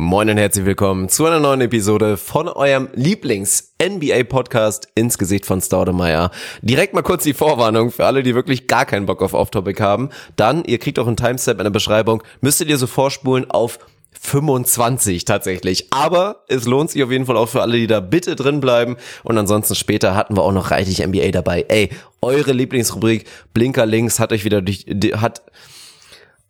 Moin und herzlich willkommen zu einer neuen Episode von eurem Lieblings-NBA-Podcast ins Gesicht von Staudemeyer. Direkt mal kurz die Vorwarnung für alle, die wirklich gar keinen Bock auf Off-Topic haben. Dann, ihr kriegt auch einen Timestamp in der Beschreibung, müsstet ihr so vorspulen auf 25 tatsächlich. Aber es lohnt sich auf jeden Fall auch für alle, die da bitte drin bleiben. Und ansonsten später hatten wir auch noch reichlich NBA dabei. Ey, eure Lieblingsrubrik Blinker Links hat euch wieder durch, hat,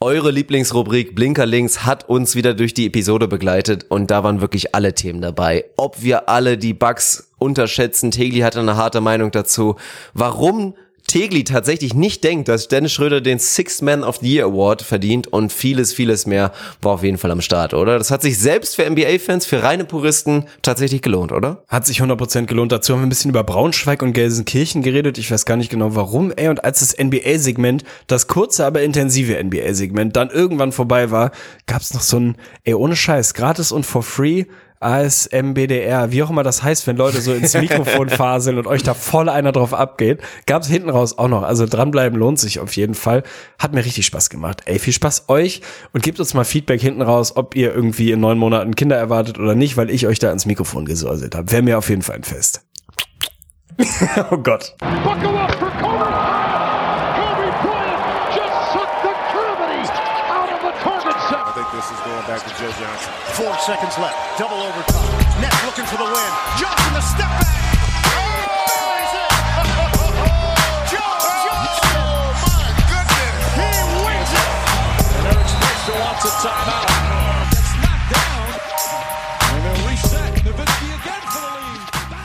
eure Lieblingsrubrik Blinker Links hat uns wieder durch die Episode begleitet und da waren wirklich alle Themen dabei. Ob wir alle die Bugs unterschätzen, Tegli hatte eine harte Meinung dazu. Warum Tegli tatsächlich nicht denkt, dass Dennis Schröder den Sixth Man of the Year Award verdient und vieles, vieles mehr war auf jeden Fall am Start, oder? Das hat sich selbst für NBA-Fans, für reine Puristen tatsächlich gelohnt, oder? Hat sich 100% gelohnt. Dazu haben wir ein bisschen über Braunschweig und Gelsenkirchen geredet. Ich weiß gar nicht genau warum. Ey, und als das NBA-Segment, das kurze, aber intensive NBA-Segment dann irgendwann vorbei war, gab's noch so ein, ey, ohne Scheiß, gratis und for free ASMBDR, wie auch immer das heißt, wenn Leute so ins Mikrofon faseln und euch da voll einer drauf abgeht, gab's hinten raus auch noch. Also dranbleiben lohnt sich auf jeden Fall. Hat mir richtig Spaß gemacht. Ey, viel Spaß euch und gebt uns mal Feedback hinten raus, ob ihr irgendwie in neun Monaten Kinder erwartet oder nicht, weil ich euch da ins Mikrofon gesäuselt habe. Wäre mir auf jeden Fall ein Fest. oh Gott. 45 seconds left. Double overtime. Nets looking for the win. Johnson the step back.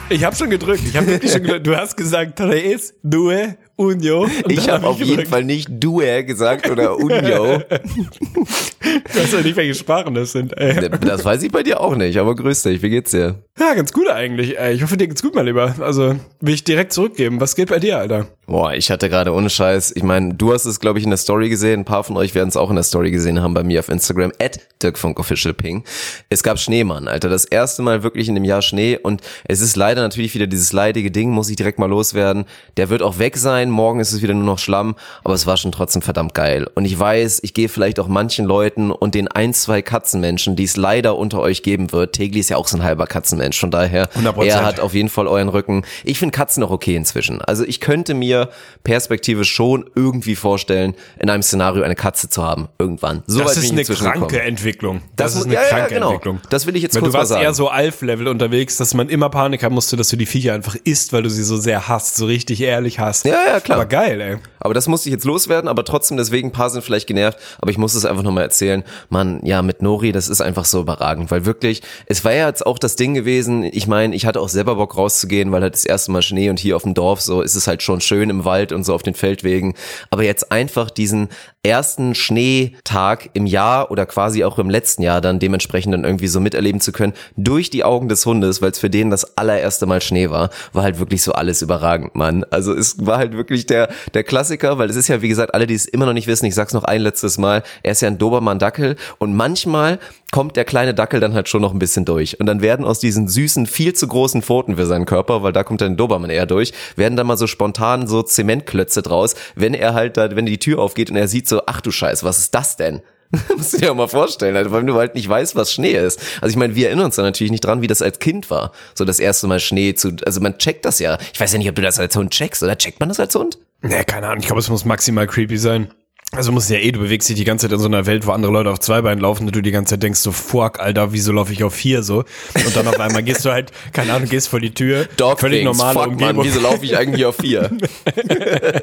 Ich habe schon gedrückt. Ich hab wirklich schon gedrückt. Du hast gesagt, 3, 2, Unio. Ich habe hab auf jeden Fall nicht Due gesagt oder Unio. du weißt ja nicht, welche Sprachen das sind. Ey. Das weiß ich bei dir auch nicht, aber grüß dich. Wie geht's dir? Ja, ganz gut eigentlich. Ich hoffe, dir geht's gut, mein Lieber. Also will ich direkt zurückgeben. Was geht bei dir, Alter? Boah, ich hatte gerade ohne Scheiß. Ich meine, du hast es, glaube ich, in der Story gesehen. Ein paar von euch werden es auch in der Story gesehen haben bei mir auf Instagram. At DirkFunkOfficialPing. Es gab Schneemann, Alter. Das erste Mal wirklich in dem Jahr Schnee. Und es ist leider natürlich wieder dieses leidige Ding, muss ich direkt mal loswerden. Der wird auch weg sein. Morgen ist es wieder nur noch Schlamm. Aber es war schon trotzdem verdammt geil. Und ich weiß, ich gehe vielleicht auch manchen Leuten und den ein, zwei Katzenmenschen, die es leider unter euch geben wird. Tegli ist ja auch so ein halber Katzenmensch. Von daher, 100%. er hat auf jeden Fall euren Rücken. Ich finde Katzen auch okay inzwischen. Also ich könnte mir perspektivisch schon irgendwie vorstellen, in einem Szenario eine Katze zu haben. Irgendwann. So das ist eine kranke. Entwicklung. Das, das ist eine ja, kranke ja, genau. Entwicklung. Das will ich jetzt weil kurz du warst sagen. eher so Alf-Level unterwegs, dass man immer Panik haben musste, dass du die Viecher einfach isst, weil du sie so sehr hasst, so richtig ehrlich hasst. Ja, ja, klar. Aber geil, ey. Aber das musste ich jetzt loswerden, aber trotzdem, deswegen, ein paar sind vielleicht genervt, aber ich muss es einfach nochmal erzählen. Man, ja, mit Nori, das ist einfach so überragend, weil wirklich, es war ja jetzt auch das Ding gewesen, ich meine, ich hatte auch selber Bock rauszugehen, weil halt das erste Mal Schnee und hier auf dem Dorf so ist es halt schon schön im Wald und so auf den Feldwegen. Aber jetzt einfach diesen ersten Schneetag im Jahr oder quasi auch im letzten Jahr dann dementsprechend dann irgendwie so miterleben zu können, durch die Augen des Hundes, weil es für den das allererste Mal Schnee war, war halt wirklich so alles überragend, Mann. Also es war halt wirklich der, der Klassiker, weil es ist ja, wie gesagt, alle, die es immer noch nicht wissen, ich sag's noch ein letztes Mal, er ist ja ein Dobermann-Dackel und manchmal kommt der kleine Dackel dann halt schon noch ein bisschen durch. Und dann werden aus diesen süßen, viel zu großen Pfoten für seinen Körper, weil da kommt dann Dobermann eher durch, werden dann mal so spontan so Zementklötze draus, wenn er halt da, wenn die Tür aufgeht und er sieht so, ach du Scheiß, was ist das denn? Musst du dir auch mal vorstellen, halt, weil du halt nicht weißt, was Schnee ist. Also ich meine, wir erinnern uns da natürlich nicht dran, wie das als Kind war. So das erste Mal Schnee zu, also man checkt das ja. Ich weiß ja nicht, ob du das als Hund checkst, oder checkt man das als Hund? Nee, keine Ahnung. Ich glaube, es muss maximal creepy sein. Also muss ja eh, du bewegst dich die ganze Zeit in so einer Welt, wo andere Leute auf zwei Beinen laufen und du die ganze Zeit denkst so, fuck, Alter, wieso laufe ich auf vier so? Und dann auf einmal gehst du halt, keine Ahnung, gehst vor die Tür, Dog völlig things, normale fuck, Umgebung. Mann, wieso laufe ich eigentlich auf vier?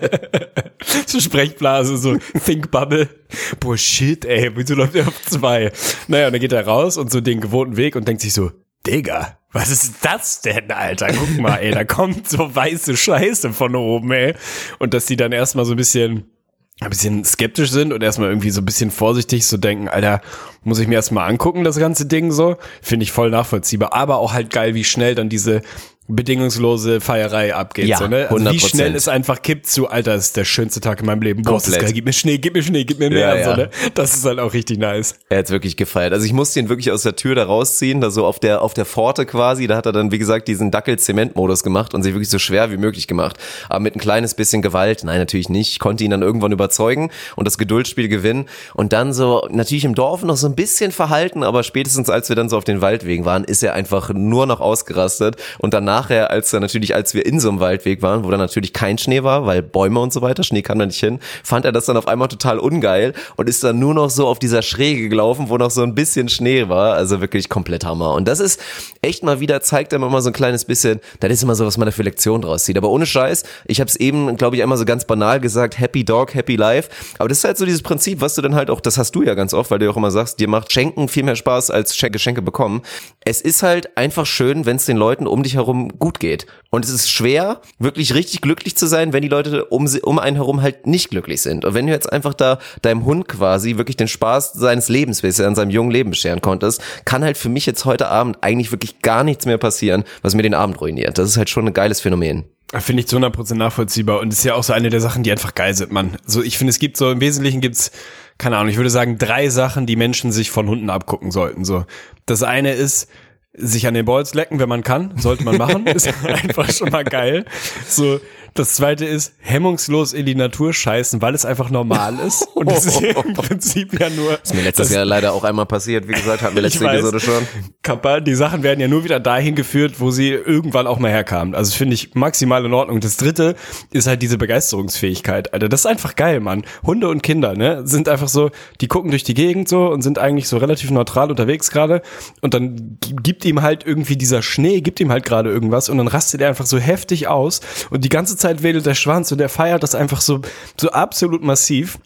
so Sprechblase, so Think Bubble. Boah, shit, ey, wieso läuft er auf zwei? Naja, und dann geht er raus und so den gewohnten Weg und denkt sich so, Digga, was ist das denn, Alter? Guck mal, ey, da kommt so weiße Scheiße von oben, ey. Und dass die dann erstmal so ein bisschen ein bisschen skeptisch sind und erstmal irgendwie so ein bisschen vorsichtig so denken, Alter, muss ich mir erstmal angucken, das ganze Ding so. Finde ich voll nachvollziehbar. Aber auch halt geil, wie schnell dann diese bedingungslose Feierei abgeht. Ja, so, ne? also wie 100%. schnell es einfach kippt zu, Alter, ist der schönste Tag in meinem Leben. Boah, das ist Komplett. geil, gib mir Schnee, gib mir Schnee, gib mir mehr. Ja, So, ne? Das ist halt auch richtig nice. Er hat's wirklich gefeiert. Also ich musste ihn wirklich aus der Tür da rausziehen, da so auf der, auf der Pforte quasi. Da hat er dann, wie gesagt, diesen Dackel-Zement-Modus gemacht und sich wirklich so schwer wie möglich gemacht. Aber mit ein kleines bisschen Gewalt. Nein, natürlich nicht. Ich konnte ihn dann irgendwann überzeugen und das Geduldsspiel gewinnen. Und dann so, natürlich im Dorf noch so ein bisschen verhalten, aber spätestens als wir dann so auf den Waldwegen waren, ist er einfach nur noch ausgerastet. Und dann nachher, als er natürlich, als wir in so einem Waldweg waren, wo dann natürlich kein Schnee war, weil Bäume und so weiter, Schnee kam da nicht hin, fand er das dann auf einmal total ungeil und ist dann nur noch so auf dieser Schräge gelaufen, wo noch so ein bisschen Schnee war. Also wirklich komplett Hammer. Und das ist echt mal wieder, zeigt einem immer so ein kleines bisschen, das ist immer so, was man da für Lektionen draus zieht. Aber ohne Scheiß, ich habe es eben, glaube ich, einmal so ganz banal gesagt, Happy Dog, Happy Life. Aber das ist halt so dieses Prinzip, was du dann halt auch, das hast du ja ganz oft, weil du auch immer sagst, dir macht Schenken viel mehr Spaß als Schen- Geschenke bekommen. Es ist halt einfach schön, wenn es den Leuten um dich herum gut geht. Und es ist schwer, wirklich richtig glücklich zu sein, wenn die Leute um, um einen herum halt nicht glücklich sind. Und wenn du jetzt einfach da deinem Hund quasi wirklich den Spaß seines Lebens bisher in seinem jungen Leben bescheren konntest, kann halt für mich jetzt heute Abend eigentlich wirklich gar nichts mehr passieren, was mir den Abend ruiniert. Das ist halt schon ein geiles Phänomen. Finde ich zu 100% nachvollziehbar und ist ja auch so eine der Sachen, die einfach geil sind, Mann. So, ich finde, es gibt so, im Wesentlichen gibt's, keine Ahnung, ich würde sagen, drei Sachen, die Menschen sich von Hunden abgucken sollten, so. Das eine ist, sich an den Balls lecken, wenn man kann, sollte man machen, ist einfach schon mal geil. So, das zweite ist, hemmungslos in die Natur scheißen, weil es einfach normal ist. Und das ist ja im Prinzip ja nur. Ist mir letztes Jahr leider auch einmal passiert, wie gesagt, hatten wir letzte weiß. Episode schon. Kappa, die Sachen werden ja nur wieder dahin geführt, wo sie irgendwann auch mal herkamen. Also finde ich maximal in Ordnung. Das dritte ist halt diese Begeisterungsfähigkeit, Alter. Das ist einfach geil, Mann. Hunde und Kinder, ne, sind einfach so, die gucken durch die Gegend so und sind eigentlich so relativ neutral unterwegs gerade. Und dann gi- gibt ihm halt irgendwie dieser Schnee, gibt ihm halt gerade irgendwas und dann rastet er einfach so heftig aus und die ganze Zeit wedelt der Schwanz und der feiert das einfach so, so absolut massiv.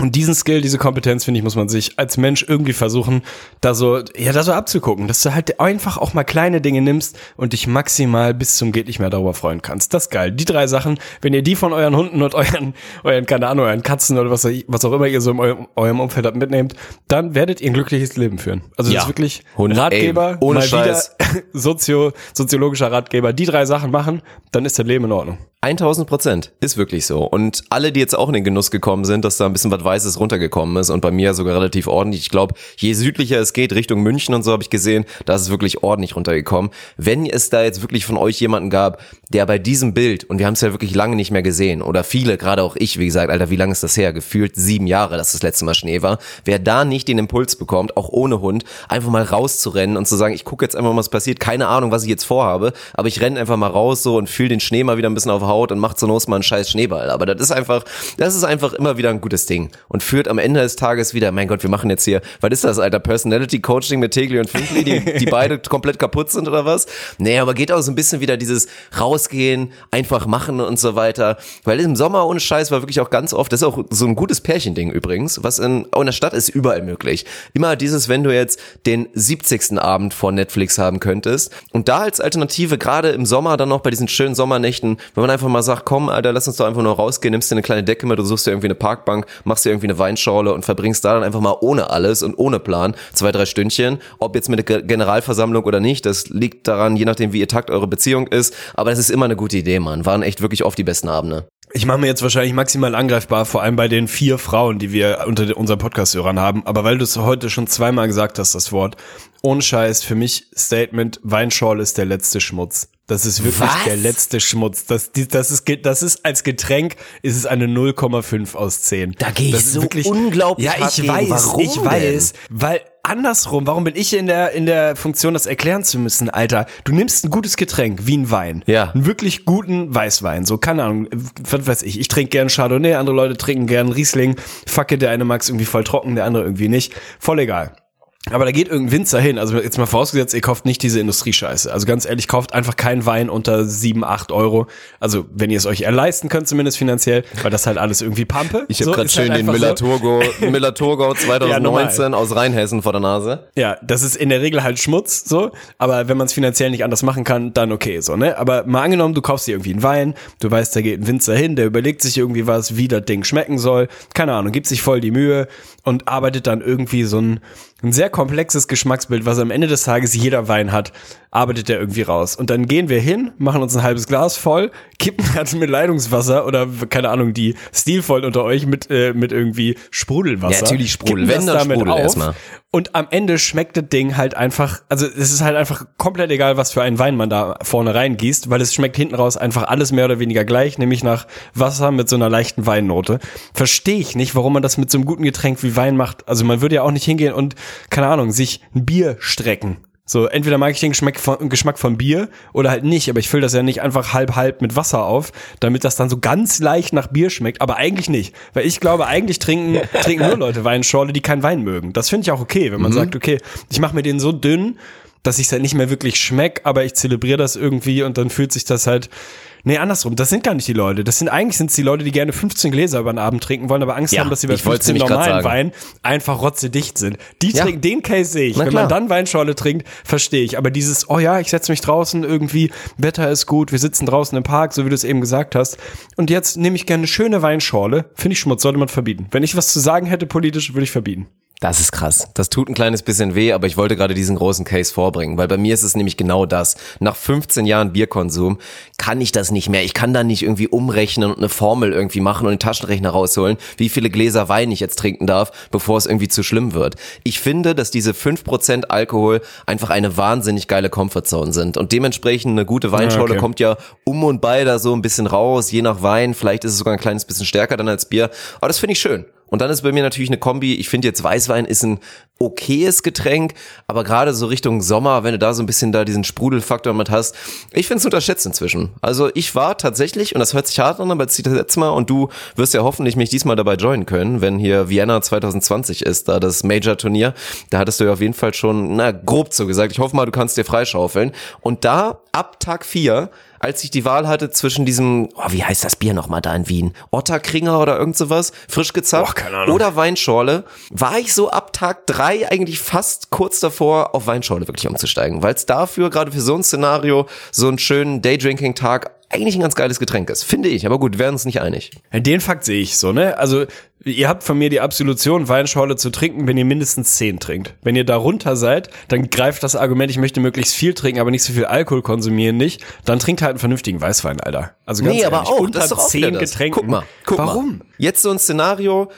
Und diesen Skill, diese Kompetenz, finde ich, muss man sich als Mensch irgendwie versuchen, da so, ja, da so abzugucken, dass du halt einfach auch mal kleine Dinge nimmst und dich maximal bis zum geht nicht mehr darüber freuen kannst. Das ist geil. Die drei Sachen, wenn ihr die von euren Hunden und euren, euren, keine Ahnung, euren Katzen oder was, was auch immer ihr so in eurem, eurem Umfeld habt mitnehmt, dann werdet ihr ein glückliches Leben führen. Also das Ja. ist wirklich Hund, Ratgeber, ey, ohne mal Scheiß. wieder Sozio, soziologischer Ratgeber, die drei Sachen machen, dann ist das Leben in Ordnung. 1000 Prozent. Ist wirklich so. Und alle, die jetzt auch in den Genuss gekommen sind, dass da ein bisschen was Weißes runtergekommen ist und bei mir sogar relativ ordentlich. Ich glaube, je südlicher es geht, Richtung München und so habe ich gesehen, da ist es wirklich ordentlich runtergekommen. Wenn es da jetzt wirklich von euch jemanden gab, der bei diesem Bild, und wir haben es ja wirklich lange nicht mehr gesehen, oder viele, gerade auch ich, wie gesagt, Alter, wie lange ist das her? Gefühlt sieben Jahre, dass das letzte Mal Schnee war. Wer da nicht den Impuls bekommt, auch ohne Hund, einfach mal rauszurennen und zu sagen, ich gucke jetzt einfach mal, was passiert. Keine Ahnung, was ich jetzt vorhabe, aber ich renne einfach mal raus so und fühle den Schnee mal wieder ein bisschen auf Haut und macht zur Not mal einen scheiß Schneeball. Aber das ist einfach, das ist einfach immer wieder ein gutes Ding und führt am Ende des Tages wieder, mein Gott, wir machen jetzt hier, was ist das, Alter? Personality Coaching mit Tegli und Findley, die, die beide komplett kaputt sind oder was? Nee, aber geht auch so ein bisschen wieder dieses rausgehen, einfach machen und so weiter. Weil im Sommer ohne Scheiß war wirklich auch ganz oft, das ist auch so ein gutes Pärchending übrigens, was in, in der Stadt ist überall möglich. Immer dieses, wenn du jetzt den 70. Abend vor Netflix haben könntest und da als Alternative, gerade im Sommer dann noch bei diesen schönen Sommernächten, wenn man einfach mal sagt, komm, Alter, lass uns doch einfach nur rausgehen, nimmst dir eine kleine Decke mit, du suchst dir irgendwie eine Parkbank, machst dir irgendwie eine Weinschorle und verbringst da dann einfach mal ohne alles und ohne Plan zwei, drei Stündchen. Ob jetzt mit der Ge- Generalversammlung oder nicht, das liegt daran, je nachdem, wie ihr Takt eure Beziehung ist. Aber das ist immer eine gute Idee, Mann. Waren echt wirklich oft die besten Abende. Ich mache mir jetzt wahrscheinlich maximal angreifbar, vor allem bei den vier Frauen, die wir unter unseren Podcast-Hörern haben. Aber weil du es heute schon zweimal gesagt hast, das Wort, ohne Scheiß, für mich Statement, Weinschorle ist der letzte Schmutz. Das ist wirklich Was? der letzte Schmutz. Das, das, ist, das ist als Getränk, ist es eine 0,5 aus 10. Da geh ich Das ist so unglaublich Ja, ich weiß, Warum ich denn? weiß. Weil andersrum, warum bin ich in der, in der Funktion, das erklären zu müssen, Alter? Du nimmst ein gutes Getränk, wie ein Wein. Ja. Einen wirklich guten Weißwein. So, keine Ahnung, was weiß ich. Ich trinke gern Chardonnay, andere Leute trinken gern Riesling. Facke, der eine mag es irgendwie voll trocken, der andere irgendwie nicht. Voll egal. Aber da geht irgendein Winzer hin, also jetzt mal vorausgesetzt, ihr kauft nicht diese Industriescheiße. Also ganz ehrlich, kauft einfach keinen Wein unter 7, 8 Euro. Also wenn ihr es euch erleisten könnt, zumindest finanziell, weil das halt alles irgendwie Pampe. Ich habe So, gerade schön halt den einfach so. Müller-Turgau 2019 aus Rheinhessen vor der Nase. Ja, das ist in der Regel halt Schmutz, so. Aber wenn man es finanziell nicht anders machen kann, dann okay, so, ne? Aber mal angenommen, du kaufst dir irgendwie einen Wein, du weißt, da geht ein Winzer hin, der überlegt sich irgendwie was, wie das Ding schmecken soll. Keine Ahnung, gibt sich voll die Mühe und arbeitet dann irgendwie so ein, ein sehr komplexes Geschmacksbild, was am Ende des Tages jeder Wein hat, arbeitet der irgendwie raus. Und dann gehen wir hin, machen uns ein halbes Glas voll, kippen halt mit Leitungswasser oder keine Ahnung, die stilvoll unter euch mit, äh, mit irgendwie Sprudelwasser. Ja, natürlich Sprudel. Wenn, das dann Sprudel auf. erstmal. Und am Ende schmeckt das Ding halt einfach, also es ist halt einfach komplett egal, was für einen Wein man da vorne reingießt, weil es schmeckt hinten raus einfach alles mehr oder weniger gleich, nämlich nach Wasser mit so einer leichten Weinnote. Verstehe ich nicht, warum man das mit so einem guten Getränk wie Wein macht. Also man würde ja auch nicht hingehen und, keine Ahnung, sich ein Bier strecken. So, entweder mag ich den Geschmack von, Geschmack von Bier oder halt nicht, aber ich fülle das ja nicht einfach halb halb mit Wasser auf, damit das dann so ganz leicht nach Bier schmeckt, aber eigentlich nicht. Weil ich glaube, eigentlich trinken, trinken nur Leute Weinschorle, die keinen Wein mögen. Das finde ich auch okay, wenn man sagt, okay, ich mache mir den so dünn, dass ich halt nicht mehr wirklich schmeck, aber ich zelebriere das irgendwie und dann fühlt sich das halt. Nee, andersrum, das sind gar nicht die Leute. Das sind eigentlich sind die Leute, die gerne 15 Gläser über den Abend trinken wollen, aber Angst Ja, haben, dass sie bei ich wollt's 15 nämlich grad normalen. Wein einfach rotzedicht sind. Die Ja. trinken, den Case sehe ich. Wenn man dann Weinschorle trinkt, verstehe ich. Aber dieses, oh ja, ich setze mich draußen irgendwie, Wetter ist gut, wir sitzen draußen im Park, so wie du es eben gesagt hast. Und jetzt nehme ich gerne eine schöne Weinschorle. Finde ich Schmutz, sollte man verbieten. Wenn ich was zu sagen hätte politisch, würde ich verbieten. Das ist krass. Das tut ein kleines bisschen weh, aber ich wollte gerade diesen großen Case vorbringen, weil bei mir ist es nämlich genau das. Nach 15 Jahren Bierkonsum kann ich das nicht mehr. Ich kann da nicht irgendwie umrechnen und eine Formel irgendwie machen und den Taschenrechner rausholen, wie viele Gläser Wein ich jetzt trinken darf, bevor es irgendwie zu schlimm wird. Ich finde, dass diese 5% Alkohol einfach eine wahnsinnig geile Comfortzone sind und dementsprechend eine gute Weinschorle okay. kommt ja um und bei da so ein bisschen raus, je nach Wein. Vielleicht ist es sogar ein kleines bisschen stärker dann als Bier, aber das finde ich schön. Und dann ist bei mir natürlich eine Kombi. Ich finde jetzt Weißwein ist ein okayes Getränk, aber gerade so Richtung Sommer, wenn du da so ein bisschen da diesen Sprudelfaktor mit hast, ich finde es unterschätzt inzwischen. Also ich war tatsächlich, und das hört sich hart an, aber das letzte Mal, und du wirst ja hoffentlich mich diesmal dabei joinen können, wenn hier Vienna 2020 ist, da das Major-Turnier, da hattest du ja auf jeden Fall schon, na, grob so gesagt, ich hoffe mal, du kannst dir freischaufeln. Und da, ab Tag vier als ich die Wahl hatte zwischen diesem, oh, wie heißt das Bier nochmal da in Wien? Otterkringer oder irgend sowas, frisch gezapft Ahnung. oder Weinschorle, war ich so ab Tag drei eigentlich fast kurz davor, auf Weinschorle wirklich umzusteigen, weil es dafür, gerade für so ein Szenario, so einen schönen Daydrinking-Tag eigentlich ein ganz geiles Getränk ist, finde ich. Aber gut, wir werden uns nicht einig. Den Fakt sehe ich so, ne? Also, ihr habt von mir die Absolution, Weinschorle zu trinken, wenn ihr mindestens 10 trinkt. Wenn ihr darunter seid, dann greift das Argument, ich möchte möglichst viel trinken, aber nicht so viel Alkohol konsumieren nicht. Dann trinkt halt einen vernünftigen Weißwein, Alter. Also ganz nee, aber ehrlich, auch, unter das ist auch wieder 10 das. Getränken. Guck mal, guck Warum? mal. Jetzt so ein Szenario,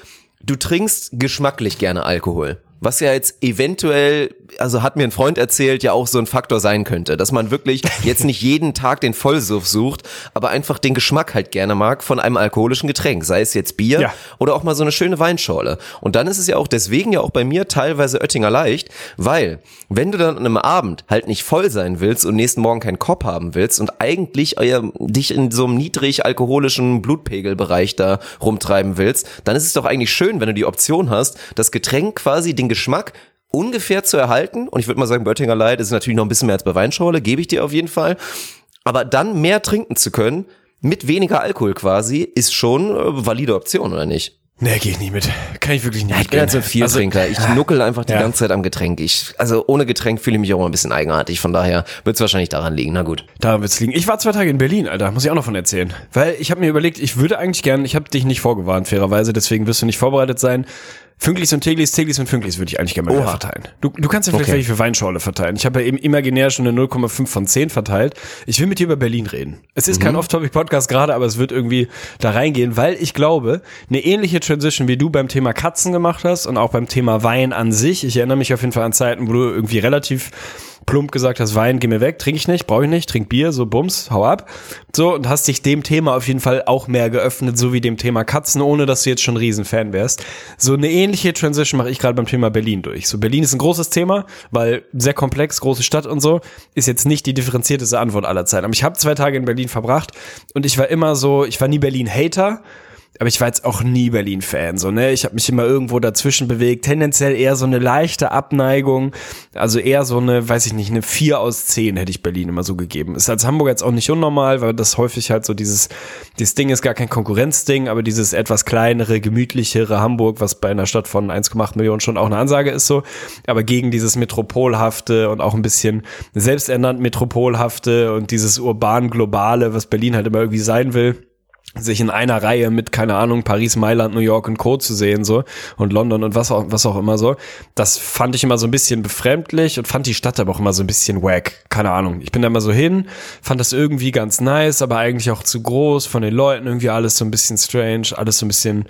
du trinkst geschmacklich gerne Alkohol. Was ja jetzt eventuell, also hat mir ein Freund erzählt, ja auch so ein Faktor sein könnte, dass man wirklich jetzt nicht jeden Tag den Vollsuff sucht, aber einfach den Geschmack halt gerne mag von einem alkoholischen Getränk, sei es jetzt Bier Ja. oder auch mal so eine schöne Weinschorle. Und dann ist es ja auch deswegen ja auch bei mir teilweise Oettinger leicht, weil wenn du dann an einem Abend halt nicht voll sein willst und nächsten Morgen keinen Kopf haben willst und eigentlich euer, dich in so einem niedrig alkoholischen Blutpegelbereich da rumtreiben willst, dann ist es doch eigentlich schön, wenn du die Option hast, das Getränk quasi den Geschmack ungefähr zu erhalten. Und ich würde mal sagen, Böttinger Light ist natürlich noch ein bisschen mehr als bei Weinschorle, gebe ich dir auf jeden Fall. Aber dann mehr trinken zu können, mit weniger Alkohol quasi, ist schon äh, valide Option, oder nicht? Nee, geh ich nicht mit. Kann ich wirklich nicht Ich bin halt so ein mitgehen. Vieltrinker. Ich nuckel einfach die ja. ganze Zeit am Getränk. Ich, also ohne Getränk fühle ich mich auch mal ein bisschen eigenartig. Von daher wird es wahrscheinlich daran liegen. Na gut. Daran wird's liegen. Ich war zwei Tage in Berlin, Alter. Muss ich auch noch von erzählen. Weil ich habe mir überlegt, ich würde eigentlich gern, ich habe dich nicht vorgewarnt, fairerweise, deswegen wirst du nicht vorbereitet sein. Fünklis und Teglis, Teglis und Fünklis würde ich eigentlich gerne mal Oha. verteilen. Du, du kannst ja vielleicht Okay. für Weinschorle verteilen. Ich habe ja eben imaginär schon eine 0,5 von 10 verteilt. Ich will mit dir über Berlin reden. Es ist kein Off-Topic-Podcast gerade, aber es wird irgendwie da reingehen, weil ich glaube, eine ähnliche Transition, wie du beim Thema Katzen gemacht hast und auch beim Thema Wein an sich. Ich erinnere mich auf jeden Fall an Zeiten, wo du irgendwie relativ plump gesagt hast, Wein, geh mir weg, trinke ich nicht, brauche ich nicht, trink Bier, so bums, hau ab. So, und hast dich dem Thema auf jeden Fall auch mehr geöffnet, so wie dem Thema Katzen, ohne dass du jetzt schon Riesenfan wärst. So eine ähnliche Transition mache ich gerade beim Thema Berlin durch. So, Berlin ist ein großes Thema, weil sehr komplex, große Stadt und so, ist jetzt nicht die differenzierteste Antwort aller Zeiten. Aber ich habe zwei Tage in Berlin verbracht und ich war immer so, ich war nie Berlin-Hater, aber ich war jetzt auch nie Berlin-Fan, so, ne? Ich habe mich immer irgendwo dazwischen bewegt, tendenziell eher so eine leichte Abneigung, also eher so eine, weiß ich nicht, eine 4 aus 10 hätte ich Berlin immer so gegeben. Ist als Hamburger jetzt auch nicht unnormal, weil das häufig halt so dieses, dieses Ding ist gar kein Konkurrenzding, aber dieses etwas kleinere, gemütlichere Hamburg, was bei einer Stadt von 1,8 Millionen schon auch eine Ansage ist so, aber gegen dieses Metropolhafte und auch ein bisschen selbsternannt Metropolhafte und dieses urban-globale, was Berlin halt immer irgendwie sein will sich in einer Reihe mit, keine Ahnung, Paris, Mailand, New York und Co. zu sehen, so, und London und was auch, was auch immer so. Das fand ich immer so ein bisschen befremdlich und fand die Stadt aber auch immer so ein bisschen wack. Keine Ahnung. Ich bin da immer so hin, fand das irgendwie ganz nice, aber eigentlich auch zu groß von den Leuten, irgendwie alles so ein bisschen strange, alles so ein bisschen,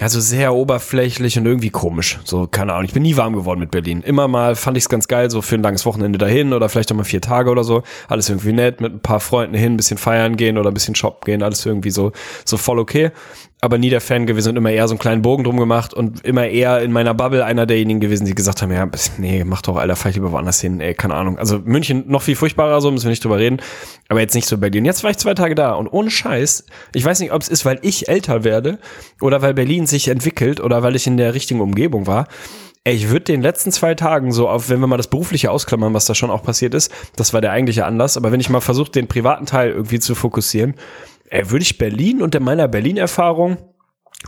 ja, so sehr oberflächlich und irgendwie komisch. So, keine Ahnung. Ich bin nie warm geworden mit Berlin. Immer mal fand ich es ganz geil, so für ein langes Wochenende dahin oder vielleicht auch mal vier Tage oder so. Alles irgendwie nett, mit ein paar Freunden hin, ein bisschen feiern gehen oder ein bisschen shoppen gehen, alles irgendwie so, so voll okay aber nie der Fan gewesen und immer eher so einen kleinen Bogen drum gemacht und immer eher in meiner Bubble einer derjenigen gewesen, die gesagt haben, ja, nee, mach doch, Alter, ich lieber woanders hin, ey, keine Ahnung. Also München noch viel furchtbarer, so müssen wir nicht drüber reden, aber jetzt nicht so Berlin. Jetzt war ich zwei Tage da und ohne Scheiß, ich weiß nicht, ob es ist, weil ich älter werde oder weil Berlin sich entwickelt oder weil ich in der richtigen Umgebung war, Ey, ich würde den letzten zwei Tagen so auf, wenn wir mal das berufliche ausklammern, was da schon auch passiert ist, das war der eigentliche Anlass, aber wenn ich mal versuche, den privaten Teil irgendwie zu fokussieren, ey, würde ich Berlin und in meiner Berlin-Erfahrung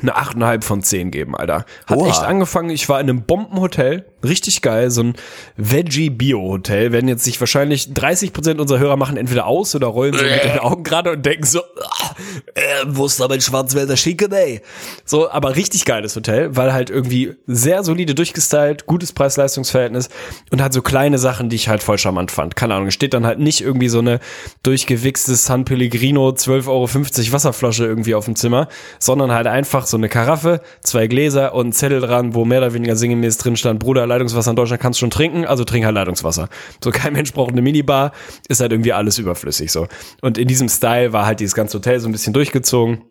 eine 8,5 von 10 geben, Alter. Hat Oha. echt angefangen, ich war in einem Bombenhotel, richtig geil, so ein Veggie-Bio-Hotel, werden jetzt sich wahrscheinlich 30 Prozent unserer Hörer machen entweder aus oder rollen so mit den Augen gerade und denken so, ah, äh, wo ist da mein Schwarzwälder Schinken, ey? So, aber richtig geiles Hotel, weil halt irgendwie sehr solide durchgestylt, gutes Preis-Leistungs-Verhältnis und halt so kleine Sachen, die ich halt voll charmant fand. Keine Ahnung, steht dann halt nicht irgendwie so eine durchgewichste San Pellegrino 12,50 Euro Wasserflasche irgendwie auf dem Zimmer, sondern halt einfach so eine Karaffe, zwei Gläser und ein Zettel dran, wo mehr oder weniger sinngemäß drin stand, Bruder, Leitungswasser in Deutschland kannst du schon trinken, also trink halt Leitungswasser. So kein Mensch braucht eine Minibar, ist halt irgendwie alles überflüssig so. Und in diesem Style war halt dieses ganze Hotel so ein bisschen durchgezogen.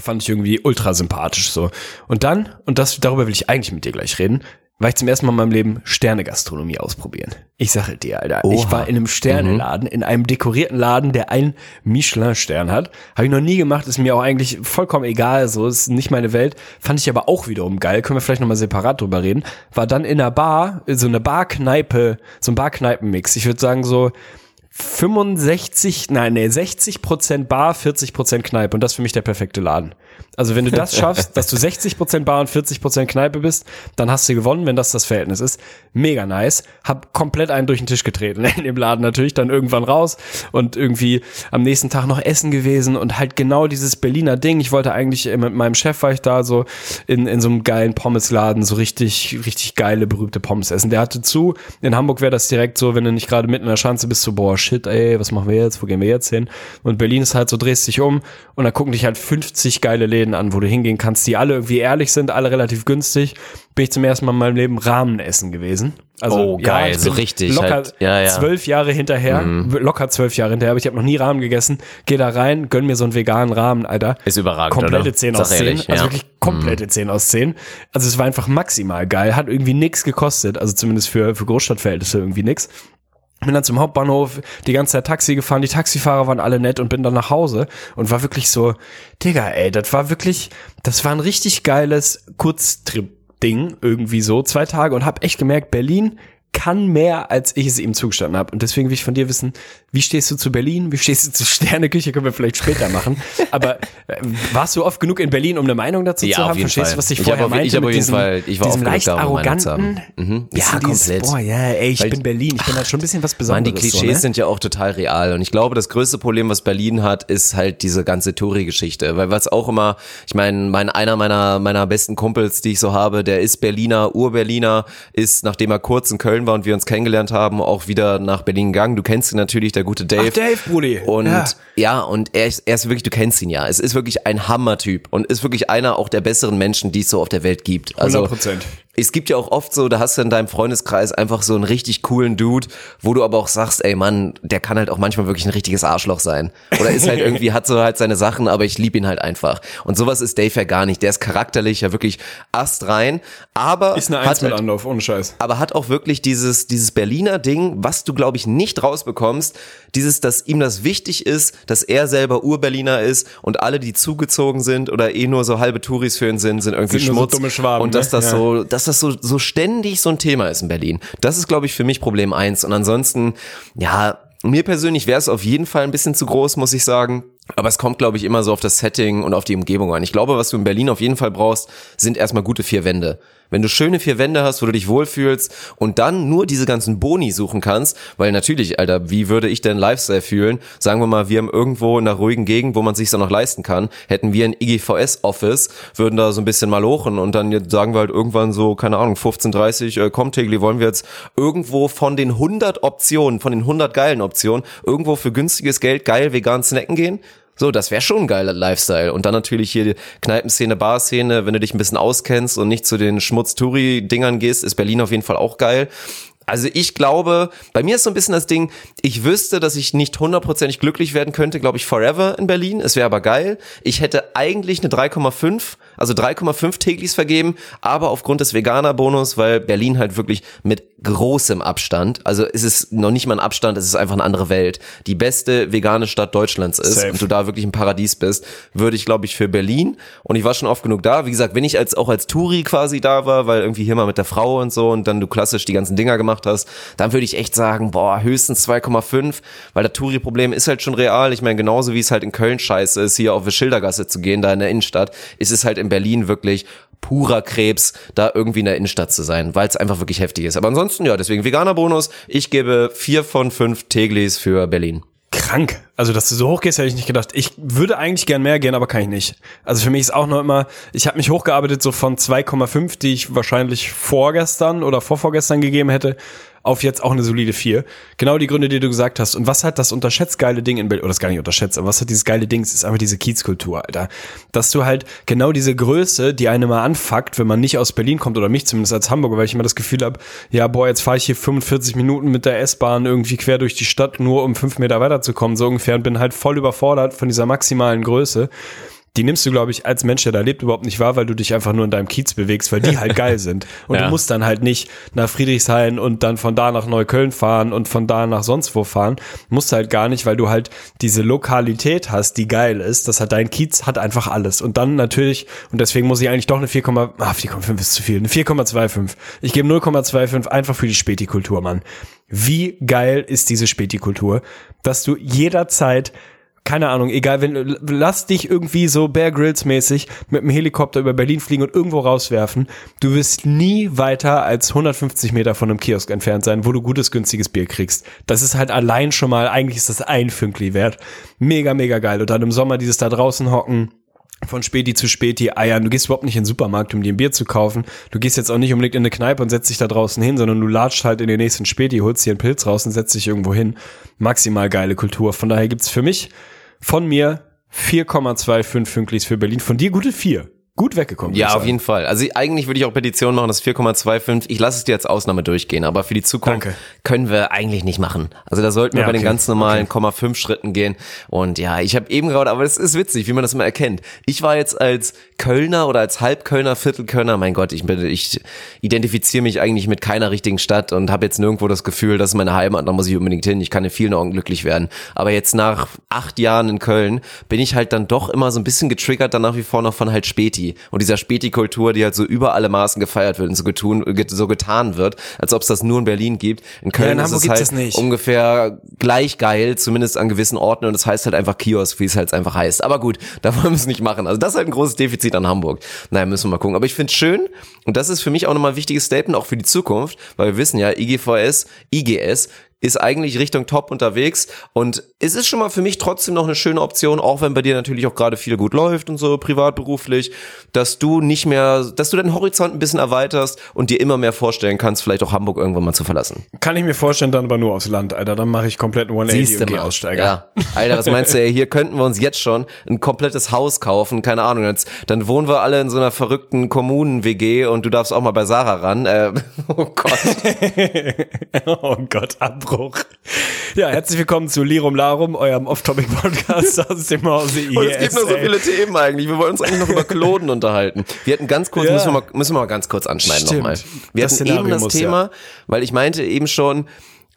Fand ich irgendwie ultra sympathisch so. Und dann, und das, darüber will ich eigentlich mit dir gleich reden, war ich zum ersten Mal in meinem Leben Sterne-Gastronomie ausprobieren. Ich sage dir, Alter, ich Oha. war in einem Sterneladen, in einem dekorierten Laden, der einen Michelin-Stern hat. Habe ich noch nie gemacht, ist mir auch eigentlich vollkommen egal, so ist nicht meine Welt. Fand ich aber auch wiederum geil, können wir vielleicht nochmal separat drüber reden. War dann in einer Bar, so eine Barkneipe, so ein Barkneipen-Mix. Ich würde sagen so 65, nein, nee, 60 Prozent Bar, 40 Prozent Kneipe und das ist für mich der perfekte Laden. Also wenn du das schaffst, dass du 60 Prozent Bar und 40 Prozent Kneipe bist, dann hast du gewonnen, wenn das das Verhältnis ist. Mega nice. Hab komplett einen durch den Tisch getreten in dem Laden natürlich, dann irgendwann raus und irgendwie am nächsten Tag noch essen gewesen und halt genau dieses Berliner Ding. Ich wollte eigentlich äh, mit meinem Chef war ich da so in, in so einem geilen Pommesladen so richtig, richtig geile, berühmte Pommes essen. Der hatte zu. In Hamburg wäre das direkt so, wenn du nicht gerade mitten in der Schanze bist, so, boah, shit, ey, was machen wir jetzt? Wo gehen wir jetzt hin? Und Berlin ist halt so, drehst dich um und dann gucken dich halt 50 geile Läden an, wo du hingehen kannst, die alle irgendwie ehrlich sind, alle relativ günstig. Bin ich zum ersten Mal in meinem Leben Rahmen essen gewesen. Also, Oh, geil, ich so richtig, Locker halt, ja, ja. zwölf Jahre hinterher, locker zwölf Jahre hinterher, aber ich habe noch nie Rahmen gegessen. Geh da rein, gönn mir so einen veganen Rahmen, Alter. Ist überragend, Komplette oder? 10 Sag aus 10. ehrlich, also ja. Mhm. wirklich komplette 10 aus 10. Also es war einfach maximal geil. Hat irgendwie nix gekostet. Also zumindest für, für Großstadtverhältnisse irgendwie nix. Bin dann zum Hauptbahnhof die ganze Zeit Taxi gefahren, die Taxifahrer waren alle nett und bin dann nach Hause und war wirklich so, Digga, ey, das war wirklich, das war ein richtig geiles Kurztrip-Ding, irgendwie so, zwei Tage und hab echt gemerkt, Berlin kann mehr, als ich es ihm zugestanden habe. Und deswegen will ich von dir wissen, wie stehst du zu Berlin? Wie stehst du zu Sterneküche? Können wir vielleicht später machen. Aber äh, warst du oft genug in Berlin, um eine Meinung dazu Ja, zu haben? Verstehst du, was ich Ich vorher auf- meinte? ich hab mit auf jeden diesem, Fall- ich war diesem leicht da, arroganten? Mhm. Ja, dieses, komplett. Boah, ja, ey, ich Weil- bin Berlin. Ich bin halt schon ein bisschen was Mann, Besonderes. die Klischees so, ne? sind ja auch total real. Und ich glaube, das größte Problem, was Berlin hat, ist halt diese ganze Touri-Geschichte. Weil was auch immer, ich meine, mein, einer meiner, meiner besten Kumpels, die ich so habe, der ist Berliner, Ur-Berliner, ist, nachdem er kurz in Köln war und wir uns kennengelernt haben, auch wieder nach Berlin gegangen. Du kennst ihn natürlich, der gute Dave. Ach, Dave, Brudi. Und Ja. ja, und er ist, er ist wirklich, du kennst ihn ja. Es ist wirklich ein Hammertyp und ist wirklich einer auch der besseren Menschen, die es so auf der Welt gibt. Also 100%. Es gibt ja auch oft so, da hast du in deinem Freundeskreis einfach so einen richtig coolen Dude, wo du aber auch sagst, ey Mann, der kann halt auch manchmal wirklich ein richtiges Arschloch sein. Oder ist halt irgendwie, hat so halt seine Sachen, aber ich liebe ihn halt einfach. Und sowas ist Dave ja gar nicht. Der ist charakterlich ja wirklich astrein, aber Ist eine hat Eins mit halt Anlauf, ohne Scheiß. aber hat auch wirklich dieses, dieses Berliner Ding, was du, glaube ich, nicht rausbekommst, dieses, dass ihm das wichtig ist, dass er selber Ur-Berliner ist und alle, die zugezogen sind oder eh nur so halbe Touris für ihn sind, sind irgendwie Sind nur so Schmutz. dumme Schwaben, und dass ne? das Ja. so, dass das so, so ständig so ein Thema ist in Berlin. Das ist, glaube ich, für mich Problem eins. Und ansonsten, ja, mir persönlich wäre es auf jeden Fall ein bisschen zu groß, muss ich sagen. Aber es kommt, glaube ich, immer so auf das Setting und auf die Umgebung an. Ich glaube, was du in Berlin auf jeden Fall brauchst, sind erstmal gute vier Wände. Wenn du schöne vier Wände hast, wo du dich wohlfühlst und dann nur diese ganzen Boni suchen kannst, weil natürlich, Alter, wie würde ich denn Lifestyle fühlen? Sagen wir mal, wir haben irgendwo in einer ruhigen Gegend, wo man sich auch noch leisten kann, hätten wir ein IGVS-Office, würden da so ein bisschen mal lochen und dann sagen wir halt irgendwann so, keine Ahnung, 15.30 äh, komm Tegli, wollen wir jetzt irgendwo von den 100 Optionen, von den 100 geilen Optionen, irgendwo für günstiges Geld geil vegan snacken gehen? So, das wäre schon ein geiler Lifestyle. Und dann natürlich hier die Kneipenszene, Barszene, wenn du dich ein bisschen auskennst und nicht zu den Schmutz-Touri-Dingern gehst, ist Berlin auf jeden Fall auch geil. Also ich glaube, bei mir ist so ein bisschen das Ding, ich wüsste, dass ich nicht hundertprozentig glücklich werden könnte, glaube ich, forever in Berlin. Es wäre aber geil. Ich hätte eigentlich eine 3,5 also 3,5 Teglis vergeben, aber aufgrund des Veganer-Bonus, weil Berlin halt wirklich mit großem Abstand, also es ist noch nicht mal ein Abstand, es ist einfach eine andere Welt, die beste vegane Stadt Deutschlands ist Safe. und du da wirklich ein Paradies bist, würde ich glaube ich für Berlin. Und ich war schon oft genug da, wie gesagt, wenn ich als auch als Touri quasi da war, weil irgendwie hier mal mit der Frau und so und dann du klassisch die ganzen Dinger gemacht hast, dann würde ich echt sagen, boah, höchstens 2,5, weil das Touri-Problem ist halt schon real, ich meine genauso wie es halt in Köln scheiße ist, hier auf die Schildergasse zu gehen, da in der Innenstadt, ist es halt in Berlin wirklich purer Krebs, da irgendwie in der Innenstadt zu sein, weil es einfach wirklich heftig ist. Aber ansonsten, ja, deswegen veganer Bonus. Ich gebe vier von fünf Teglis für Berlin. Krank. Also, dass du so hoch gehst, hätte ich nicht gedacht. Ich würde eigentlich gern mehr gehen, aber kann ich nicht. Also für mich ist auch noch immer, ich habe mich hochgearbeitet so von 2,5, die ich wahrscheinlich vorgestern oder vorvorgestern gegeben hätte, auf jetzt auch eine solide 4. Genau die Gründe, die du gesagt hast. Und was hat das unterschätzt geile Ding in Berlin, oder das gar nicht unterschätzt, aber was hat dieses geile Ding, ist einfach diese Kiezkultur, Alter. Dass du halt genau diese Größe, die eine mal anfuckt, wenn man nicht aus Berlin kommt, oder mich zumindest als Hamburger, weil ich immer das Gefühl habe, ja, boah, jetzt fahre ich hier 45 Minuten mit der S-Bahn irgendwie quer durch die Stadt, nur um fünf Meter weiterzukommen, so ungefähr, und bin halt voll überfordert von dieser maximalen Größe die nimmst du, glaube ich, als Mensch, der da lebt, überhaupt nicht wahr, weil du dich einfach nur in deinem Kiez bewegst, weil die halt geil sind. Und ja. du musst dann halt nicht nach Friedrichshain und dann von da nach Neukölln fahren und von da nach sonst wo fahren. Musst halt gar nicht, weil du halt diese Lokalität hast, die geil ist. Das hat dein Kiez, hat einfach alles. Und dann natürlich, und deswegen muss ich eigentlich doch eine 4, ah, 4,5 ist zu viel, eine 4,25. Ich gebe 0,25 einfach für die Spätikultur, Mann. Wie geil ist diese Spätikultur, dass du jederzeit keine Ahnung, egal, wenn, lass dich irgendwie so Bear Grylls mäßig mit dem Helikopter über Berlin fliegen und irgendwo rauswerfen. Du wirst nie weiter als 150 Meter von einem Kiosk entfernt sein, wo du gutes, günstiges Bier kriegst. Das ist halt allein schon mal, eigentlich ist das ein Fünkli wert. Mega, mega geil. Und dann im Sommer dieses da draußen hocken, von Späti zu Späti eiern. Du gehst überhaupt nicht in den Supermarkt, um dir ein Bier zu kaufen. Du gehst jetzt auch nicht unbedingt in eine Kneipe und setzt dich da draußen hin, sondern du latscht halt in den nächsten Späti, holst dir einen Pilz raus und setzt dich irgendwo hin. Maximal geile Kultur. Von daher gibt's für mich von mir 4,25 Fünklis für Berlin. Von dir gute 4 gut weggekommen. Ja, auf jeden Fall. Also eigentlich würde ich auch Petition machen, das 4,25. Ich lasse es dir als Ausnahme durchgehen, aber für die Zukunft Danke. können wir eigentlich nicht machen. Also da sollten wir ja, bei okay. den ganz normalen okay. 0,5 Schritten gehen. Und ja, ich habe eben gerade, aber es ist witzig, wie man das immer erkennt. Ich war jetzt als Kölner oder als Halbkölner, Viertelkölner, mein Gott, ich bin, ich identifiziere mich eigentlich mit keiner richtigen Stadt und habe jetzt nirgendwo das Gefühl, das ist meine Heimat, da muss ich unbedingt hin. Ich kann in vielen Augen glücklich werden. Aber jetzt nach acht Jahren in Köln bin ich halt dann doch immer so ein bisschen getriggert, dann nach wie vor noch von halt Späti und dieser Späti-Kultur, die halt so über alle Maßen gefeiert wird und so, getun, so getan wird, als ob es das nur in Berlin gibt. In Köln ja, in ist es halt es ungefähr gleich geil, zumindest an gewissen Orten und es das heißt halt einfach Kiosk, wie es halt einfach heißt. Aber gut, da wollen wir es nicht machen. Also das ist halt ein großes Defizit an Hamburg. Naja, müssen wir mal gucken. Aber ich finde schön und das ist für mich auch nochmal ein wichtiges Statement, auch für die Zukunft, weil wir wissen ja, IGVS, IGS ist eigentlich Richtung Top unterwegs und es ist schon mal für mich trotzdem noch eine schöne Option, auch wenn bei dir natürlich auch gerade viel gut läuft und so privat, beruflich, dass du nicht mehr, dass du deinen Horizont ein bisschen erweiterst und dir immer mehr vorstellen kannst, vielleicht auch Hamburg irgendwann mal zu verlassen. Kann ich mir vorstellen, dann aber nur aufs Land, Alter, dann mache ich komplett 180 und Aussteiger. Ja, Alter, was meinst du, ey, hier könnten wir uns jetzt schon ein komplettes Haus kaufen, keine Ahnung, jetzt, dann wohnen wir alle in so einer verrückten Kommunen-WG und du darfst auch mal bei Sarah ran. Äh, oh Gott. oh Gott, Abbruch. Ja, herzlich willkommen zu Lirum Larum, eurem Off-Topic-Podcast aus dem Hause IES. Und es gibt noch so viele Themen eigentlich. Wir wollen uns eigentlich noch über Klonen unterhalten. Wir hatten ganz kurz, ja. müssen, wir mal, müssen wir mal ganz kurz anschneiden nochmal. Wir das hatten Szenario eben das muss, Thema, ja. weil ich meinte eben schon,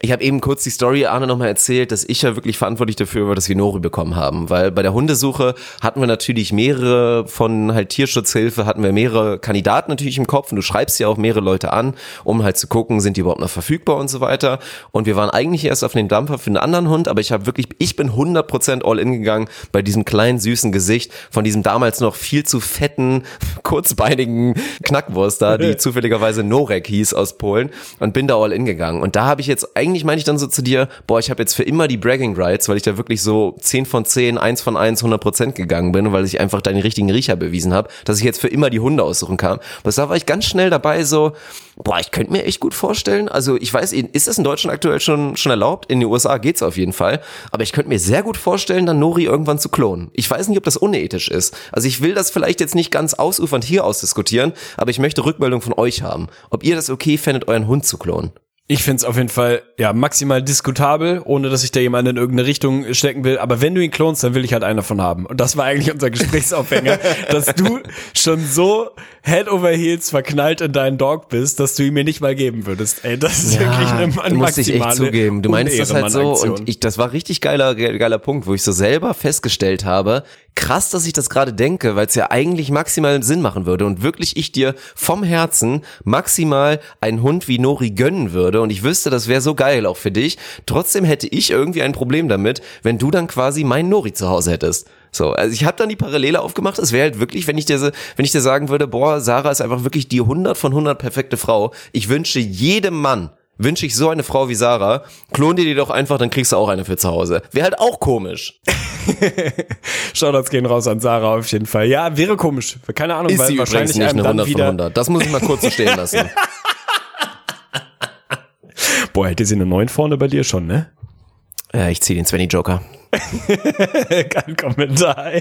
Ich habe eben kurz die Story Arne nochmal erzählt, dass ich ja wirklich verantwortlich dafür war, dass wir Nori bekommen haben. Weil bei der Hundesuche hatten wir natürlich mehrere von halt Tierschutzhilfe, hatten wir mehrere Kandidaten natürlich im Kopf und du schreibst ja auch mehrere Leute an, um halt zu gucken, sind die überhaupt noch verfügbar und so weiter. Und wir waren eigentlich erst auf den Dampfer für einen anderen Hund, aber ich habe wirklich, ich bin 100% all in gegangen bei diesem kleinen süßen Gesicht von diesem damals noch viel zu fetten, kurzbeinigen Knackwurst da, die zufälligerweise Norek hieß aus Polen und bin da all in gegangen. Und da habe ich jetzt eigentlich eigentlich meine ich dann so zu dir, boah, ich habe jetzt für immer die Bragging Rights, weil ich da wirklich so 10 von 10, 1 von 1, 100 Prozent gegangen bin, weil ich einfach deinen richtigen Riecher bewiesen habe, dass ich jetzt für immer die Hunde aussuchen kann. Aber da war ich ganz schnell dabei so, boah, ich könnte mir echt gut vorstellen, also ich weiß, ist das in Deutschland aktuell schon, schon erlaubt? In den USA geht's auf jeden Fall. Aber ich könnte mir sehr gut vorstellen, dann Nori irgendwann zu klonen. Ich weiß nicht, ob das unethisch ist. Also ich will das vielleicht jetzt nicht ganz ausufernd hier ausdiskutieren, aber ich möchte Rückmeldung von euch haben. Ob ihr das okay fändet, euren Hund zu klonen. Ich find's auf jeden Fall ja maximal diskutabel, ohne dass ich da jemanden in irgendeine Richtung stecken will. Aber wenn du ihn klonst, dann will ich halt einen davon haben. Und das war eigentlich unser Gesprächsaufhänger, dass du schon so Head over Heels verknallt in deinen Dog bist, dass du ihn mir nicht mal geben würdest. Ey, das ist Ja, wirklich eine, eine du musst dich echt zugeben. Du meinst das halt so und ich, das war richtig geiler, geiler Punkt, wo ich so selber festgestellt habe, krass, dass ich das gerade denke, weil es ja eigentlich maximal Sinn machen würde und wirklich ich dir vom Herzen maximal einen Hund wie Nori gönnen würde und ich wüsste, das wäre so geil auch für dich. Trotzdem hätte ich irgendwie ein Problem damit, wenn du dann quasi meinen Nori zu Hause hättest. So, also ich habe dann die Parallele aufgemacht. Es wäre halt wirklich, wenn ich dir, wenn ich dir sagen würde, boah, Sarah ist einfach wirklich die 100 von 100 perfekte Frau. Ich wünsche jedem Mann, wünsche ich so eine Frau wie Sarah, klon dir die doch einfach, dann kriegst du auch eine für zu Hause. Wäre halt auch komisch. Shoutouts gehen raus an Sarah auf jeden Fall. Ja, wäre komisch. Keine Ahnung, Ist weil sie wahrscheinlich nicht eine dann 100 von wieder 100. Das muss ich mal kurz so stehen lassen. Boah, hätte sie eine 9 vorne bei dir schon, ne? ja, ich zieh den Svenny Joker. Kein Kommentar.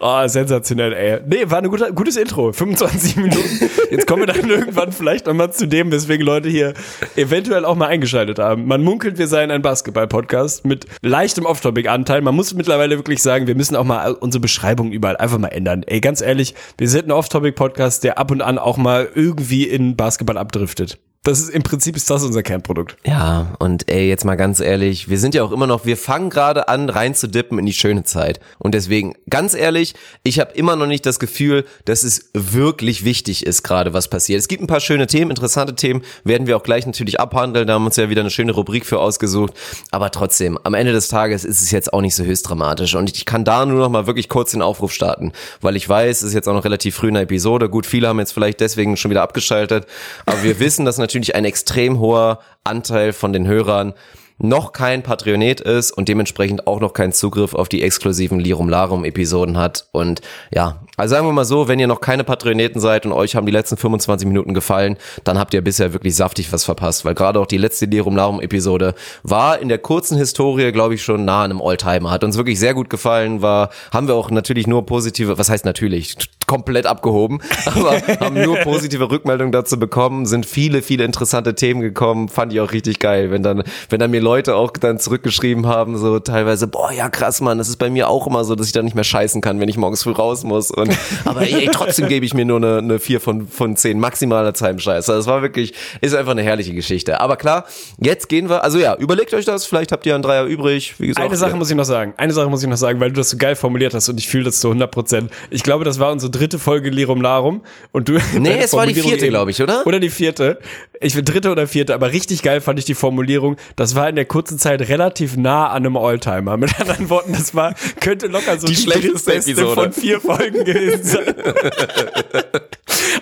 Oh, sensationell, ey. Nee, war ein guter, gutes Intro. 25 Minuten. Jetzt kommen wir dann irgendwann vielleicht nochmal zu dem, weswegen Leute hier eventuell auch mal eingeschaltet haben. Man munkelt, wir seien ein Basketball-Podcast mit leichtem Off-Topic-Anteil. Man muss mittlerweile wirklich sagen, wir müssen auch mal unsere Beschreibung überall einfach mal ändern. Ey, ganz ehrlich, wir sind ein Off-Topic-Podcast, der ab und an auch mal irgendwie in Basketball abdriftet. Das ist, im Prinzip ist das unser Kernprodukt. Ja, und ey, jetzt mal ganz ehrlich, wir sind ja auch immer noch, wir fangen gerade an, reinzudippen in die schöne Zeit. Und deswegen, ganz ehrlich, ich habe immer noch nicht das Gefühl, dass es wirklich wichtig ist, gerade was passiert. Es gibt ein paar schöne Themen, interessante Themen, werden wir auch gleich natürlich abhandeln. Da haben wir uns ja wieder eine schöne Rubrik für ausgesucht. Aber trotzdem, am Ende des Tages ist es jetzt auch nicht so höchst dramatisch. Und ich kann da nur noch mal wirklich kurz den Aufruf starten, weil ich weiß, es ist jetzt auch noch relativ früh in der Episode. Gut, viele haben jetzt vielleicht deswegen schon wieder abgeschaltet. Aber wir wissen, dass natürlich ein extrem hoher Anteil von den Hörern noch kein Patreonet ist und dementsprechend auch noch keinen Zugriff auf die exklusiven Lirum Larum Episoden hat. Und ja, also sagen wir mal so, wenn ihr noch keine Patreoneten seid und euch haben die letzten 25 Minuten gefallen, dann habt ihr bisher wirklich saftig was verpasst, weil gerade auch die letzte Lirum Larum Episode war in der kurzen Historie, glaube ich, schon nah an einem Alltimer. Hat uns wirklich sehr gut gefallen, war, haben wir auch natürlich nur positive, was heißt natürlich, komplett abgehoben, aber haben nur positive Rückmeldungen dazu bekommen, sind viele, viele interessante Themen gekommen, fand ich auch richtig geil, wenn dann, wenn dann mir Leute auch dann zurückgeschrieben haben, so teilweise, boah, ja krass, Mann, das ist bei mir auch immer so, dass ich da nicht mehr scheißen kann, wenn ich morgens früh raus muss und, aber ey, trotzdem gebe ich mir nur eine, eine 4 von, von 10 maximaler Zeitscheiß. Also das war wirklich, ist einfach eine herrliche Geschichte. Aber klar, jetzt gehen wir, also ja, überlegt euch das, vielleicht habt ihr einen Dreier übrig, wie gesagt. Eine Sache muss ich noch sagen. Eine Sache muss ich noch sagen, weil du das so geil formuliert hast und ich fühle das zu 100 Prozent. Ich glaube, das war unsere dritte Folge Lirum Larum und du. Nee, es war die vierte, glaube ich, oder? Oder die vierte. Ich will dritte oder vierte, aber richtig geil fand ich die Formulierung. Das war in der kurzen Zeit relativ nah an einem Alltimer. Mit anderen Worten, das war, könnte locker so Die schlechteste drittbeste Episode. von vier Folgen gewesen sein.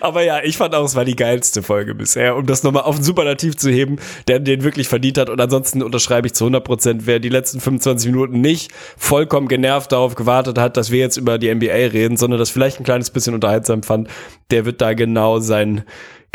Aber ja, ich fand auch, es war die geilste Folge bisher, um das nochmal auf den Superlativ zu heben, der den wirklich verdient hat. Und ansonsten unterschreibe ich zu 100 Prozent, wer die letzten 25 Minuten nicht vollkommen genervt darauf gewartet hat, dass wir jetzt über die NBA reden, sondern das vielleicht ein kleines bisschen unterhaltsam fand, der wird da genau sein,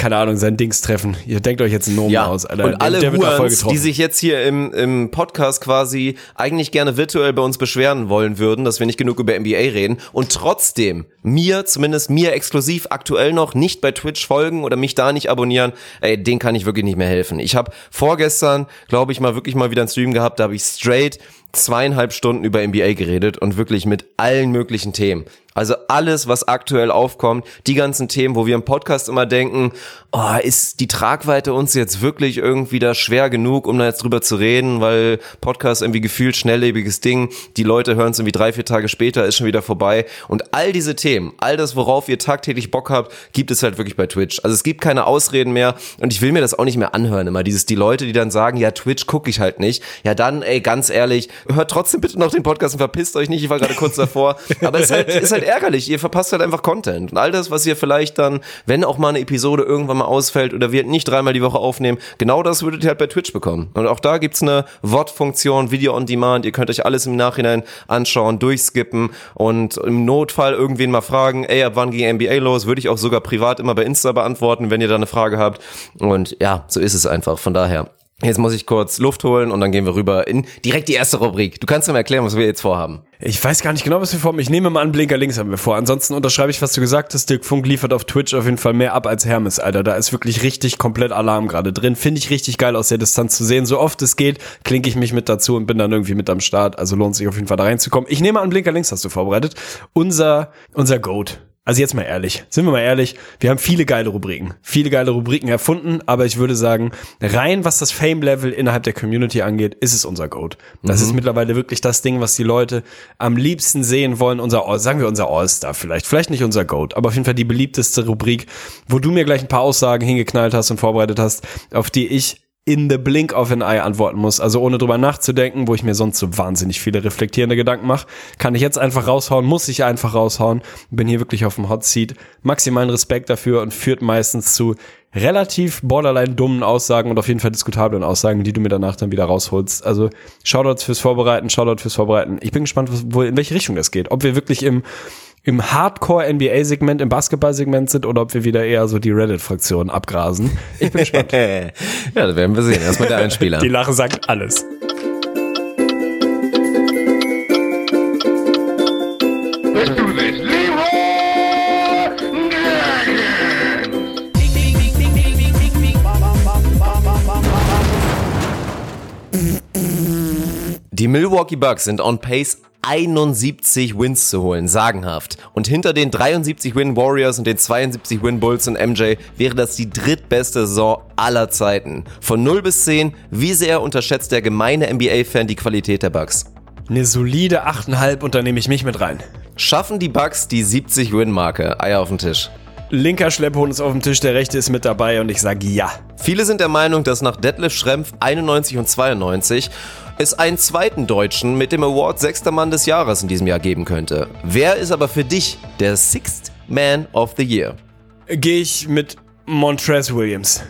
keine Ahnung, sein Dings treffen. Ihr denkt euch jetzt einen Nomen Ja, aus, Alter. und alle Hurans, die sich jetzt hier im, im Podcast quasi eigentlich gerne virtuell bei uns beschweren wollen würden, dass wir nicht genug über NBA reden und trotzdem mir, zumindest mir exklusiv aktuell noch nicht bei Twitch folgen oder mich da nicht abonnieren, ey, den kann ich wirklich nicht mehr helfen. Ich habe vorgestern, glaube ich, mal wirklich mal wieder einen Stream gehabt, da habe ich straight zweieinhalb Stunden über NBA geredet und wirklich mit allen möglichen Themen. Also alles, was aktuell aufkommt, die ganzen Themen, wo wir im Podcast immer denken, oh, ist die Tragweite uns jetzt wirklich irgendwie da schwer genug, um da jetzt drüber zu reden, weil Podcast irgendwie gefühlt schnelllebiges Ding, die Leute hören es irgendwie drei, vier Tage später, ist schon wieder vorbei. Und all diese Themen, all das, worauf ihr tagtäglich Bock habt, gibt es halt wirklich bei Twitch. Also es gibt keine Ausreden mehr und ich will mir das auch nicht mehr anhören, immer dieses, die Leute, die dann sagen, ja, Twitch gucke ich halt nicht. Ja, dann, ey, ganz ehrlich, hört trotzdem bitte noch den Podcast und verpisst euch nicht, ich war gerade kurz davor. Aber es ist halt, ist halt ärgerlich, ihr verpasst halt einfach Content. Und all das, was ihr vielleicht dann, wenn auch mal eine Episode irgendwann mal ausfällt oder wir nicht dreimal die Woche aufnehmen, genau das würdet ihr halt bei Twitch bekommen. Und auch da gibt's eine VOD-Funktion, Video on Demand, ihr könnt euch alles im Nachhinein anschauen, durchskippen und im Notfall irgendwen mal fragen, ey, ab wann ging NBA los, würde ich auch sogar privat immer bei Insta beantworten, wenn ihr da eine Frage habt. Und ja, so ist es einfach. Von daher. Jetzt muss ich kurz Luft holen und dann gehen wir rüber in direkt die erste Rubrik. Du kannst mir erklären, was wir jetzt vorhaben. Ich weiß gar nicht genau, was wir vorhaben. Ich nehme mal an, Blinker links haben wir vor. Ansonsten unterschreibe ich, was du gesagt hast. Dirk Funk liefert auf Twitch auf jeden Fall mehr ab als Hermes, Alter. Da ist wirklich richtig komplett Alarm gerade drin. Finde ich richtig geil aus der Distanz zu sehen. So oft es geht, klinke ich mich mit dazu und bin dann irgendwie mit am Start. Also lohnt sich auf jeden Fall da reinzukommen. Ich nehme an, Blinker links hast du vorbereitet. Unser, unser Goat also jetzt mal ehrlich, sind wir mal ehrlich, wir haben viele geile Rubriken, viele geile Rubriken erfunden, aber ich würde sagen, rein was das Fame-Level innerhalb der Community angeht, ist es unser Goat. Das mhm. ist mittlerweile wirklich das Ding, was die Leute am liebsten sehen wollen, unser, sagen wir unser All-Star vielleicht, vielleicht nicht unser Goat, aber auf jeden Fall die beliebteste Rubrik, wo du mir gleich ein paar Aussagen hingeknallt hast und vorbereitet hast, auf die ich in the blink of an eye antworten muss. Also ohne drüber nachzudenken, wo ich mir sonst so wahnsinnig viele reflektierende Gedanken mache, kann ich jetzt einfach raushauen, muss ich einfach raushauen. Bin hier wirklich auf dem Hot Seat. Maximalen Respekt dafür und führt meistens zu relativ borderline dummen Aussagen und auf jeden Fall diskutablen Aussagen, die du mir danach dann wieder rausholst. Also Shoutouts fürs Vorbereiten, Shoutout fürs Vorbereiten. Ich bin gespannt, wo, in welche Richtung das geht. Ob wir wirklich im im Hardcore-NBA-Segment, im Basketball-Segment sind oder ob wir wieder eher so die Reddit-Fraktion abgrasen. Ich bin gespannt. ja, das werden wir sehen. Erstmal der Einspieler. die Lache sagt alles. Die Milwaukee Bucks sind on pace 71 Wins zu holen, sagenhaft. Und hinter den 73 Win Warriors und den 72 Win Bulls und MJ wäre das die drittbeste Saison aller Zeiten. Von 0 bis 10, wie sehr unterschätzt der gemeine NBA-Fan die Qualität der Bucks? Eine solide 8,5 und da nehme ich mich mit rein. Schaffen die Bucks die 70 Win-Marke? Eier auf den Tisch. Linker Schlepphund ist auf dem Tisch, der rechte ist mit dabei und ich sage ja. Viele sind der Meinung, dass nach Detlef Schrempf 91 und 92 es einen zweiten Deutschen mit dem Award Sechster Mann des Jahres in diesem Jahr geben könnte. Wer ist aber für dich der Sixth Man of the Year? Gehe ich mit Montrez Williams.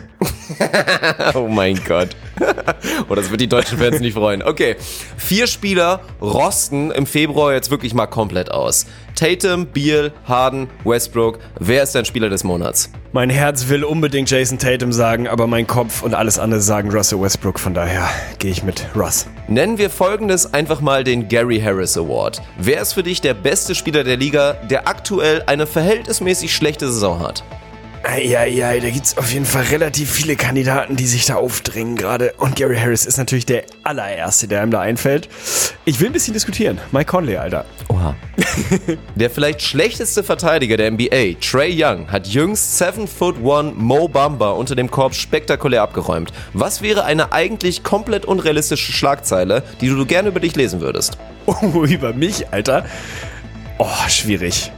oh mein Gott. oh, das wird die deutschen Fans nicht freuen. Okay, vier Spieler rosten im Februar jetzt wirklich mal komplett aus. Tatum, Beal, Harden, Westbrook. Wer ist dein Spieler des Monats? Mein Herz will unbedingt Jason Tatum sagen, aber mein Kopf und alles andere sagen Russell Westbrook. Von daher gehe ich mit Russ. Nennen wir folgendes einfach mal den Gary Harris Award. Wer ist für dich der beste Spieler der Liga, der aktuell eine verhältnismäßig schlechte Saison hat? Ja, ja, da gibt's auf jeden Fall relativ viele Kandidaten, die sich da aufdrängen gerade. Und Gary Harris ist natürlich der allererste, der einem da einfällt. Ich will ein bisschen diskutieren. Mike Conley, Alter. Oha. der vielleicht schlechteste Verteidiger der NBA, Trey Young, hat jüngst 7 Foot 1 Mo Bamba unter dem Korb spektakulär abgeräumt. Was wäre eine eigentlich komplett unrealistische Schlagzeile, die du gerne über dich lesen würdest? Oh, über mich, Alter? Oh, schwierig.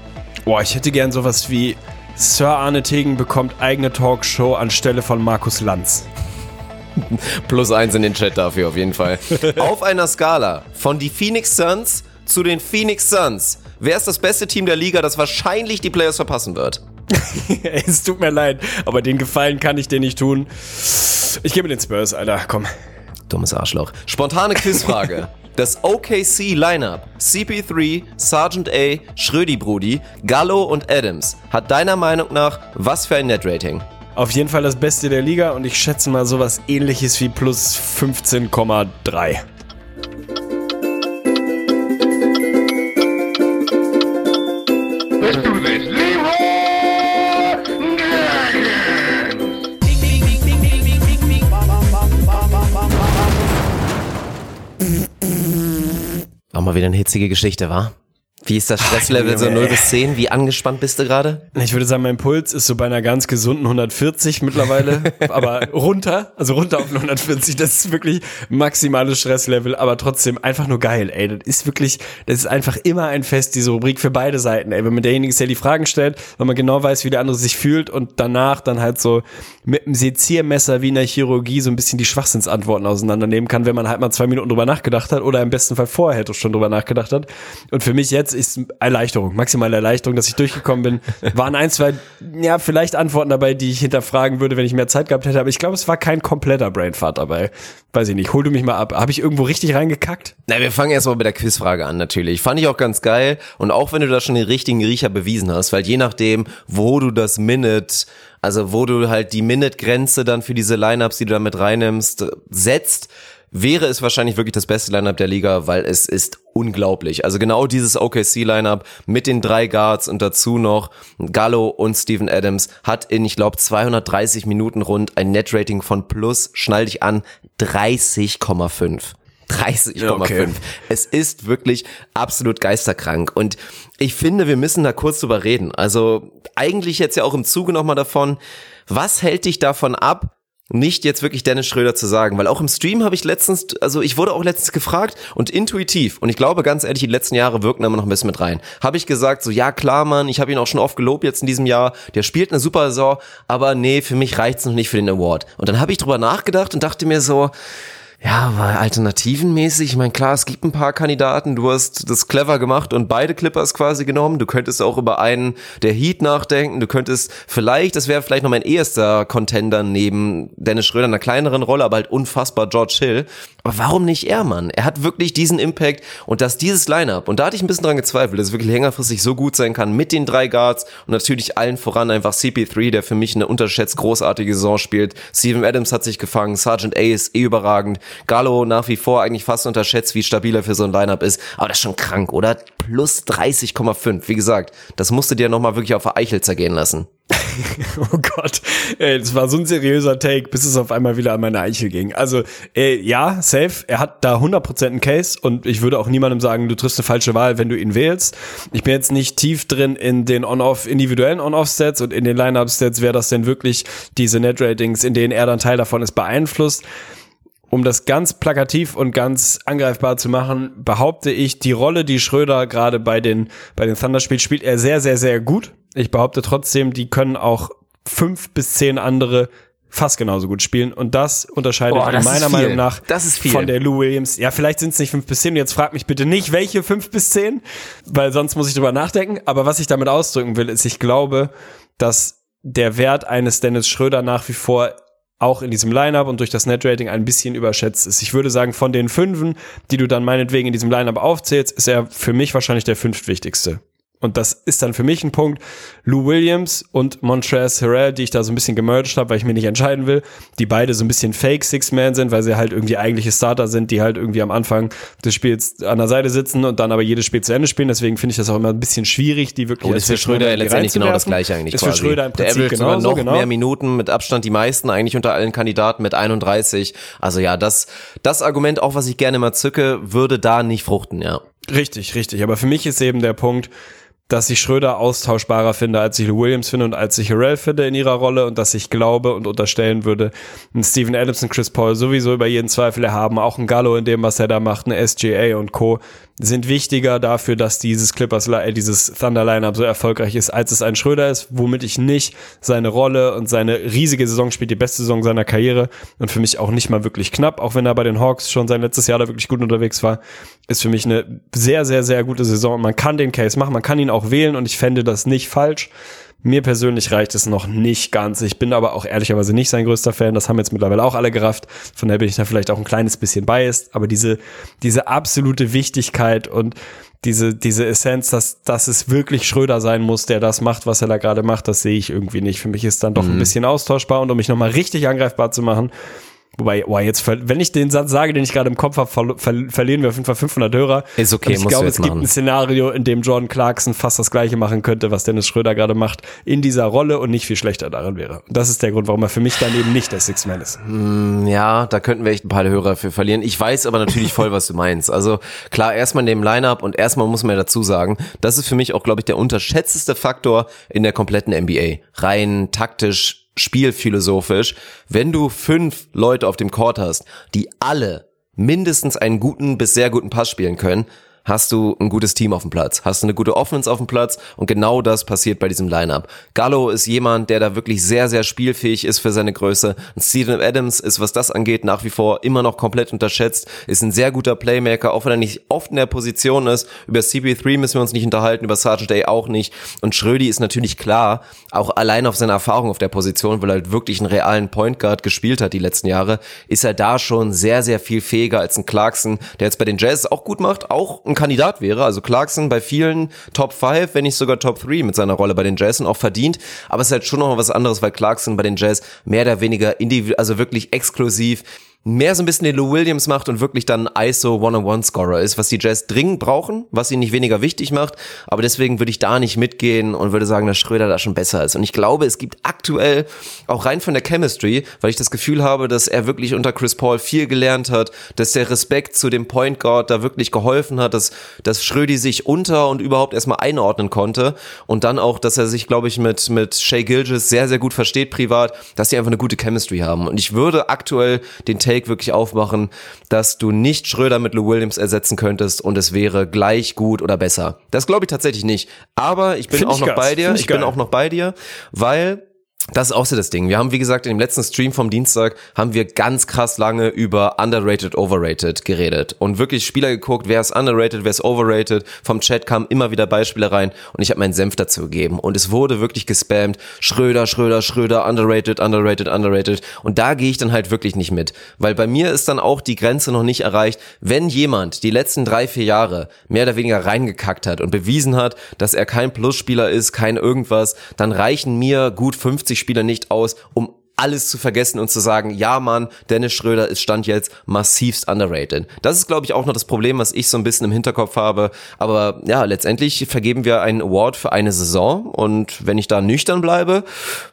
Boah, ich hätte gern sowas wie Sir Arne Tegen bekommt eigene Talkshow anstelle von Markus Lanz. Plus eins in den Chat dafür auf jeden Fall. auf einer Skala von die Phoenix Suns zu den Phoenix Suns. Wer ist das beste Team der Liga, das wahrscheinlich die Playoffs verpassen wird? es tut mir leid, aber den Gefallen kann ich dir nicht tun. Ich gebe den Spurs, Alter, komm. Dummes Arschloch. Spontane Quizfrage. Das OKC Lineup CP3, Sergeant A, Schrödi Brudi, Gallo und Adams hat deiner Meinung nach was für ein Net-Rating? Auf jeden Fall das Beste der Liga und ich schätze mal sowas ähnliches wie plus 15,3. Mal wieder eine hitzige Geschichte, war? Wie ist das Stresslevel so 0 bis 10? Wie angespannt bist du gerade? Ich würde sagen, mein Puls ist so bei einer ganz gesunden 140 mittlerweile, aber runter, also runter auf 140, das ist wirklich maximales Stresslevel, aber trotzdem einfach nur geil, ey. Das ist wirklich, das ist einfach immer ein Fest, diese Rubrik für beide Seiten, ey. Wenn man derjenige ist, der die Fragen stellt, wenn man genau weiß, wie der andere sich fühlt und danach dann halt so mit einem Seziermesser wie in der Chirurgie so ein bisschen die Schwachsinnsantworten auseinandernehmen kann, wenn man halt mal zwei Minuten drüber nachgedacht hat oder im besten Fall vorher hätte schon drüber nachgedacht hat. Und für mich jetzt ist Erleichterung, maximale Erleichterung, dass ich durchgekommen bin. Waren ein, zwei, ja, vielleicht Antworten dabei, die ich hinterfragen würde, wenn ich mehr Zeit gehabt hätte, aber ich glaube, es war kein kompletter Brainfart dabei. Weiß ich nicht, hol du mich mal ab. Habe ich irgendwo richtig reingekackt? Na, wir fangen erstmal mit der Quizfrage an, natürlich. Fand ich auch ganz geil. Und auch wenn du da schon den richtigen Riecher bewiesen hast, weil je nachdem, wo du das Minute also wo du halt die Minute-Grenze dann für diese Lineups, die du da mit reinnimmst, setzt, wäre es wahrscheinlich wirklich das beste Lineup der Liga, weil es ist unglaublich. Also genau dieses OKC-Lineup mit den drei Guards und dazu noch Gallo und Steven Adams hat in, ich glaube, 230 Minuten rund ein Net-Rating von plus, schnall dich an, 30,5. 30,5. Okay. Es ist wirklich absolut geisterkrank. Und ich finde, wir müssen da kurz drüber reden. Also eigentlich jetzt ja auch im Zuge nochmal davon, was hält dich davon ab, nicht jetzt wirklich Dennis Schröder zu sagen, weil auch im Stream habe ich letztens, also ich wurde auch letztens gefragt und intuitiv und ich glaube ganz ehrlich, die letzten Jahre wirken immer noch ein bisschen mit rein. Habe ich gesagt, so ja klar, Mann, ich habe ihn auch schon oft gelobt jetzt in diesem Jahr, der spielt eine super Saison, aber nee, für mich reicht's noch nicht für den Award. Und dann habe ich drüber nachgedacht und dachte mir so, ja, weil alternativenmäßig, ich meine, klar, es gibt ein paar Kandidaten, du hast das clever gemacht und beide Clippers quasi genommen. Du könntest auch über einen der Heat nachdenken. Du könntest vielleicht, das wäre vielleicht noch mein erster Contender neben Dennis Schröder in einer kleineren Rolle, aber halt unfassbar George Hill. Aber warum nicht er, Mann? Er hat wirklich diesen Impact und dass dieses Lineup, und da hatte ich ein bisschen dran gezweifelt, dass es wirklich längerfristig so gut sein kann mit den drei Guards und natürlich allen voran einfach CP3, der für mich eine unterschätzt großartige Saison spielt. Steven Adams hat sich gefangen, Sergeant A ist eh überragend. Gallo nach wie vor eigentlich fast unterschätzt, wie stabil er für so ein Lineup ist. Aber das ist schon krank, oder? Plus 30,5. Wie gesagt, das musst du dir nochmal wirklich auf der Eichel zergehen lassen. oh Gott, ey, das war so ein seriöser Take, bis es auf einmal wieder an meine Eichel ging. Also, ey, ja, safe, er hat da 100% einen Case und ich würde auch niemandem sagen, du triffst eine falsche Wahl, wenn du ihn wählst. Ich bin jetzt nicht tief drin in den On-Off, individuellen On-Off-Stats und in den Line-Up-Stats, wer das denn wirklich diese Net-Ratings, in denen er dann Teil davon ist, beeinflusst um das ganz plakativ und ganz angreifbar zu machen, behaupte ich, die Rolle, die Schröder gerade bei den, bei den Thunder spielt, spielt er sehr, sehr, sehr gut. Ich behaupte trotzdem, die können auch fünf bis zehn andere fast genauso gut spielen. Und das unterscheidet Boah, das meiner Meinung nach von der Lou Williams. Ja, vielleicht sind es nicht fünf bis zehn. Jetzt frag mich bitte nicht, welche fünf bis zehn, weil sonst muss ich drüber nachdenken. Aber was ich damit ausdrücken will, ist, ich glaube, dass der Wert eines Dennis Schröder nach wie vor auch in diesem Lineup und durch das Netrating ein bisschen überschätzt ist. Ich würde sagen, von den Fünfen, die du dann meinetwegen in diesem Lineup aufzählst, ist er für mich wahrscheinlich der fünftwichtigste. Und das ist dann für mich ein Punkt. Lou Williams und Montrezl Harrell, die ich da so ein bisschen gemerged habe, weil ich mir nicht entscheiden will, die beide so ein bisschen Fake Six-Man sind, weil sie halt irgendwie eigentliche Starter sind, die halt irgendwie am Anfang des Spiels an der Seite sitzen und dann aber jedes Spiel zu Ende spielen. Deswegen finde ich das auch immer ein bisschen schwierig, die wirklich. Oh, ist für Schröder letztendlich genau das gleiche eigentlich. Ist quasi. für Schröder im Prinzip Der genau noch genau. mehr Minuten mit Abstand die meisten eigentlich unter allen Kandidaten mit 31. Also ja, das das Argument auch, was ich gerne mal zücke, würde da nicht fruchten, ja. Richtig, richtig. Aber für mich ist eben der Punkt dass ich Schröder austauschbarer finde, als ich Williams finde und als ich Harrell finde in ihrer Rolle und dass ich glaube und unterstellen würde, ein Steven Adams und Chris Paul sowieso über jeden Zweifel erhaben, auch ein Gallo in dem, was er da macht, eine SGA und Co sind wichtiger dafür, dass dieses Clippers, äh, dieses Thunder Lineup so erfolgreich ist, als es ein Schröder ist, womit ich nicht seine Rolle und seine riesige Saison spielt, die beste Saison seiner Karriere und für mich auch nicht mal wirklich knapp, auch wenn er bei den Hawks schon sein letztes Jahr da wirklich gut unterwegs war, ist für mich eine sehr, sehr, sehr gute Saison. Man kann den Case machen, man kann ihn auch wählen und ich fände das nicht falsch. Mir persönlich reicht es noch nicht ganz. Ich bin aber auch ehrlicherweise nicht sein größter Fan. Das haben jetzt mittlerweile auch alle gerafft. Von daher bin ich da vielleicht auch ein kleines bisschen biased. Aber diese, diese absolute Wichtigkeit und diese, diese Essenz, dass, dass es wirklich Schröder sein muss, der das macht, was er da gerade macht, das sehe ich irgendwie nicht. Für mich ist dann doch mhm. ein bisschen austauschbar und um mich nochmal richtig angreifbar zu machen, Wobei, oh, jetzt, wenn ich den Satz sage, den ich gerade im Kopf habe, ver ver verlieren wir auf jeden Fall 500 Hörer. Ist okay, Und ich glaube, es jetzt gibt machen. ein Szenario, in dem Jordan Clarkson fast das Gleiche machen könnte, was Dennis Schröder gerade macht, in dieser Rolle und nicht viel schlechter darin wäre. Das ist der Grund, warum er für mich dann eben nicht der Six Man ist. Ja, da könnten wir echt ein paar Hörer für verlieren. Ich weiß aber natürlich voll, was du meinst. Also klar, erstmal in dem Lineup und erstmal muss man ja dazu sagen, das ist für mich auch, glaube ich, der unterschätzteste Faktor in der kompletten NBA. Rein taktisch, spielphilosophisch. Wenn du fünf Leute auf dem Court hast, die alle mindestens einen guten bis sehr guten Pass spielen können, hast du ein gutes Team auf dem Platz, hast du eine gute Offense auf dem Platz und genau das passiert bei diesem Lineup. Gallo ist jemand, der da wirklich sehr, sehr spielfähig ist für seine Größe. Und Steven Adams ist, was das angeht, nach wie vor immer noch komplett unterschätzt, ist ein sehr guter Playmaker, auch wenn er nicht oft in der Position ist. Über CP3 müssen wir uns nicht unterhalten, über Sergeant Day auch nicht. Und Schrödi ist natürlich klar, auch allein auf seine Erfahrung auf der Position, weil er halt wirklich einen realen Point Guard gespielt hat die letzten Jahre, ist er da schon sehr, sehr viel fähiger als ein Clarkson, der jetzt bei den Jazz auch gut macht, auch ein Kandidat wäre. Also Clarkson bei vielen Top 5, wenn nicht sogar Top 3 mit seiner Rolle bei den Jazz und auch verdient. Aber es ist halt schon noch mal was anderes, weil Clarkson bei den Jazz mehr oder weniger individuell, also wirklich exklusiv mehr so ein bisschen den Lou Williams macht und wirklich dann ISO One-on-One-Scorer ist, was die Jazz dringend brauchen, was sie nicht weniger wichtig macht. Aber deswegen würde ich da nicht mitgehen und würde sagen, dass Schröder da schon besser ist. Und ich glaube, es gibt aktuell auch rein von der Chemistry, weil ich das Gefühl habe, dass er wirklich unter Chris Paul viel gelernt hat, dass der Respekt zu dem Point Guard da wirklich geholfen hat, dass, dass Schrödi sich unter und überhaupt erstmal einordnen konnte und dann auch, dass er sich, glaube ich, mit, mit Shay Gilgis sehr, sehr gut versteht privat, dass die einfach eine gute Chemistry haben. Und ich würde aktuell den Take wirklich aufmachen, dass du nicht Schröder mit Lou Williams ersetzen könntest und es wäre gleich gut oder besser. Das glaube ich tatsächlich nicht. Aber ich bin Find auch noch krass. bei dir. Find ich Ich bin geil. auch noch bei dir, weil das ist auch so das Ding. Wir haben, wie gesagt, in dem letzten Stream vom Dienstag haben wir ganz krass lange über underrated, overrated geredet und wirklich Spieler geguckt, wer ist underrated, wer ist overrated. Vom Chat kamen immer wieder Beispiele rein und ich habe meinen Senf dazu gegeben und es wurde wirklich gespammt. Schröder, Schröder, Schröder, underrated, underrated, underrated. Und da gehe ich dann halt wirklich nicht mit, weil bei mir ist dann auch die Grenze noch nicht erreicht, wenn jemand die letzten drei, vier Jahre mehr oder weniger reingekackt hat und bewiesen hat, dass er kein Plusspieler ist, kein irgendwas, dann reichen mir gut 50 Spieler nicht aus, um alles zu vergessen und zu sagen, ja Mann, Dennis Schröder ist Stand jetzt massivst underrated. Das ist, glaube ich, auch noch das Problem, was ich so ein bisschen im Hinterkopf habe. Aber ja, letztendlich vergeben wir einen Award für eine Saison und wenn ich da nüchtern bleibe,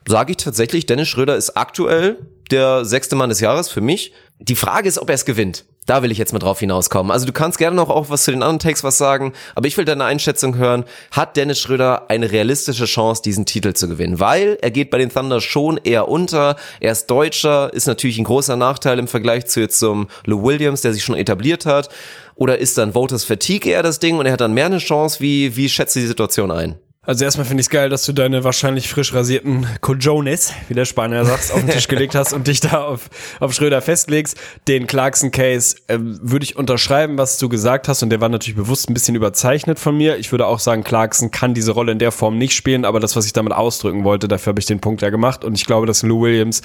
sage ich tatsächlich, Dennis Schröder ist aktuell der sechste Mann des Jahres für mich. Die Frage ist, ob er es gewinnt. Da will ich jetzt mal drauf hinauskommen. Also du kannst gerne noch auch was zu den anderen Takes was sagen, aber ich will deine Einschätzung hören. Hat Dennis Schröder eine realistische Chance, diesen Titel zu gewinnen? Weil er geht bei den Thunder schon eher unter. Er ist Deutscher, ist natürlich ein großer Nachteil im Vergleich zu jetzt zum Lou Williams, der sich schon etabliert hat. Oder ist dann Voters Fatigue eher das Ding und er hat dann mehr eine Chance? Wie, wie schätzt du die Situation ein? Also erstmal finde ich es geil, dass du deine wahrscheinlich frisch rasierten Cojones, wie der Spanier sagt, auf den Tisch gelegt hast und dich da auf, auf Schröder festlegst. Den Clarkson-Case ähm, würde ich unterschreiben, was du gesagt hast und der war natürlich bewusst ein bisschen überzeichnet von mir. Ich würde auch sagen, Clarkson kann diese Rolle in der Form nicht spielen, aber das, was ich damit ausdrücken wollte, dafür habe ich den Punkt ja gemacht und ich glaube, dass Lou Williams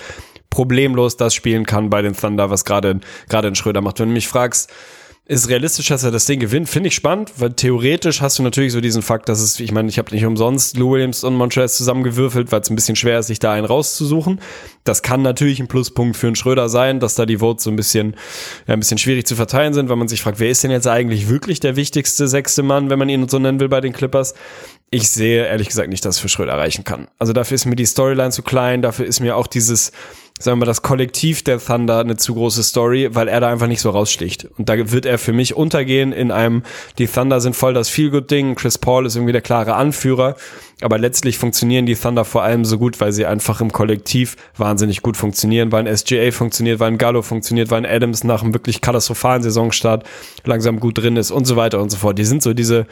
problemlos das spielen kann bei den Thunder, was gerade gerade in Schröder macht. Wenn du mich fragst, ist realistisch, dass er das Ding gewinnt, finde ich spannend, weil theoretisch hast du natürlich so diesen Fakt, dass es, ich meine, ich habe nicht umsonst Lou Williams und Montrez zusammengewürfelt, weil es ein bisschen schwer ist, sich da einen rauszusuchen. Das kann natürlich ein Pluspunkt für einen Schröder sein, dass da die Votes so ein bisschen, ja, ein bisschen schwierig zu verteilen sind, weil man sich fragt, wer ist denn jetzt eigentlich wirklich der wichtigste sechste Mann, wenn man ihn so nennen will bei den Clippers? Ich sehe ehrlich gesagt nicht, dass es für Schröder erreichen kann. Also dafür ist mir die Storyline zu klein, dafür ist mir auch dieses, sagen wir mal, das Kollektiv der Thunder eine zu große Story, weil er da einfach nicht so raussticht. Und da wird er für mich untergehen in einem, die Thunder sind voll das Feel-Good-Ding, Chris Paul ist irgendwie der klare Anführer, aber letztlich funktionieren die Thunder vor allem so gut, weil sie einfach im Kollektiv wahnsinnig gut funktionieren, weil ein SGA funktioniert, weil ein Gallo funktioniert, weil ein Adams nach einem wirklich katastrophalen Saisonstart langsam gut drin ist und so weiter und so fort. Die sind so diese,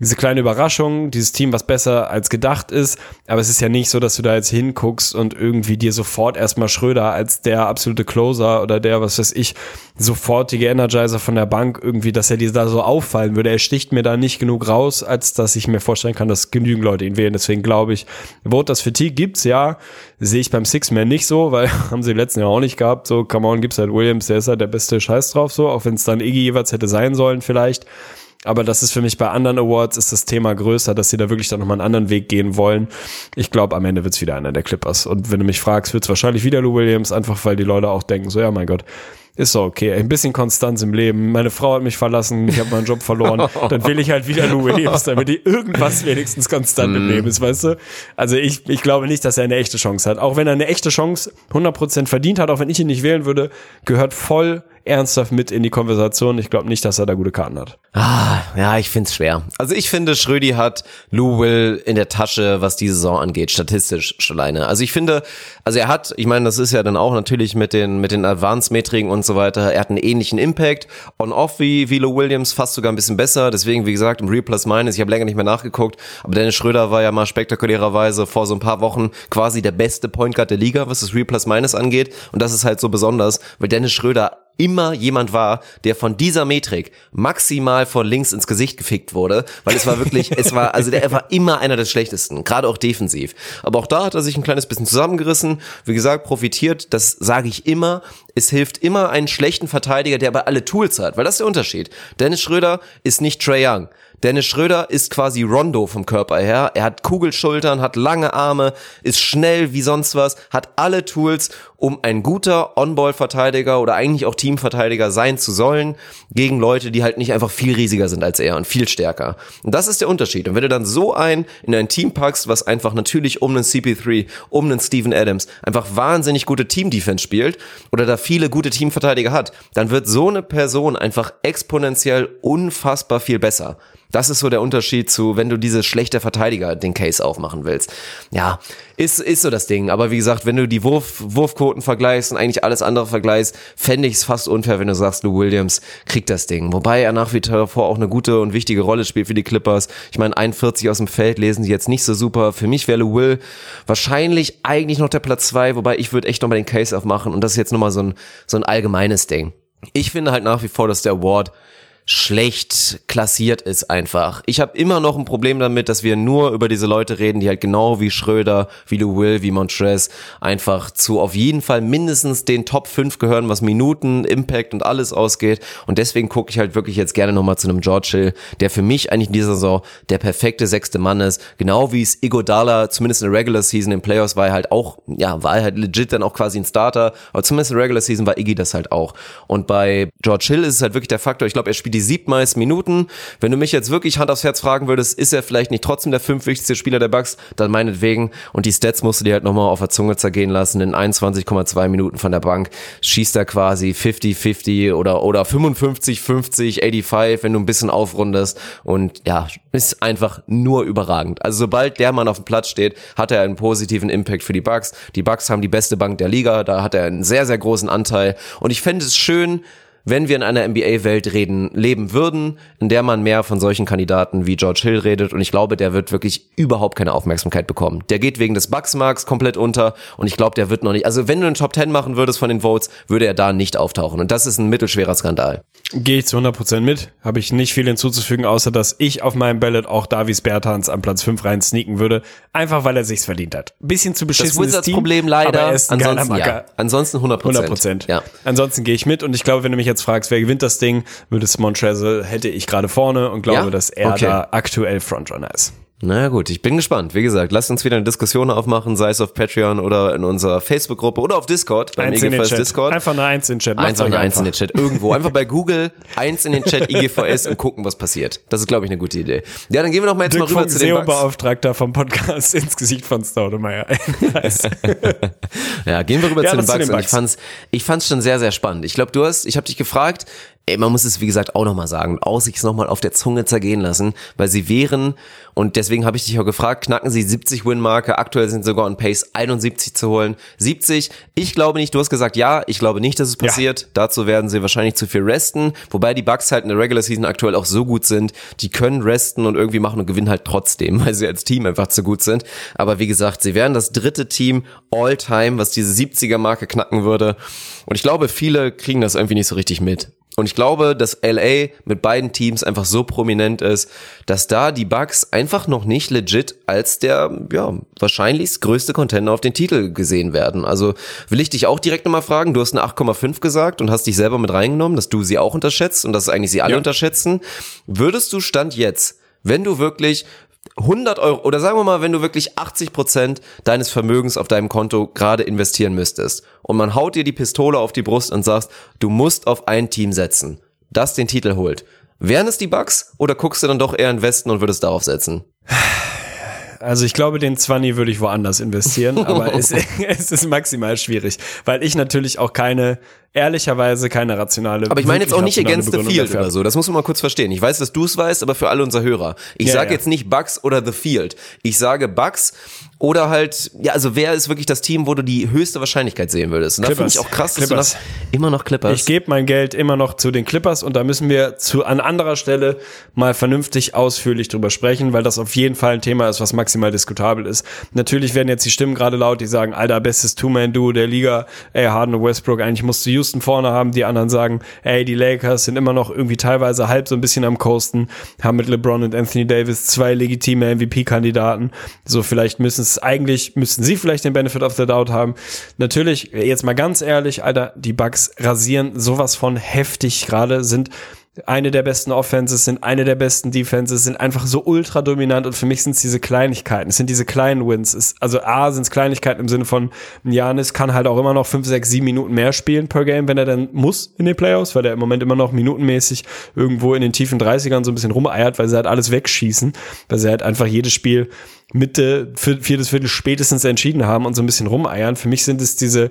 diese kleine Überraschung, dieses Team, was besser als gedacht ist. Aber es ist ja nicht so, dass du da jetzt hinguckst und irgendwie dir sofort erstmal Schröder als der absolute Closer oder der, was weiß ich, sofortige Energizer von der Bank irgendwie, dass er dir da so auffallen würde. Er sticht mir da nicht genug raus, als dass ich mir vorstellen kann, dass genügend Leute ihn wählen. Deswegen glaube ich, Vote das Fatigue gibt's, ja. Sehe ich beim Six-Man nicht so, weil haben sie im letzten Jahr auch nicht gehabt. So, come on, gibt's halt Williams, der ist halt der beste Scheiß drauf, so, auch wenn es dann Iggy jeweils hätte sein sollen vielleicht. Aber das ist für mich bei anderen Awards ist das Thema größer, dass sie da wirklich dann nochmal einen anderen Weg gehen wollen. Ich glaube, am Ende wird's wieder einer der Clippers. Und wenn du mich fragst, wird's wahrscheinlich wieder Lou Williams, einfach weil die Leute auch denken, so ja, mein Gott, ist so okay. Ein bisschen Konstanz im Leben. Meine Frau hat mich verlassen, ich habe meinen Job verloren. Dann will ich halt wieder Lou Williams, damit die irgendwas wenigstens konstant im Leben ist, weißt du? Also ich, ich glaube nicht, dass er eine echte Chance hat. Auch wenn er eine echte Chance 100% verdient hat, auch wenn ich ihn nicht wählen würde, gehört voll ernsthaft mit in die Konversation. Ich glaube nicht, dass er da gute Karten hat. Ah, ja, ich find's schwer. Also ich finde, Schrödi hat Lou Will in der Tasche, was die Saison angeht, statistisch alleine. Also ich finde, also er hat, ich meine, das ist ja dann auch natürlich mit den, mit den Advanced-Metriken und so weiter, er hat einen ähnlichen Impact on-off wie, wie Lou Williams, fast sogar ein bisschen besser. Deswegen, wie gesagt, im Real Plus Minus, ich habe länger nicht mehr nachgeguckt, aber Dennis Schröder war ja mal spektakulärerweise vor so ein paar Wochen quasi der beste Point Guard der Liga, was das Real Plus Minus angeht. Und das ist halt so besonders, weil Dennis Schröder immer jemand war, der von dieser Metrik maximal von links ins Gesicht gefickt wurde, weil es war wirklich, es war, also der war immer einer des schlechtesten, gerade auch defensiv. Aber auch da hat er sich ein kleines bisschen zusammengerissen, wie gesagt, profitiert, das sage ich immer, es hilft immer einen schlechten Verteidiger, der aber alle Tools hat, weil das ist der Unterschied. Dennis Schröder ist nicht Trey Young. Dennis Schröder ist quasi Rondo vom Körper her. Er hat Kugelschultern, hat lange Arme, ist schnell wie sonst was, hat alle Tools, um ein guter On-Ball-Verteidiger oder eigentlich auch Teamverteidiger sein zu sollen, gegen Leute, die halt nicht einfach viel riesiger sind als er und viel stärker. Und das ist der Unterschied. Und wenn du dann so ein in ein Team packst, was einfach natürlich um einen CP3, um einen Steven Adams einfach wahnsinnig gute Team-Defense spielt oder da viele gute Teamverteidiger hat, dann wird so eine Person einfach exponentiell unfassbar viel besser. Das ist so der Unterschied zu, wenn du diese schlechte Verteidiger den Case aufmachen willst. Ja, ist, ist so das Ding. Aber wie gesagt, wenn du die Wurf, Wurfquoten vergleichst und eigentlich alles andere vergleichst, fände ich es fast unfair, wenn du sagst, Lou Williams kriegt das Ding. Wobei er nach wie vor auch eine gute und wichtige Rolle spielt für die Clippers. Ich meine, 41 aus dem Feld lesen sie jetzt nicht so super. Für mich wäre Lou Will wahrscheinlich eigentlich noch der Platz zwei, wobei ich würde echt nochmal den Case aufmachen und das ist jetzt nochmal so ein, so ein allgemeines Ding. Ich finde halt nach wie vor, dass der Award schlecht klassiert ist einfach. Ich habe immer noch ein Problem damit, dass wir nur über diese Leute reden, die halt genau wie Schröder, wie Lou Will, wie Montrez einfach zu auf jeden Fall mindestens den Top 5 gehören, was Minuten, Impact und alles ausgeht. Und deswegen gucke ich halt wirklich jetzt gerne nochmal zu einem George Hill, der für mich eigentlich in dieser Saison der perfekte sechste Mann ist. Genau wie es Igodala zumindest in der Regular Season in Playoffs war er halt auch, ja, war er halt legit dann auch quasi ein Starter. Aber zumindest in der Regular Season war Iggy das halt auch. Und bei George Hill ist es halt wirklich der Faktor, ich glaube, er spielt die siebtmeisten Minuten. Wenn du mich jetzt wirklich Hand aufs Herz fragen würdest, ist er vielleicht nicht trotzdem der fünfwichtigste Spieler der Bucks, dann meinetwegen. Und die Stats musst du dir halt nochmal auf der Zunge zergehen lassen. In 21,2 Minuten von der Bank schießt er quasi 50-50 oder, oder 55-50, 85, wenn du ein bisschen aufrundest. Und ja, ist einfach nur überragend. Also sobald der Mann auf dem Platz steht, hat er einen positiven Impact für die Bucks. Die Bucks haben die beste Bank der Liga, da hat er einen sehr, sehr großen Anteil. Und ich fände es schön, wenn wir in einer NBA-Welt reden, leben würden, in der man mehr von solchen Kandidaten wie George Hill redet und ich glaube, der wird wirklich überhaupt keine Aufmerksamkeit bekommen. Der geht wegen des Bugsmarks komplett unter und ich glaube, der wird noch nicht, also wenn du einen Top 10 machen würdest von den Votes, würde er da nicht auftauchen und das ist ein mittelschwerer Skandal. Gehe ich zu 100% mit, habe ich nicht viel hinzuzufügen, außer dass ich auf meinem Ballot auch Davis Bertans an Platz 5 rein sneaken würde, einfach weil er sich's verdient hat. Bisschen zu beschissen. Das Wizards-Problem leider, ansonsten, ja. ansonsten 100%. 100%. Ja. Ansonsten gehe ich mit und ich glaube, wenn du mich jetzt fragst, wer gewinnt das Ding, würde es Montrezl, hätte ich gerade vorne und glaube, ja? dass er okay. da aktuell Frontrunner ist. Na gut, ich bin gespannt. Wie gesagt, lasst uns wieder eine Diskussion aufmachen, sei es auf Patreon oder in unserer Facebook-Gruppe oder auf Discord. Beim eins IGVS Discord. Einfach eine Eins in den Chat. Einfach eine Eins in den Chat. Irgendwo. Einfach bei Google Eins in den Chat IGVS und gucken, was passiert. Das ist, glaube ich, eine gute Idee. Ja, dann gehen wir noch mal jetzt Dirk mal rüber zu den beauftragter vom Podcast ins Gesicht von Staudemeyer. ja, gehen wir rüber ja, zu, den Bugs. zu den Bugs. Und ich fand's, ich fand's schon sehr, sehr spannend. Ich glaube, du hast, ich habe dich gefragt, ey, man muss es wie gesagt auch nochmal sagen, auch sich es nochmal auf der Zunge zergehen lassen, weil sie wären, und deswegen habe ich dich auch gefragt, knacken sie 70 Win-Marke, aktuell sind sogar on Pace 71 zu holen. 70, ich glaube nicht, du hast gesagt ja, ich glaube nicht, dass es passiert. Ja. Dazu werden sie wahrscheinlich zu viel resten, wobei die Bucks halt in der Regular Season aktuell auch so gut sind, die können resten und irgendwie machen und gewinnen halt trotzdem, weil sie als Team einfach zu gut sind. Aber wie gesagt, sie wären das dritte Team all time, was diese 70er-Marke knacken würde. Und ich glaube, viele kriegen das irgendwie nicht so richtig mit. Und ich glaube, dass LA mit beiden Teams einfach so prominent ist, dass da die Bucks einfach noch nicht legit als der, ja, wahrscheinlich größte Contender auf den Titel gesehen werden. Also will ich dich auch direkt nochmal fragen, du hast eine 8,5 gesagt und hast dich selber mit reingenommen, dass du sie auch unterschätzt und dass eigentlich sie alle ja. unterschätzen. Würdest du Stand jetzt, wenn du wirklich 100 Euro oder sagen wir mal, wenn du wirklich 80 Prozent deines Vermögens auf deinem Konto gerade investieren müsstest und man haut dir die Pistole auf die Brust und sagst, du musst auf ein Team setzen, das den Titel holt. Wären es die Bugs oder guckst du dann doch eher in Westen und würdest darauf setzen? Also ich glaube, den 20 würde ich woanders investieren, aber es, es ist maximal schwierig, weil ich natürlich auch keine ehrlicherweise keine rationale. Aber ich meine jetzt auch nicht against the field oder so. Das muss man mal kurz verstehen. Ich weiß, dass du es weißt, aber für alle unsere Hörer. Ich ja, sage ja. jetzt nicht Bugs oder the field. Ich sage Bugs oder halt, ja, also wer ist wirklich das Team, wo du die höchste Wahrscheinlichkeit sehen würdest? Und da finde ich auch krass, dass Clippers. du das immer noch Clippers. Ich gebe mein Geld immer noch zu den Clippers und da müssen wir zu an anderer Stelle mal vernünftig ausführlich drüber sprechen, weil das auf jeden Fall ein Thema ist, was maximal diskutabel ist. Natürlich werden jetzt die Stimmen gerade laut, die sagen, Alter, bestes Two-Man-Duo der Liga, ey, Harden und Westbrook, eigentlich musst du Houston vorne haben, die anderen sagen, ey, die Lakers sind immer noch irgendwie teilweise halb so ein bisschen am Coasten, haben mit LeBron und Anthony Davis zwei legitime MVP-Kandidaten. So, vielleicht müssen es eigentlich, müssten sie vielleicht den Benefit of the Doubt haben. Natürlich, jetzt mal ganz ehrlich, Alter, die Bugs rasieren sowas von heftig gerade, sind eine der besten Offenses, sind eine der besten Defenses, sind einfach so ultra dominant und für mich sind es diese Kleinigkeiten, es sind diese kleinen Wins. Es, also A sind es Kleinigkeiten im Sinne von, Janis kann halt auch immer noch fünf, sechs, sieben Minuten mehr spielen per Game, wenn er dann muss in den Playoffs, weil er im Moment immer noch minutenmäßig irgendwo in den tiefen 30ern so ein bisschen rumeiert, weil sie halt alles wegschießen, weil sie halt einfach jedes Spiel Mitte, viertes Viertel spätestens entschieden haben und so ein bisschen rumeiern. Für mich sind es diese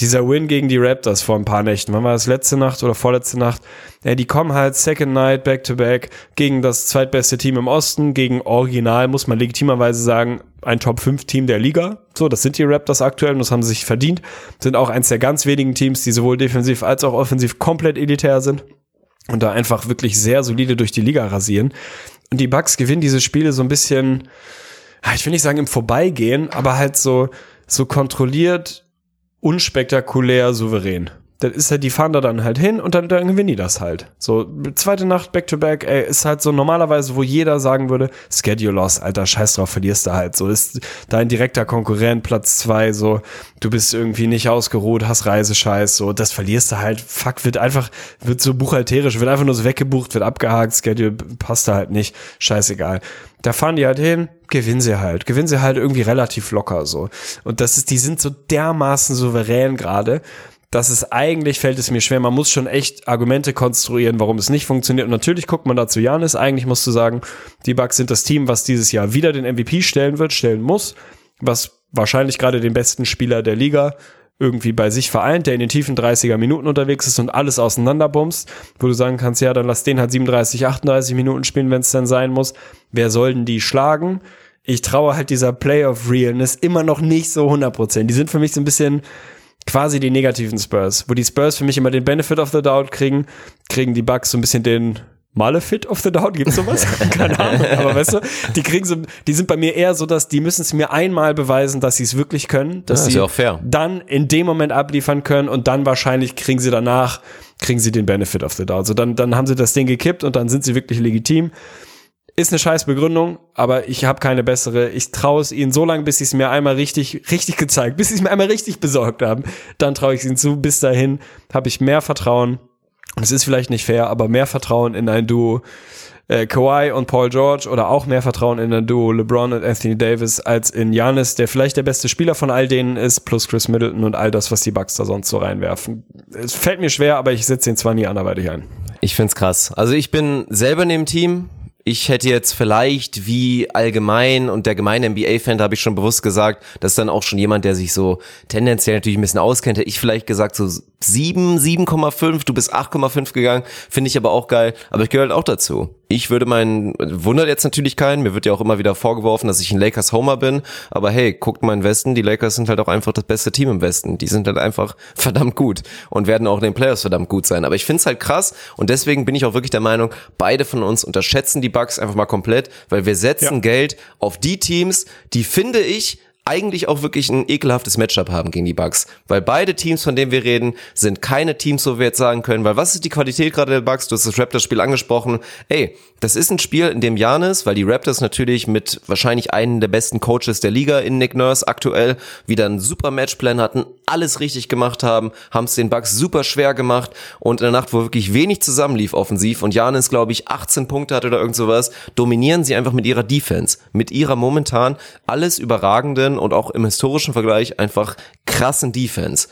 dieser Win gegen die Raptors vor ein paar Nächten, wann war das letzte Nacht oder vorletzte Nacht? Ja, die kommen halt Second Night back to back gegen das zweitbeste Team im Osten, gegen Original, muss man legitimerweise sagen, ein Top 5 Team der Liga. So, das sind die Raptors aktuell und das haben sie sich verdient. Sind auch eins der ganz wenigen Teams, die sowohl defensiv als auch offensiv komplett elitär sind und da einfach wirklich sehr solide durch die Liga rasieren. Und die Bucks gewinnen diese Spiele so ein bisschen, ich will nicht sagen im Vorbeigehen, aber halt so, so kontrolliert unspektakulär souverän. Das ist halt, die fahren da dann halt hin und dann, dann gewinnen die das halt. So, zweite Nacht back-to-back, ey, ist halt so normalerweise, wo jeder sagen würde, Schedule Loss, alter, scheiß drauf, verlierst du halt. So, ist dein direkter Konkurrent, Platz zwei, so, du bist irgendwie nicht ausgeruht, hast Reisescheiß, so, das verlierst du halt. Fuck, wird einfach, wird so buchhalterisch, wird einfach nur so weggebucht, wird abgehakt, Schedule passt da halt nicht, scheißegal. Da fahren die halt hin, gewinnen sie halt. Gewinnen sie halt irgendwie relativ locker so. Und das ist, die sind so dermaßen souverän gerade, dass es eigentlich fällt es mir schwer. Man muss schon echt Argumente konstruieren, warum es nicht funktioniert. Und natürlich guckt man da zu Janis. Eigentlich musst du sagen, die Bucks sind das Team, was dieses Jahr wieder den MVP stellen wird, stellen muss, was wahrscheinlich gerade den besten Spieler der Liga irgendwie bei sich vereint, der in den tiefen 30er Minuten unterwegs ist und alles auseinanderbumst, wo du sagen kannst, ja, dann lass den halt 37, 38 Minuten spielen, wenn es dann sein muss. Wer soll denn die schlagen? Ich traue halt dieser Playoff Realness immer noch nicht so 100%. Die sind für mich so ein bisschen quasi die negativen Spurs, wo die Spurs für mich immer den Benefit of the Doubt kriegen, kriegen die Bucks so ein bisschen den Malefit of the Doubt, gibt's sowas? Keine Ahnung, aber weißt du, die kriegen so, die sind bei mir eher so, dass die müssen es mir einmal beweisen, dass sie es wirklich können, dass ja, sie dann in dem Moment abliefern können und dann wahrscheinlich kriegen sie danach, kriegen sie den Benefit of the Doubt. So dann, dann haben sie das Ding gekippt und dann sind sie wirklich legitim. Ist eine scheiß Begründung, aber ich habe keine bessere. Ich traue es ihnen so lange, bis sie es mir einmal richtig, richtig gezeigt, bis sie es mir einmal richtig besorgt haben. Dann traue ich es ihnen zu. Bis dahin habe ich mehr Vertrauen. Es ist vielleicht nicht fair, aber mehr Vertrauen in ein Duo äh, Kawhi und Paul George oder auch mehr Vertrauen in ein Duo LeBron und Anthony Davis als in Giannis, der vielleicht der beste Spieler von all denen ist, plus Chris Middleton und all das, was die Bucks da sonst so reinwerfen. Es fällt mir schwer, aber ich setze ihn zwar nie anderweitig ein. Ich find's krass. Also ich bin selber in dem Team, ich hätte jetzt vielleicht wie allgemein und der gemeine NBA-Fan, da habe ich schon bewusst gesagt, dass dann auch schon jemand, der sich so tendenziell natürlich ein bisschen auskennt, hätte ich vielleicht gesagt so 7, 7,5, du bist 8,5 gegangen, finde ich aber auch geil, aber ich gehöre halt auch dazu. Ich würde meinen, wundert jetzt natürlich keinen, mir wird ja auch immer wieder vorgeworfen, dass ich ein Lakers Homer bin, aber hey, guckt mal in Westen, die Lakers sind halt auch einfach das beste Team im Westen. Die sind halt einfach verdammt gut und werden auch in den Playoffs verdammt gut sein. Aber ich finde es halt krass und deswegen bin ich auch wirklich der Meinung, beide von uns unterschätzen die Bugs einfach mal komplett, weil wir setzen ja. Geld auf die Teams, die finde ich eigentlich auch wirklich ein ekelhaftes Matchup haben gegen die Bucks. Weil beide Teams, von denen wir reden, sind keine Teams, wo wir jetzt sagen können, weil was ist die Qualität gerade der Bucks? Du hast das Raptors-Spiel angesprochen. Ey, das ist ein Spiel, in dem Janis, weil die Raptors natürlich mit wahrscheinlich einen der besten Coaches der Liga in Nick Nurse aktuell wieder einen super Matchplan hatten, alles richtig gemacht haben, haben es den Bucks super schwer gemacht und in der Nacht, wo wirklich wenig zusammenlief offensiv und Janis, glaube ich, 18 Punkte hatte oder irgend sowas, dominieren sie einfach mit ihrer Defense, mit ihrer momentan alles überragenden und auch im historischen Vergleich einfach krassen Defense.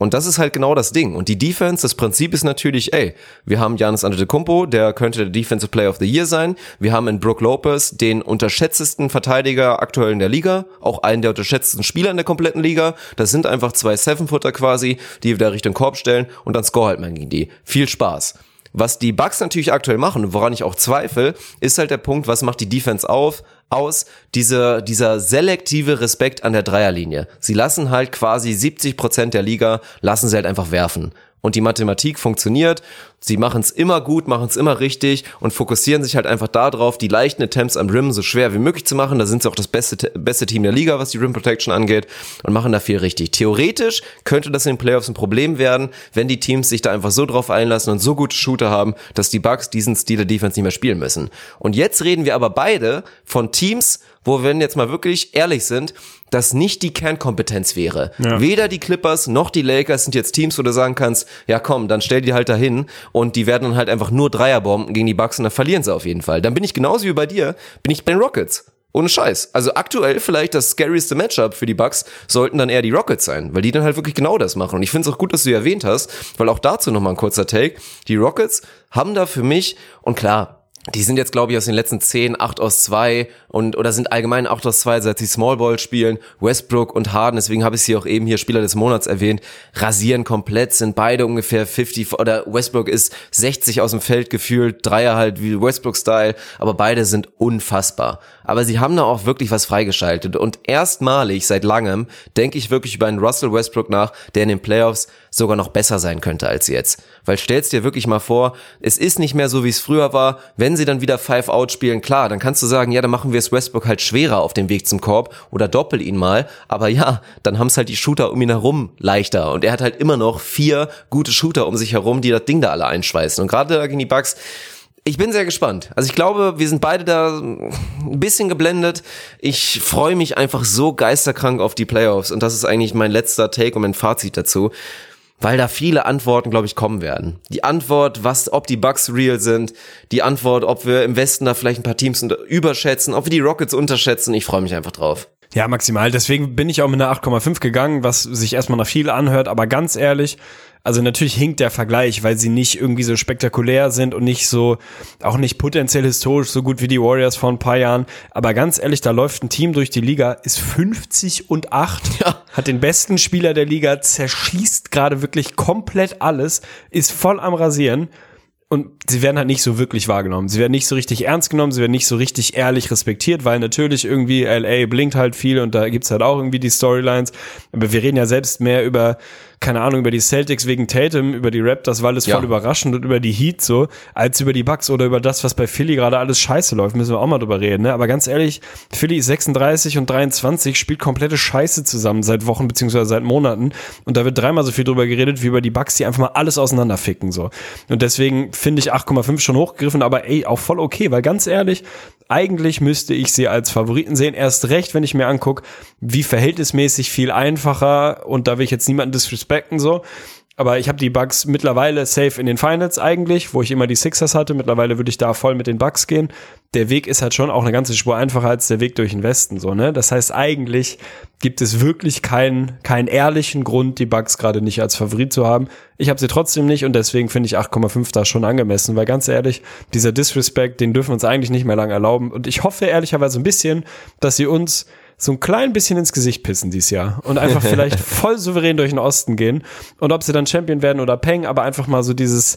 Und das ist halt genau das Ding. Und die Defense, das Prinzip ist natürlich, ey, wir haben Janis Antetokounmpo, der könnte der Defensive Player of the Year sein. Wir haben in Brook Lopez den unterschätztesten Verteidiger aktuell in der Liga, auch einen der unterschätztesten Spieler in der kompletten Liga. Das sind einfach zwei Seven-Footer quasi, die wieder Richtung Korb stellen und dann score halt man gegen die. Viel Spaß. Was die Bucks natürlich aktuell machen, woran ich auch zweifle, ist halt der Punkt, was macht die Defense auf, aus, diese, dieser selektive Respekt an der Dreierlinie. Sie lassen halt quasi 70 Prozent der Liga, lassen sie halt einfach werfen und die Mathematik funktioniert. Sie machen es immer gut, machen es immer richtig und fokussieren sich halt einfach darauf, die leichten Attempts am Rim so schwer wie möglich zu machen. Da sind sie auch das beste, beste Team der Liga, was die Rim Protection angeht und machen da viel richtig. Theoretisch könnte das in den Playoffs ein Problem werden, wenn die Teams sich da einfach so drauf einlassen und so gute Shooter haben, dass die Bucks diesen Stil der Defense nicht mehr spielen müssen. Und jetzt reden wir aber beide von Teams, wo wir jetzt mal wirklich ehrlich sind, das nicht die Kernkompetenz wäre. Ja. Weder die Clippers noch die Lakers sind jetzt Teams, wo du sagen kannst, ja komm, dann stell die halt dahin und die werden dann halt einfach nur Dreierbomben gegen die Bucks und dann verlieren sie auf jeden Fall. Dann bin ich genauso wie bei dir, bin ich bei den Rockets. Ohne Scheiß. Also aktuell vielleicht das scarieste Matchup für die Bucks sollten dann eher die Rockets sein, weil die dann halt wirklich genau das machen. Und ich finde es auch gut, dass du erwähnt hast, weil auch dazu nochmal ein kurzer Take. Die Rockets haben da für mich, und klar, die sind jetzt, glaube ich, aus den letzten zehn, acht aus zwei und oder sind allgemein acht aus zwei, seit sie Small Ball spielen. Westbrook und Harden, deswegen habe ich sie auch eben hier Spieler des Monats erwähnt, rasieren komplett, sind beide ungefähr 50 oder Westbrook ist 60 aus dem Feld gefühlt, Dreier halt wie Westbrook-Style, aber beide sind unfassbar. Aber sie haben da auch wirklich was freigeschaltet und erstmalig seit langem denke ich wirklich über einen Russell Westbrook nach, der in den Playoffs sogar noch besser sein könnte als jetzt. Weil stellst dir wirklich mal vor, es ist nicht mehr so, wie es früher war. Wenn sie dann wieder Five-Out spielen, klar, dann kannst du sagen, ja, dann machen wir es Westbrook halt schwerer auf dem Weg zum Korb oder doppel ihn mal. Aber ja, dann haben es halt die Shooter um ihn herum leichter. Und er hat halt immer noch vier gute Shooter um sich herum, die das Ding da alle einschweißen. Und gerade gegen die Bugs, ich bin sehr gespannt. Also ich glaube, wir sind beide da ein bisschen geblendet. Ich freue mich einfach so geisterkrank auf die Playoffs und das ist eigentlich mein letzter Take und mein Fazit dazu weil da viele Antworten, glaube ich, kommen werden. Die Antwort, was, ob die Bugs real sind, die Antwort, ob wir im Westen da vielleicht ein paar Teams überschätzen, ob wir die Rockets unterschätzen. Ich freue mich einfach drauf. Ja, maximal. Deswegen bin ich auch mit einer 8,5 gegangen, was sich erstmal nach viel anhört, aber ganz ehrlich, also natürlich hinkt der Vergleich, weil sie nicht irgendwie so spektakulär sind und nicht so, auch nicht potenziell historisch so gut wie die Warriors vor ein paar Jahren. Aber ganz ehrlich, da läuft ein Team durch die Liga, ist 50 und 8, ja. hat den besten Spieler der Liga, zerschießt gerade wirklich komplett alles, ist voll am Rasieren und sie werden halt nicht so wirklich wahrgenommen. Sie werden nicht so richtig ernst genommen, sie werden nicht so richtig ehrlich respektiert, weil natürlich irgendwie LA blinkt halt viel und da gibt's halt auch irgendwie die Storylines. Aber wir reden ja selbst mehr über keine Ahnung, über die Celtics wegen Tatum, über die Raptors, weil es ja. voll überraschend und über die Heat so, als über die Bucks oder über das, was bei Philly gerade alles scheiße läuft, müssen wir auch mal drüber reden, ne? Aber ganz ehrlich, Philly ist 36 und 23, spielt komplette Scheiße zusammen seit Wochen beziehungsweise seit Monaten und da wird dreimal so viel drüber geredet wie über die Bucks, die einfach mal alles auseinanderficken so. Und deswegen finde ich 8,5 schon hochgegriffen, aber ey, auch voll okay, weil ganz ehrlich, eigentlich müsste ich sie als Favoriten sehen. Erst recht, wenn ich mir angucke, wie verhältnismäßig viel einfacher, und da will ich jetzt niemanden disrespekten so, aber ich habe die Bugs mittlerweile safe in den Finals eigentlich, wo ich immer die Sixers hatte. Mittlerweile würde ich da voll mit den Bugs gehen. Der Weg ist halt schon auch eine ganze Spur einfacher als der Weg durch den Westen, so, ne? Das heißt, eigentlich gibt es wirklich keinen, keinen ehrlichen Grund, die Bugs gerade nicht als Favorit zu haben. Ich habe sie trotzdem nicht und deswegen finde ich 8,5 da schon angemessen, weil ganz ehrlich, dieser Disrespect, den dürfen wir uns eigentlich nicht mehr lang erlauben. Und ich hoffe ehrlicherweise ein bisschen, dass sie uns so ein klein bisschen ins Gesicht pissen dieses Jahr und einfach vielleicht voll souverän durch den Osten gehen. Und ob sie dann Champion werden oder Peng, aber einfach mal so dieses,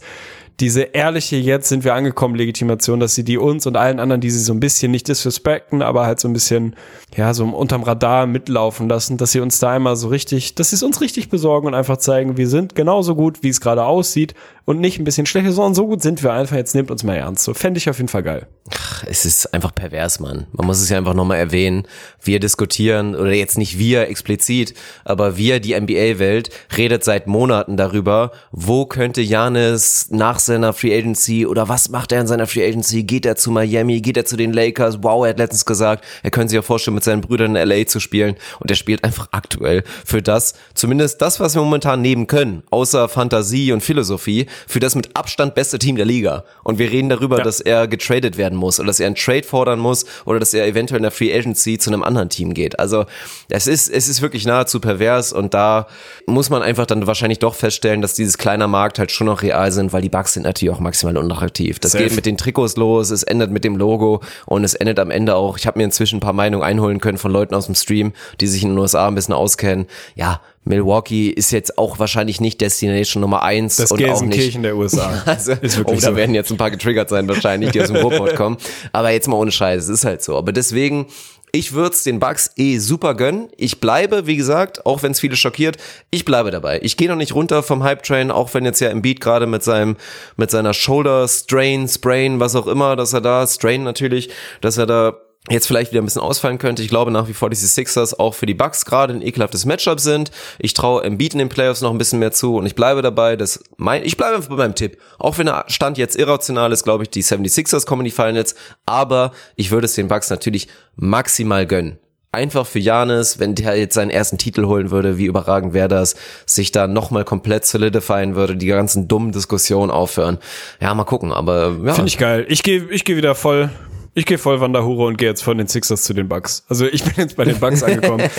diese ehrliche, jetzt sind wir angekommen, Legitimation, dass sie die uns und allen anderen, die sie so ein bisschen nicht disrespekten, aber halt so ein bisschen, ja, so unterm Radar mitlaufen lassen, dass sie uns da einmal so richtig, dass sie es uns richtig besorgen und einfach zeigen, wir sind genauso gut, wie es gerade aussieht und nicht ein bisschen schlechter, sondern so gut sind wir einfach, jetzt nehmt uns mal ernst. So fände ich auf jeden Fall geil. Ach, es ist einfach pervers, Mann. Man muss es ja einfach nochmal erwähnen. Wir diskutieren, oder jetzt nicht wir explizit, aber wir, die NBA-Welt, redet seit Monaten darüber, wo könnte Janis nach seiner Free Agency oder was macht er in seiner Free Agency? Geht er zu Miami? Geht er zu den Lakers? Wow, er hat letztens gesagt, er könnte sich ja vorstellen, mit seinen Brüdern in LA zu spielen. Und er spielt einfach aktuell für das, zumindest das, was wir momentan nehmen können, außer Fantasie und Philosophie, für das mit Abstand beste Team der Liga. Und wir reden darüber, ja. dass er getradet werden muss oder dass er einen Trade fordern muss oder dass er eventuell in der Free Agency zu einem anderen Team geht. Also es ist, es ist wirklich nahezu pervers und da muss man einfach dann wahrscheinlich doch feststellen, dass dieses kleine Markt halt schon noch real sind, weil die Bugs sind natürlich auch maximal unattraktiv. Das Safe. geht mit den Trikots los, es endet mit dem Logo und es endet am Ende auch, ich habe mir inzwischen ein paar Meinungen einholen können von Leuten aus dem Stream, die sich in den USA ein bisschen auskennen. Ja, Milwaukee ist jetzt auch wahrscheinlich nicht Destination Nummer eins das und auch nicht der USA. also, ist wirklich oh, da so. werden jetzt ein paar getriggert sein wahrscheinlich, die aus dem Ruhrpott kommen. Aber jetzt mal ohne Scheiß, es ist halt so. Aber deswegen ich würde es den Bugs eh super gönnen. Ich bleibe, wie gesagt, auch wenn es viele schockiert, ich bleibe dabei. Ich gehe noch nicht runter vom Hype Train, auch wenn jetzt ja Embiid gerade mit seinem mit seiner Shoulder Strain, Sprain, was auch immer, dass er da Strain natürlich, dass er da jetzt vielleicht wieder ein bisschen ausfallen könnte. Ich glaube nach wie vor, dass die Sixers auch für die Bucks gerade ein ekelhaftes Matchup sind. Ich traue Embiid in den Playoffs noch ein bisschen mehr zu und ich bleibe dabei, dass mein, ich bleibe einfach bei meinem Tipp. Auch wenn der Stand jetzt irrational ist, glaube ich, die 76ers kommen in die Finals, aber ich würde es den Bucks natürlich maximal gönnen. Einfach für Janis, wenn der jetzt seinen ersten Titel holen würde, wie überragend wäre das, sich da nochmal komplett solidifieren würde, die ganzen dummen Diskussionen aufhören. Ja, mal gucken, aber ja. Finde ich geil. Ich gehe ich geh wieder voll ich gehe voll Wanderhure und gehe jetzt von den Sixers zu den Bucks. Also ich bin jetzt bei den Bucks angekommen.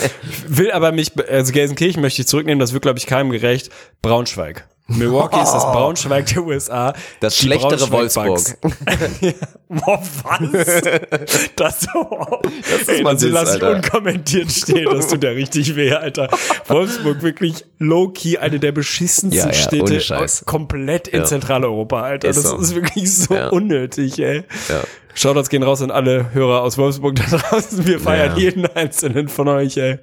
Will aber mich, also Gelsenkirchen möchte ich zurücknehmen, das wird, glaube ich, keinem gerecht. Braunschweig. Milwaukee oh. ist das Braunschweig der USA. Das schlechtere Wolfsburg. ja. Boah, was? Das, oh. das ist Ey, das lass ich unkommentiert stehen. Das tut ja richtig weh, Alter. Wolfsburg wirklich low-key eine der beschissensten ja, ja, Städte komplett in ja. Zentraleuropa, Alter. Ist das so. ist wirklich so unnötig, ey. Ja. Shoutouts gehen raus an alle Hörer aus Wolfsburg da draußen. Wir feiern jeden einzelnen von euch, ey.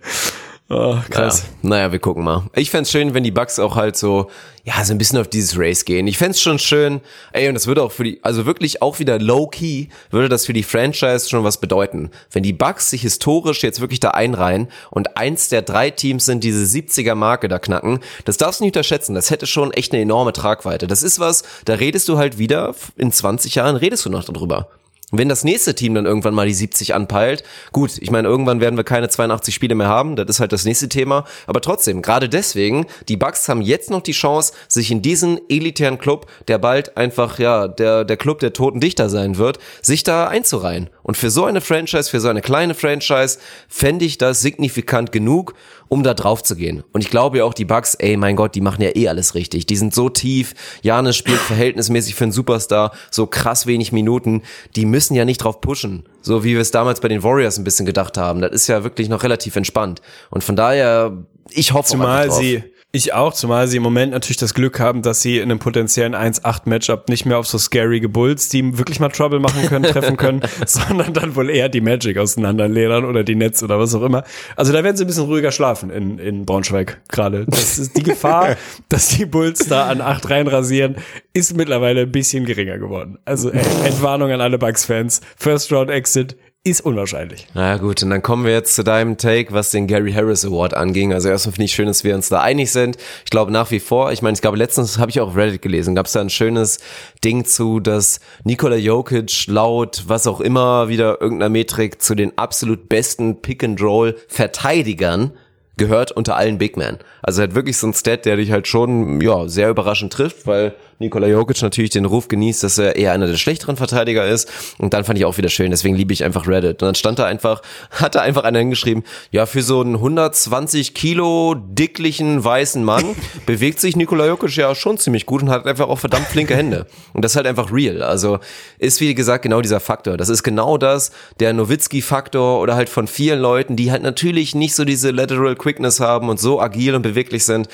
Oh, krass. Ja, naja, wir gucken mal. Ich fände schön, wenn die Bugs auch halt so, ja, so ein bisschen auf dieses Race gehen. Ich fände schon schön, ey, und das würde auch für die, also wirklich auch wieder low-key, würde das für die Franchise schon was bedeuten. Wenn die Bugs sich historisch jetzt wirklich da einreihen und eins der drei Teams sind, diese 70er-Marke da knacken, das darfst du nicht unterschätzen. Das hätte schon echt eine enorme Tragweite. Das ist was, da redest du halt wieder, in 20 Jahren redest du noch darüber. Wenn das nächste Team dann irgendwann mal die 70 anpeilt, gut, ich meine, irgendwann werden wir keine 82 Spiele mehr haben, das ist halt das nächste Thema, aber trotzdem, gerade deswegen, die Bucks haben jetzt noch die Chance, sich in diesen elitären Club, der bald einfach, ja, der, der Club der toten Dichter sein wird, sich da einzureihen. Und für so eine Franchise, für so eine kleine Franchise, fände ich das signifikant genug, um da drauf zu gehen. Und ich glaube ja auch, die Bucks, ey, mein Gott, die machen ja eh alles richtig. Die sind so tief, Janis spielt verhältnismäßig für einen Superstar, so krass wenig Minuten, die müssen müssen ja nicht drauf pushen, so wie wir es damals bei den Warriors ein bisschen gedacht haben. Das ist ja wirklich noch relativ entspannt. Und von daher, ich hoffe Zumal sie ich auch, zumal sie im Moment natürlich das Glück haben, dass sie in einem potenziellen 1-8-Matchup nicht mehr auf so scary Bulls, die wirklich mal Trouble machen können, treffen können, sondern dann wohl eher die Magic auseinanderledern oder die Nets oder was auch immer. Also da werden sie ein bisschen ruhiger schlafen in, in Braunschweig gerade. Das ist die Gefahr, dass die Bulls da an 8 reinrasieren, ist mittlerweile ein bisschen geringer geworden. Also äh, Entwarnung an alle Bucks-Fans. First Round Exit ist unwahrscheinlich. Na gut, und dann kommen wir jetzt zu deinem Take, was den Gary Harris Award anging. Also erstmal finde ich schön, dass wir uns da einig sind. Ich glaube nach wie vor, ich meine, ich glaube letztens habe ich auch Reddit gelesen, gab es da ein schönes Ding zu, dass Nikola Jokic laut was auch immer wieder irgendeiner Metrik zu den absolut besten Pick-and-Roll Verteidigern gehört unter allen Big Men. Also er hat wirklich so ein Stat, der dich halt schon ja sehr überraschend trifft, weil Nikola Jokic natürlich den Ruf genießt, dass er eher einer der schlechteren Verteidiger ist. Und dann fand ich auch wieder schön, deswegen liebe ich einfach Reddit. Und dann stand da einfach, hat da einfach einer hingeschrieben, ja, für so einen 120 Kilo dicklichen weißen Mann bewegt sich Nikola Jokic ja schon ziemlich gut und hat einfach auch verdammt flinke Hände. Und das ist halt einfach real. Also ist wie gesagt genau dieser Faktor. Das ist genau das, der Nowitzki-Faktor oder halt von vielen Leuten, die halt natürlich nicht so diese lateral Quickness haben und so agil und beweglich sind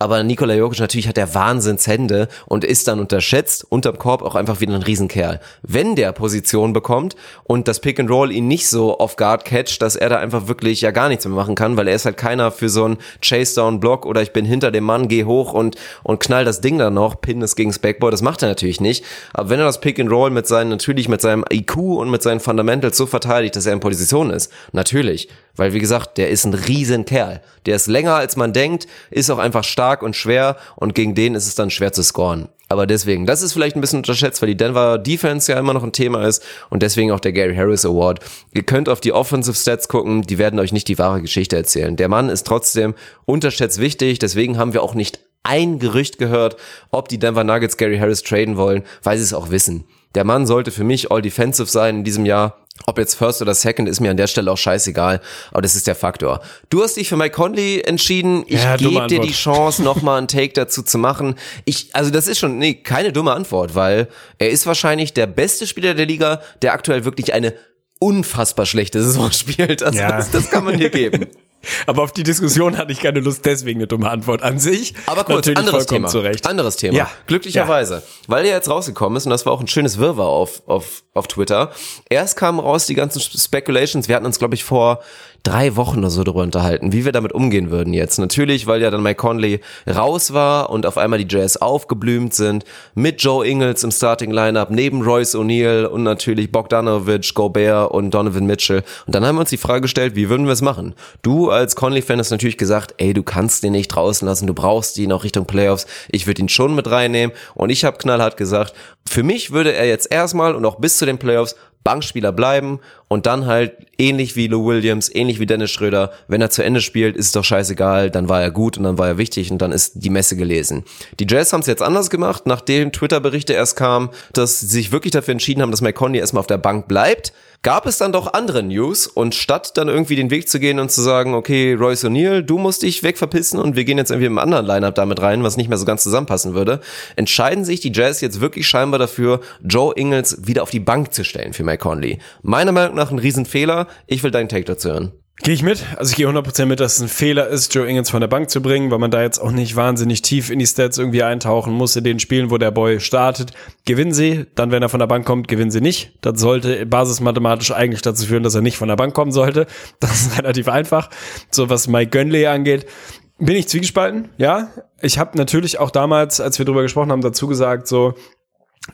aber Nikola Jokic natürlich hat der Wahnsinnshände und ist dann unterschätzt, unterm Korb auch einfach wieder ein Riesenkerl. Wenn der Position bekommt und das Pick and Roll ihn nicht so off guard catcht, dass er da einfach wirklich ja gar nichts mehr machen kann, weil er ist halt keiner für so einen Chase Down Block oder ich bin hinter dem Mann, geh hoch und und knall das Ding dann noch, pin es gegens Backboard, das macht er natürlich nicht. Aber wenn er das Pick and Roll mit seinen natürlich mit seinem IQ und mit seinen Fundamentals so verteidigt, dass er in Position ist, natürlich, weil wie gesagt, der ist ein Riesenkerl. Der ist länger als man denkt, ist auch einfach stark und schwer und gegen den ist es dann schwer zu scoren. Aber deswegen, das ist vielleicht ein bisschen unterschätzt, weil die Denver Defense ja immer noch ein Thema ist und deswegen auch der Gary Harris Award. Ihr könnt auf die Offensive Stats gucken, die werden euch nicht die wahre Geschichte erzählen. Der Mann ist trotzdem unterschätzt wichtig, deswegen haben wir auch nicht ein Gerücht gehört, ob die Denver Nuggets Gary Harris traden wollen, weil sie es auch wissen. Der Mann sollte für mich all defensive sein in diesem Jahr. Ob jetzt First oder Second ist mir an der Stelle auch scheißegal, aber das ist der Faktor. Du hast dich für Mike Conley entschieden. Ich Ja, gebe dir die Chance, nochmal einen Take dazu zu machen. Ich, also das ist schon, nee, keine dumme Antwort, weil er ist wahrscheinlich der beste Spieler der Liga, der aktuell wirklich eine unfassbar schlechte Saison spielt. Also Ja. das, das kann man hier geben. Aber auf die Diskussion hatte ich keine Lust, deswegen eine dumme Antwort an sich. Aber kurz, Natürlich anderes Thema. zu Recht. Anderes Thema. Ja. Glücklicherweise. Weil der jetzt rausgekommen ist, und das war auch ein schönes Wirrwarr auf, auf, auf Twitter. Erst kamen raus die ganzen Speculations. Wir hatten uns, glaube ich, vor drei Wochen oder so darüber unterhalten, wie wir damit umgehen würden jetzt. Natürlich, weil ja dann Mike Conley raus war und auf einmal die Jazz aufgeblümt sind. Mit Joe Ingles im Starting Lineup, neben Royce O'Neal und natürlich Bogdanovic, Gobert und Donovan Mitchell. Und dann haben wir uns die Frage gestellt, wie würden wir es machen? Du als Conley-Fan hast natürlich gesagt, ey, du kannst den nicht draußen lassen, du brauchst ihn auch Richtung Playoffs. Ich würde ihn schon mit reinnehmen. Und ich habe knallhart gesagt, für mich würde er jetzt erstmal und auch bis zu den Playoffs Bankspieler bleiben und dann halt ähnlich wie Lou Williams, ähnlich wie Dennis Schröder, wenn er zu Ende spielt, ist es doch scheißegal, dann war er gut und dann war er wichtig und dann ist die Messe gelesen. Die Jazz haben es jetzt anders gemacht, nachdem Twitter-Berichte erst kamen, dass sie sich wirklich dafür entschieden haben, dass Mike Conley erstmal auf der Bank bleibt, gab es dann doch andere News und statt dann irgendwie den Weg zu gehen und zu sagen, okay, Royce O'Neal, du musst dich wegverpissen und wir gehen jetzt irgendwie im anderen Lineup damit rein, was nicht mehr so ganz zusammenpassen würde, entscheiden sich die Jazz jetzt wirklich scheinbar dafür, Joe Ingles wieder auf die Bank zu stellen für Mike Conley. Meiner Meinung ein Riesenfehler. Ich will deinen Take dazu hören. Gehe ich mit. Also ich gehe 100% mit, dass es ein Fehler ist, Joe Ingles von der Bank zu bringen, weil man da jetzt auch nicht wahnsinnig tief in die Stats irgendwie eintauchen muss in den Spielen, wo der Boy startet. Gewinnen sie, dann wenn er von der Bank kommt, gewinnen sie nicht. Das sollte basismathematisch eigentlich dazu führen, dass er nicht von der Bank kommen sollte. Das ist relativ einfach. So was Mike Gönley angeht, bin ich zwiegespalten, ja. Ich habe natürlich auch damals, als wir drüber gesprochen haben, dazu gesagt, so,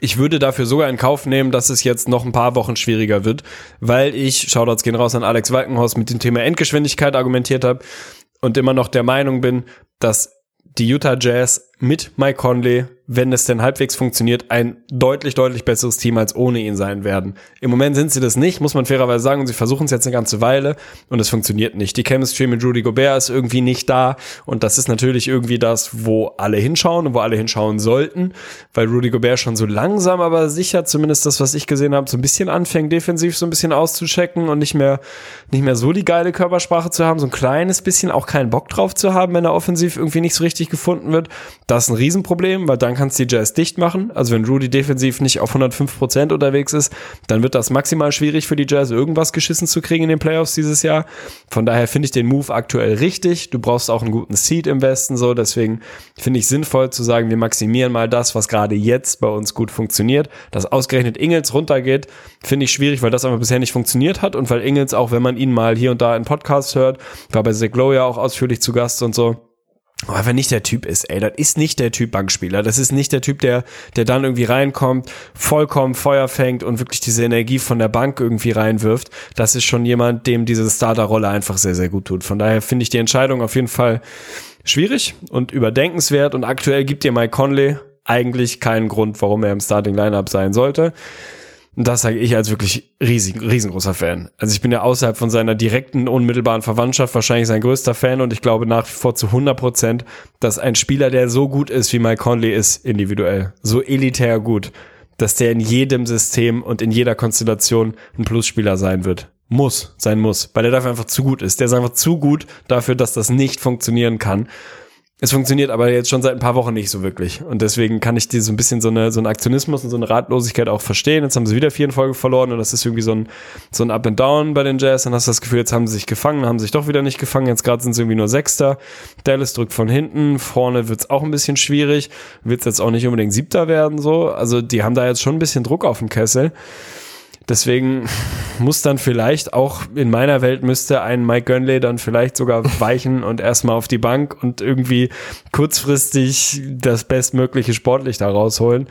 ich würde dafür sogar in Kauf nehmen, dass es jetzt noch ein paar Wochen schwieriger wird, weil ich, Shoutouts gehen raus an Alex Walkenhaus, mit dem Thema Endgeschwindigkeit argumentiert habe und immer noch der Meinung bin, dass die Utah Jazz mit Mike Conley, wenn es denn halbwegs funktioniert, ein deutlich, deutlich besseres Team als ohne ihn sein werden. Im Moment sind sie das nicht, muss man fairerweise sagen, und sie versuchen es jetzt eine ganze Weile und es funktioniert nicht. Die Chemistry mit Rudy Gobert ist irgendwie nicht da und das ist natürlich irgendwie das, wo alle hinschauen und wo alle hinschauen sollten, weil Rudy Gobert schon so langsam, aber sicher, zumindest das, was ich gesehen habe, so ein bisschen anfängt, defensiv so ein bisschen auszuchecken und nicht mehr, nicht mehr so die geile Körpersprache zu haben, so ein kleines bisschen auch keinen Bock drauf zu haben, wenn er offensiv irgendwie nicht so richtig gefunden wird. Das ist ein Riesenproblem, weil dann kannst du die Jazz dicht machen. Also wenn Rudy defensiv nicht auf 105 Prozent unterwegs ist, dann wird das maximal schwierig für die Jazz, irgendwas geschissen zu kriegen in den Playoffs dieses Jahr. Von daher finde ich den Move aktuell richtig. Du brauchst auch einen guten Seed im Westen, so. Deswegen finde ich sinnvoll zu sagen, wir maximieren mal das, was gerade jetzt bei uns gut funktioniert. Dass ausgerechnet Ingels runtergeht, finde ich schwierig, weil das einfach bisher nicht funktioniert hat und weil Ingels, auch wenn man ihn mal hier und da in Podcasts hört, war bei Zach Lowe ja auch ausführlich zu Gast und so, aber wenn nicht der Typ ist, ey, das ist nicht der Typ Bankspieler. Das ist nicht der Typ, der, der dann irgendwie reinkommt, vollkommen Feuer fängt und wirklich diese Energie von der Bank irgendwie reinwirft. Das ist schon jemand, dem diese Starterrolle einfach sehr, sehr gut tut. Von daher finde ich die Entscheidung auf jeden Fall schwierig und überdenkenswert. Und aktuell gibt dir Mike Conley eigentlich keinen Grund, warum er im Starting Lineup sein sollte. Und das sage ich als wirklich riesig, riesengroßer Fan. Also ich bin ja außerhalb von seiner direkten, unmittelbaren Verwandtschaft wahrscheinlich sein größter Fan und ich glaube nach wie vor zu 100 Prozent, dass ein Spieler, der so gut ist, wie Mike Conley ist, individuell, so elitär gut, dass der in jedem System und in jeder Konstellation ein Plusspieler sein wird. Muss, sein muss, weil er dafür einfach zu gut ist. Der ist einfach zu gut dafür, dass das nicht funktionieren kann. Es funktioniert aber jetzt schon seit ein paar Wochen nicht so wirklich. Und deswegen kann ich dir so ein bisschen so eine, so einen Aktionismus und so eine Ratlosigkeit auch verstehen. Jetzt haben sie wieder vier in Folge verloren und das ist irgendwie so ein, so ein Up and Down bei den Jazz. Dann hast du das Gefühl, jetzt haben sie sich gefangen, haben sich doch wieder nicht gefangen. Jetzt gerade sind sie irgendwie nur Sechster. Dallas drückt von hinten. Vorne wird's auch ein bisschen schwierig. Wird's jetzt auch nicht unbedingt Siebter werden, so. Also die haben da jetzt schon ein bisschen Druck auf dem Kessel. Deswegen muss dann vielleicht auch in meiner Welt müsste ein Mike Gönley dann vielleicht sogar weichen und erstmal auf die Bank und irgendwie kurzfristig das bestmögliche Sportlich da rausholen.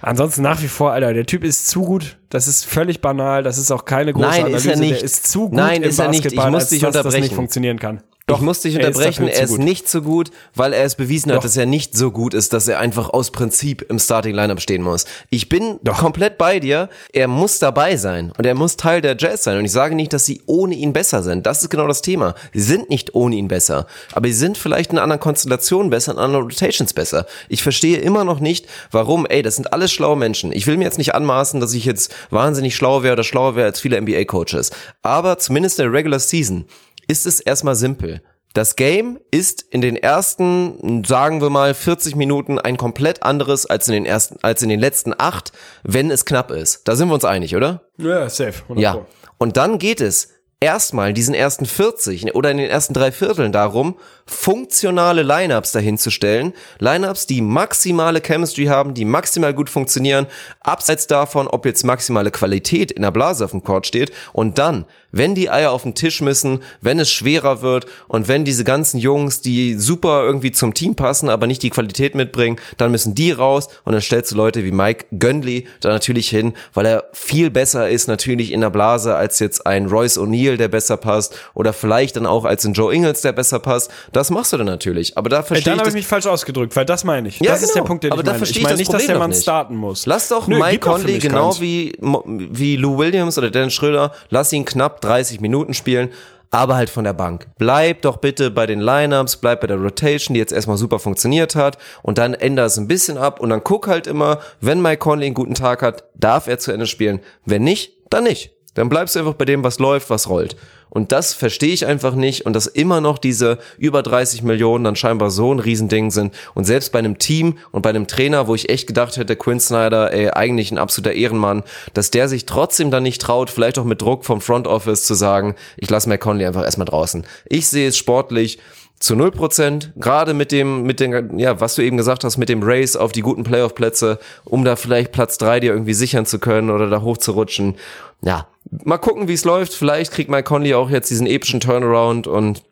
Ansonsten nach wie vor, Alter, der Typ ist zu gut. Das ist völlig banal. Das ist auch keine große Nein, Analyse. ist er nicht. Der ist zu gut Nein, im ist er nicht. Ich Basketball, muss dich dass das unterbrechen. nicht funktionieren kann. Ich muss dich er ist unterbrechen, er ist nicht so gut, weil er es bewiesen hat, Doch. dass er nicht so gut ist, dass er einfach aus Prinzip im Starting Lineup stehen muss. Ich bin komplett bei dir. Er muss dabei sein und er muss Teil der Jazz sein. Und ich sage nicht, dass sie ohne ihn besser sind. Das ist genau das Thema. Sie sind nicht ohne ihn besser, aber sie sind vielleicht in anderen Konstellationen besser, in anderen Rotations besser. Ich verstehe immer noch nicht, warum. Ey, das sind alles schlaue Menschen. Ich will mir jetzt nicht anmaßen, dass ich jetzt wahnsinnig schlau wäre oder schlauer wäre als viele NBA-Coaches. Aber zumindest in der Regular Season ist es erstmal simpel. Das Game ist in den ersten, sagen wir mal, 40 Minuten ein komplett anderes als in den ersten, als in den letzten acht, wenn es knapp ist. Da sind wir uns einig, oder? Ja, safe. 100 Ja. Und dann geht es erstmal diesen ersten 40 oder in den ersten drei Vierteln darum, funktionale Lineups dahinzustellen. Lineups, die maximale Chemistry haben, die maximal gut funktionieren, abseits davon, ob jetzt maximale Qualität in der Blase auf dem Court steht. Und dann, wenn die Eier auf den Tisch müssen, wenn es schwerer wird und wenn diese ganzen Jungs, die super irgendwie zum Team passen, aber nicht die Qualität mitbringen, dann müssen die raus und dann stellst du Leute wie Mike Gönley da natürlich hin, weil er viel besser ist natürlich in der Blase als jetzt ein Royce O'Neal, der besser passt oder vielleicht dann auch als ein Joe Ingles, der besser passt. Das machst du dann natürlich, aber da Ey, verstehe dann ich habe das ich mich falsch ausgedrückt, weil das meine ich. Ja, das ist der genau. Punkt, den Aber ich da meine. verstehe ich meine nicht, dass der Mann nicht. starten muss. Lass doch Nö, Mike Conley genau wie, wie Lou Williams oder Dennis Schröder, lass ihn knapp 30 Minuten spielen, aber halt von der Bank. Bleib doch bitte bei den Lineups, bleib bei der Rotation, die jetzt erstmal super funktioniert hat und dann änder es ein bisschen ab und dann guck halt immer, wenn Mike Conley einen guten Tag hat, darf er zu Ende spielen. Wenn nicht, dann nicht. Dann bleibst du einfach bei dem, was läuft, was rollt. Und das verstehe ich einfach nicht und dass immer noch diese über 30 Millionen dann scheinbar so ein Riesending sind. Und selbst bei einem Team und bei einem Trainer, wo ich echt gedacht hätte, Quinn Snyder, ey, eigentlich ein absoluter Ehrenmann, dass der sich trotzdem dann nicht traut, vielleicht auch mit Druck vom Front Office zu sagen, ich lasse McConley einfach erstmal draußen. Ich sehe es sportlich zu 0%, gerade mit dem, mit den, ja, was du eben gesagt hast, mit dem Race auf die guten Playoff-Plätze, um da vielleicht Platz drei dir irgendwie sichern zu können oder da hochzurutschen. Ja, mal gucken, wie es läuft. Vielleicht kriegt Mike Conley auch jetzt diesen epischen Turnaround und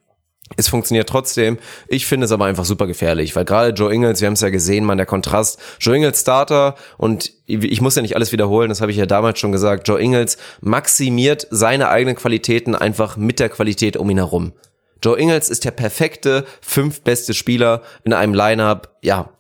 es funktioniert trotzdem. Ich finde es aber einfach super gefährlich, weil gerade Joe Ingles, wir haben es ja gesehen, man, der Kontrast. Joe Ingles Starter und ich muss ja nicht alles wiederholen, das habe ich ja damals schon gesagt. Joe Ingles maximiert seine eigenen Qualitäten einfach mit der Qualität um ihn herum. Joe Ingles ist der perfekte fünftbeste Spieler in einem Lineup. Ja,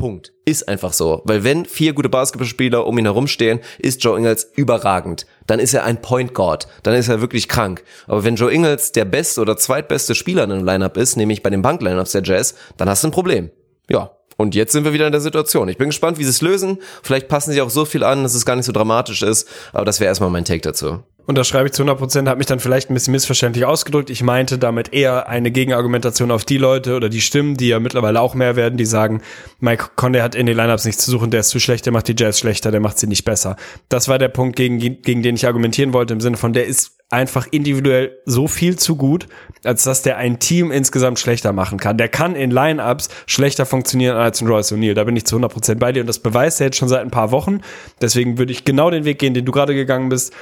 Punkt. Ist einfach so. Weil wenn vier gute Basketballspieler um ihn herumstehen, ist Joe Ingles überragend. Dann ist er ein Point Guard. Dann ist er wirklich krank. Aber wenn Joe Ingles der beste oder zweitbeste Spieler in einem Lineup ist, nämlich bei den Banklineups der Jazz, dann hast du ein Problem. Ja. Und jetzt sind wir wieder in der Situation. Ich bin gespannt, wie sie es lösen. Vielleicht passen sie auch so viel an, dass es gar nicht so dramatisch ist. Aber das wäre erstmal mein Take dazu. Und das schreibe ich zu 100 Prozent, hat mich dann vielleicht ein bisschen missverständlich ausgedrückt. Ich meinte damit eher eine Gegenargumentation auf die Leute oder die Stimmen, die ja mittlerweile auch mehr werden, die sagen, Mike Conley hat in den Lineups nichts zu suchen, der ist zu schlecht, der macht die Jazz schlechter, der macht sie nicht besser. Das war der Punkt, gegen, gegen den ich argumentieren wollte, im Sinne von, der ist einfach individuell so viel zu gut, als dass der ein Team insgesamt schlechter machen kann. Der kann in Lineups schlechter funktionieren als ein Royce O'Neal. Da bin ich zu 100% bei dir und das beweist er jetzt schon seit ein paar Wochen. Deswegen würde ich genau den Weg gehen, den du gerade gegangen bist.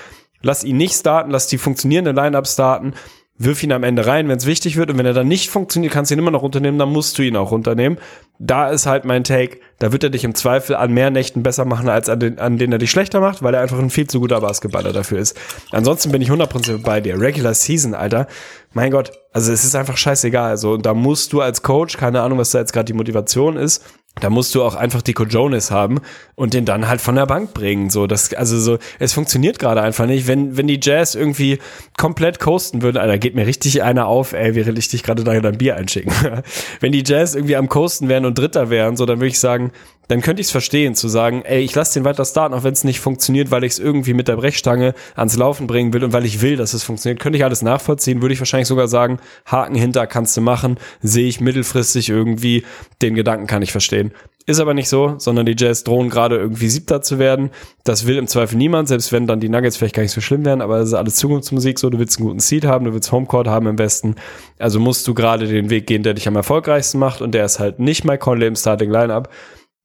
Lass ihn nicht starten, lass die funktionierende Lineup starten, wirf ihn am Ende rein, wenn es wichtig wird. Und wenn er dann nicht funktioniert, kannst du ihn immer noch runternehmen, dann musst du ihn auch runternehmen. Da ist halt mein Take, da wird er dich im Zweifel an mehr Nächten besser machen, als an, den, an denen er dich schlechter macht, weil er einfach ein viel zu guter Basketballer dafür ist. Ansonsten bin ich 100% bei dir. Regular Season, Alter. Mein Gott, also es ist einfach scheißegal. Also, und da musst du als Coach, keine Ahnung, was da jetzt gerade die Motivation ist, da musst du auch einfach Dico Jonas haben und den dann halt von der Bank bringen. So, das, also so, es funktioniert gerade einfach nicht. Wenn, wenn die Jazz irgendwie komplett coasten würden, Alter, geht mir richtig einer auf, ey, während ich dich gerade da dein Bier einschicken. wenn die Jazz irgendwie am Coasten wären und Dritter wären, so, dann würde ich sagen, dann könnte ich es verstehen, zu sagen, ey, ich lasse den weiter starten, auch wenn es nicht funktioniert, weil ich es irgendwie mit der Brechstange ans Laufen bringen will und weil ich will, dass es funktioniert, könnte ich alles nachvollziehen, würde ich wahrscheinlich sogar sagen, Haken hinter kannst du machen, sehe ich mittelfristig irgendwie, den Gedanken kann ich verstehen. Ist aber nicht so, sondern die Jazz drohen gerade irgendwie siebter zu werden. Das will im Zweifel niemand, selbst wenn dann die Nuggets vielleicht gar nicht so schlimm wären, aber es ist alles Zukunftsmusik so. Du willst einen guten Seed haben, du willst Homecourt haben im Westen. Also musst du gerade den Weg gehen, der dich am erfolgreichsten macht und der ist halt nicht Mike Conley im Starting Lineup.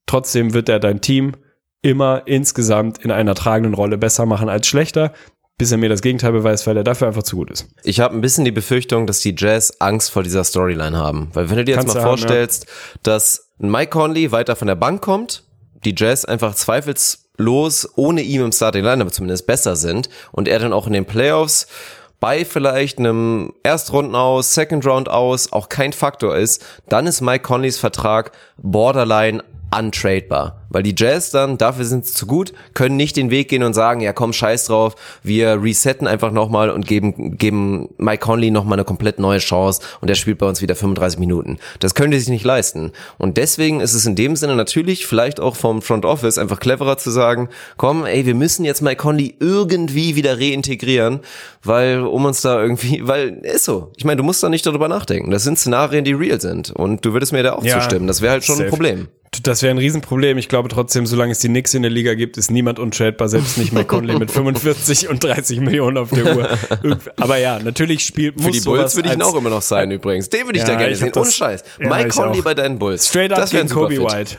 Trotzdem wird er dein Team immer insgesamt in einer tragenden Rolle besser machen als schlechter bis er mir das Gegenteil beweist, weil er dafür einfach zu gut ist. Ich habe ein bisschen die Befürchtung, dass die Jazz Angst vor dieser Storyline haben. Weil wenn du dir jetzt Kannst mal vorstellst, haben, ja. dass Mike Conley weiter von der Bank kommt, die Jazz einfach zweifelslos ohne ihm im Starting Lineup zumindest besser sind und er dann auch in den Playoffs bei vielleicht einem Erstrunden aus, Second Round aus auch kein Faktor ist, dann ist Mike Conleys Vertrag borderline untradebar. Weil die Jazz dann, dafür sind sie zu gut, können nicht den Weg gehen und sagen, ja komm, scheiß drauf, wir resetten einfach nochmal und geben, geben Mike Conley nochmal eine komplett neue Chance und der spielt bei uns wieder 35 Minuten. Das können die sich nicht leisten. Und deswegen ist es in dem Sinne natürlich vielleicht auch vom Front Office einfach cleverer zu sagen, komm, ey, wir müssen jetzt Mike Conley irgendwie wieder reintegrieren, weil um uns da irgendwie, weil ist so. Ich meine, du musst da nicht darüber nachdenken. Das sind Szenarien, die real sind. Und du würdest mir da auch ja, zustimmen. Das wäre halt schon safe. ein Problem. Das wäre ein Riesenproblem. Ich glaube trotzdem, solange es die Knicks in der Liga gibt, ist niemand untradebar, selbst nicht Mike Conley mit 45 und 30 Millionen auf der Uhr. Aber ja, natürlich spielt muss Für die Bulls würde ich ihn auch immer noch sein übrigens. Den würde ich ja, da gerne sehen. Ohne Scheiß. Ja, Mike Conley bei deinen Bulls. Straight up gegen Kobe White.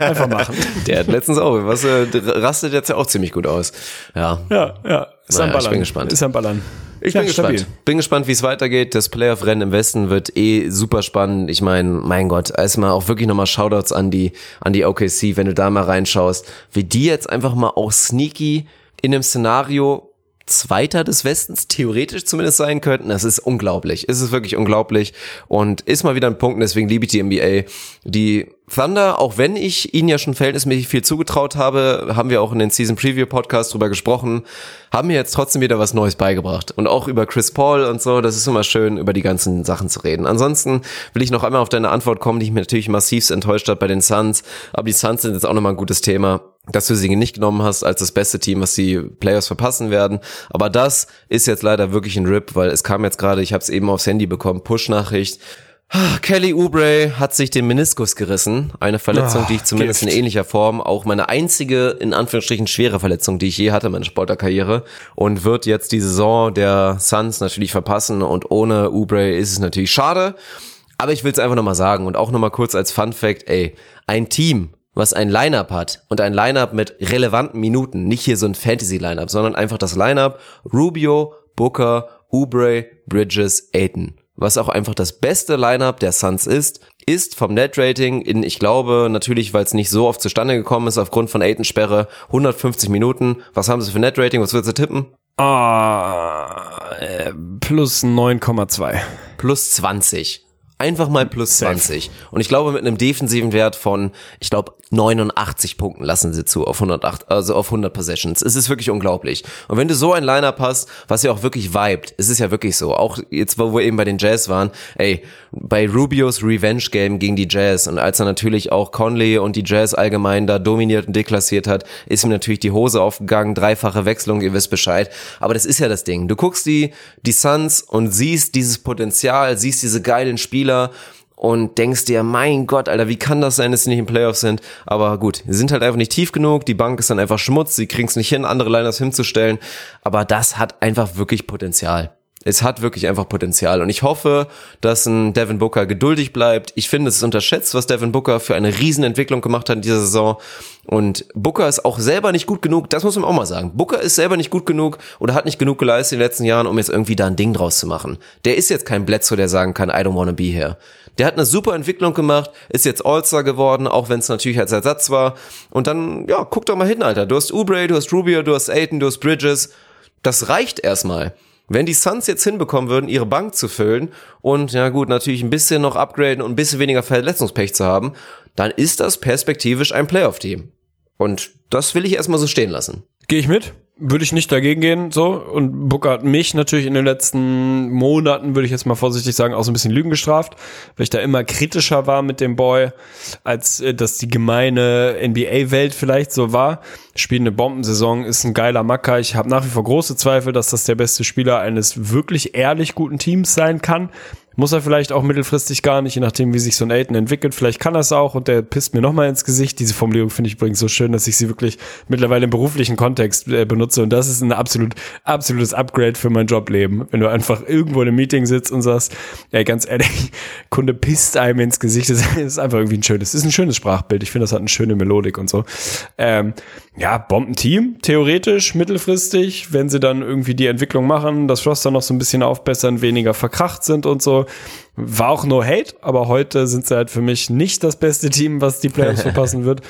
Einfach machen. Der hat letztens auch, was äh, rastet jetzt ja auch ziemlich gut aus. Ja. Ja, ja. Ist naja, am Ballern. Ich bin gespannt. Ist am Ballern. Ich ja, bin gespannt. Stabil. Bin gespannt, wie es weitergeht. Das Playoff-Rennen im Westen wird eh super spannend. Ich meine, mein Gott, erstmal auch wirklich nochmal Shoutouts an die, an die OKC, wenn du da mal reinschaust, wie die jetzt einfach mal auch sneaky in einem Szenario Zweiter des Westens theoretisch zumindest sein könnten. Das ist unglaublich. Es ist wirklich unglaublich und ist mal wieder ein Punkt, deswegen liebe ich die NBA. Die Thunder, auch wenn ich ihnen ja schon verhältnismäßig viel zugetraut habe, haben wir auch in den Season Preview Podcast drüber gesprochen, haben mir jetzt trotzdem wieder was Neues beigebracht. Und auch über Chris Paul und so, das ist immer schön, über die ganzen Sachen zu reden. Ansonsten will ich noch einmal auf deine Antwort kommen, die ich mir natürlich massiv enttäuscht hat bei den Suns. Aber die Suns sind jetzt auch nochmal ein gutes Thema dass du sie nicht genommen hast als das beste Team, was die Players verpassen werden. Aber das ist jetzt leider wirklich ein Rip, weil es kam jetzt gerade, ich habe es eben aufs Handy bekommen, Push-Nachricht. Kelly Oubre hat sich den Meniskus gerissen. Eine Verletzung, oh, die ich zumindest Gift. in ähnlicher Form, auch meine einzige, in Anführungsstrichen, schwere Verletzung, die ich je hatte in meiner Sportlerkarriere. Und wird jetzt die Saison der Suns natürlich verpassen. Und ohne Oubre ist es natürlich schade. Aber ich will es einfach nochmal sagen und auch nochmal kurz als Fun Fact, ey, ein Team, was ein Lineup hat und ein Lineup mit relevanten Minuten, nicht hier so ein Fantasy-Lineup, sondern einfach das Lineup Rubio, Booker, Oubre, Bridges, Aiton was auch einfach das beste Lineup der Suns ist, ist vom Net-Rating in, ich glaube, natürlich, weil es nicht so oft zustande gekommen ist, aufgrund von Aiden-Sperre, 150 Minuten. Was haben sie für Net-Rating? Was würdest du tippen? Ah, äh, plus 9,2. Plus 20. Einfach mal plus 20. Safe. Und ich glaube, mit einem defensiven Wert von, ich glaube, 89 Punkten lassen sie zu auf 108, also auf 100 Possessions. Es ist wirklich unglaublich. Und wenn du so ein Lineup hast, was ja auch wirklich vibet, es ist ja wirklich so. Auch jetzt, wo wir eben bei den Jazz waren, ey, bei Rubios Revenge Game gegen die Jazz und als er natürlich auch Conley und die Jazz allgemein da dominiert und deklassiert hat, ist ihm natürlich die Hose aufgegangen, dreifache Wechselung, ihr wisst Bescheid. Aber das ist ja das Ding. Du guckst die, die Suns und siehst dieses Potenzial, siehst diese geilen Spiele, Spieler und denkst dir, mein Gott, Alter, wie kann das sein, dass sie nicht in Playoffs sind? Aber gut, sie sind halt einfach nicht tief genug, die Bank ist dann einfach Schmutz, sie kriegen es nicht hin, andere Liners hinzustellen, aber das hat einfach wirklich Potenzial. Es hat wirklich einfach Potenzial und ich hoffe, dass ein Devin Booker geduldig bleibt. Ich finde, es ist unterschätzt, was Devin Booker für eine Riesenentwicklung gemacht hat in dieser Saison. Und Booker ist auch selber nicht gut genug, das muss man auch mal sagen. Booker ist selber nicht gut genug oder hat nicht genug geleistet in den letzten Jahren, um jetzt irgendwie da ein Ding draus zu machen. Der ist jetzt kein Bledsoe, der sagen kann, I don't wanna be here. Der hat eine super Entwicklung gemacht, ist jetzt All-Star geworden, auch wenn es natürlich als Ersatz war. Und dann, ja, guck doch mal hin, Alter. Du hast Oubre, du hast Rubio, du hast Aiton, du hast Bridges. Das reicht erstmal. Wenn die Suns jetzt hinbekommen würden, ihre Bank zu füllen und ja gut, natürlich ein bisschen noch upgraden und ein bisschen weniger Verletzungspech zu haben, dann ist das perspektivisch ein Playoff-Team. Und das will ich erstmal so stehen lassen. Gehe ich mit. würde ich nicht dagegen gehen, so. Und Booker hat mich natürlich in den letzten Monaten, würde ich jetzt mal vorsichtig sagen, auch so ein bisschen Lügen gestraft, weil ich da immer kritischer war mit dem Boy, als äh, dass die gemeine NBA-Welt vielleicht so war. Spielt eine Bombensaison, ist ein geiler Macker. Ich habe nach wie vor große Zweifel, dass das der beste Spieler eines wirklich ehrlich guten Teams sein kann. Muss er vielleicht auch mittelfristig gar nicht, je nachdem, wie sich so ein Aiden entwickelt. Vielleicht kann er es auch und der pisst mir nochmal ins Gesicht. Diese Formulierung finde ich übrigens so schön, dass ich sie wirklich mittlerweile im beruflichen Kontext äh, benutze. Und das ist ein absolut, absolutes Upgrade für mein Jobleben. Wenn du einfach irgendwo in einem Meeting sitzt und sagst, ey, ganz ehrlich, Kunde pisst einem ins Gesicht. Das ist einfach irgendwie ein schönes, ist ein schönes Sprachbild. Ich finde, das hat eine schöne Melodik und so. Ähm, ja, Bombenteam, theoretisch, mittelfristig, wenn sie dann irgendwie die Entwicklung machen, das Roster noch so ein bisschen aufbessern, weniger verkracht sind und so. War auch no hate, aber heute sind sie halt für mich nicht das beste Team, was die Playoffs verpassen wird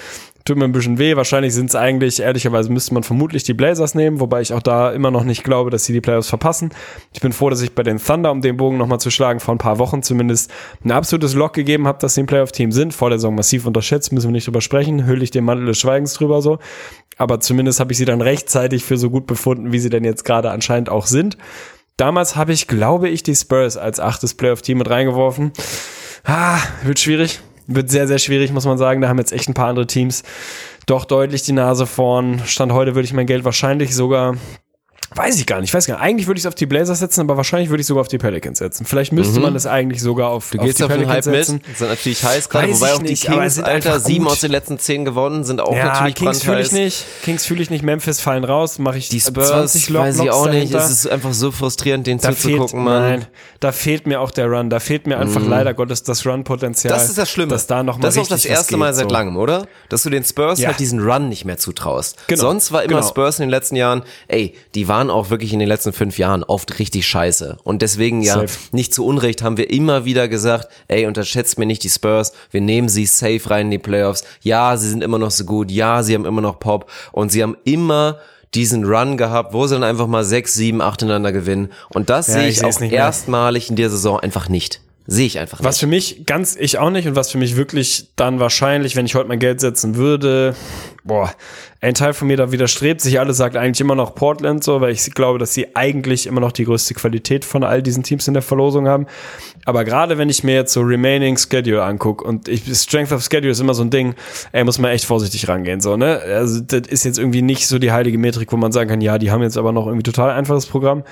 tut mir ein bisschen weh. Wahrscheinlich sind es eigentlich, ehrlicherweise müsste man vermutlich die Blazers nehmen, wobei ich auch da immer noch nicht glaube, dass sie die Playoffs verpassen. Ich bin froh, dass ich bei den Thunder, um den Bogen nochmal zu schlagen, vor ein paar Wochen zumindest ein absolutes Lock gegeben habe, dass sie ein Playoff-Team sind. Vor der Saison massiv unterschätzt, müssen wir nicht drüber sprechen. Hülle ich den Mantel des Schweigens drüber so. Aber zumindest habe ich sie dann rechtzeitig für so gut befunden, wie sie denn jetzt gerade anscheinend auch sind. Damals habe ich, glaube ich, die Spurs als achtes Playoff-Team mit reingeworfen. Ah, wird schwierig wird sehr, sehr schwierig, muss man sagen. Da haben jetzt echt ein paar andere Teams doch deutlich die Nase vorn. Stand heute würde ich mein Geld wahrscheinlich sogar Weiß ich gar nicht, ich weiß gar nicht. Eigentlich würde ich es auf die Blazers setzen, aber wahrscheinlich würde ich sogar auf die Pelicans setzen. Vielleicht müsste mhm. man es eigentlich sogar auf, du auf gehst die auf Pelicans den Hype setzen. Mit, sind natürlich heiß gerade, wobei auch die nicht, Kings, Alter, sieben aus den letzten zehn gewonnen, sind auch ja, natürlich Kings fühle ich nicht, Kings fühle ich nicht, Memphis fallen raus, mache ich die Spurs, 20 Lock, weiß ich auch nicht, es ist einfach so frustrierend, den da zuzugucken, Mann. Nein, da fehlt mir auch der Run, da fehlt mir einfach mhm. leider Gottes das Run-Potenzial. Das ist das Schlimme. Dass da noch mal das ist auch das erste Mal seit langem, oder? Dass du den Spurs ja. halt diesen Run nicht mehr zutraust. Genau. Sonst war immer genau. Spurs in den letzten Jahren, ey, die waren auch wirklich in den letzten letzten fünf Jahren oft richtig scheiße. Und deswegen ja, safe. nicht zu Unrecht haben wir immer wieder gesagt, ey, unterschätzt mir nicht die Spurs, wir nehmen sie safe rein in die Playoffs. Ja, sie sind immer noch so gut, ja, sie haben immer noch Pop und sie haben immer diesen Run gehabt, wo sie dann einfach mal sechs, sieben, acht ineinander gewinnen. Und das ja, sehe ich, ich auch erstmalig in der Saison einfach nicht. Sehe ich einfach nicht. Was für mich ganz, ich auch nicht und was für mich wirklich dann wahrscheinlich, wenn ich heute mein Geld setzen würde, boah, ein Teil von mir da widerstrebt sich alles, sagt eigentlich immer noch Portland so, weil ich glaube, dass sie eigentlich immer noch die größte Qualität von all diesen Teams in der Verlosung haben. Aber gerade wenn ich mir jetzt so Remaining Schedule angucke und ich, Strength of Schedule ist immer so ein Ding, ey, muss man echt vorsichtig rangehen, so, ne? Also, das ist jetzt irgendwie nicht so die heilige Metrik, wo man sagen kann, ja, die haben jetzt aber noch irgendwie total einfaches Programm.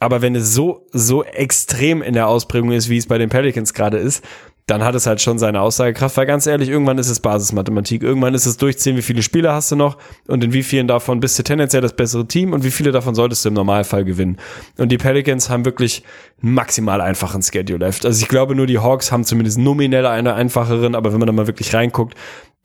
Aber wenn es so, so extrem in der Ausprägung ist, wie es bei den Pelicans gerade ist, dann hat es halt schon seine Aussagekraft, weil ganz ehrlich, irgendwann ist es Basismathematik, irgendwann ist es durchziehen, wie viele Spieler hast du noch und in wie vielen davon bist du tendenziell das bessere Team und wie viele davon solltest du im Normalfall gewinnen. Und die Pelicans haben wirklich maximal einfachen Schedule left. Also ich glaube, nur die Hawks haben zumindest nominell eine einfacheren, aber wenn man da mal wirklich reinguckt,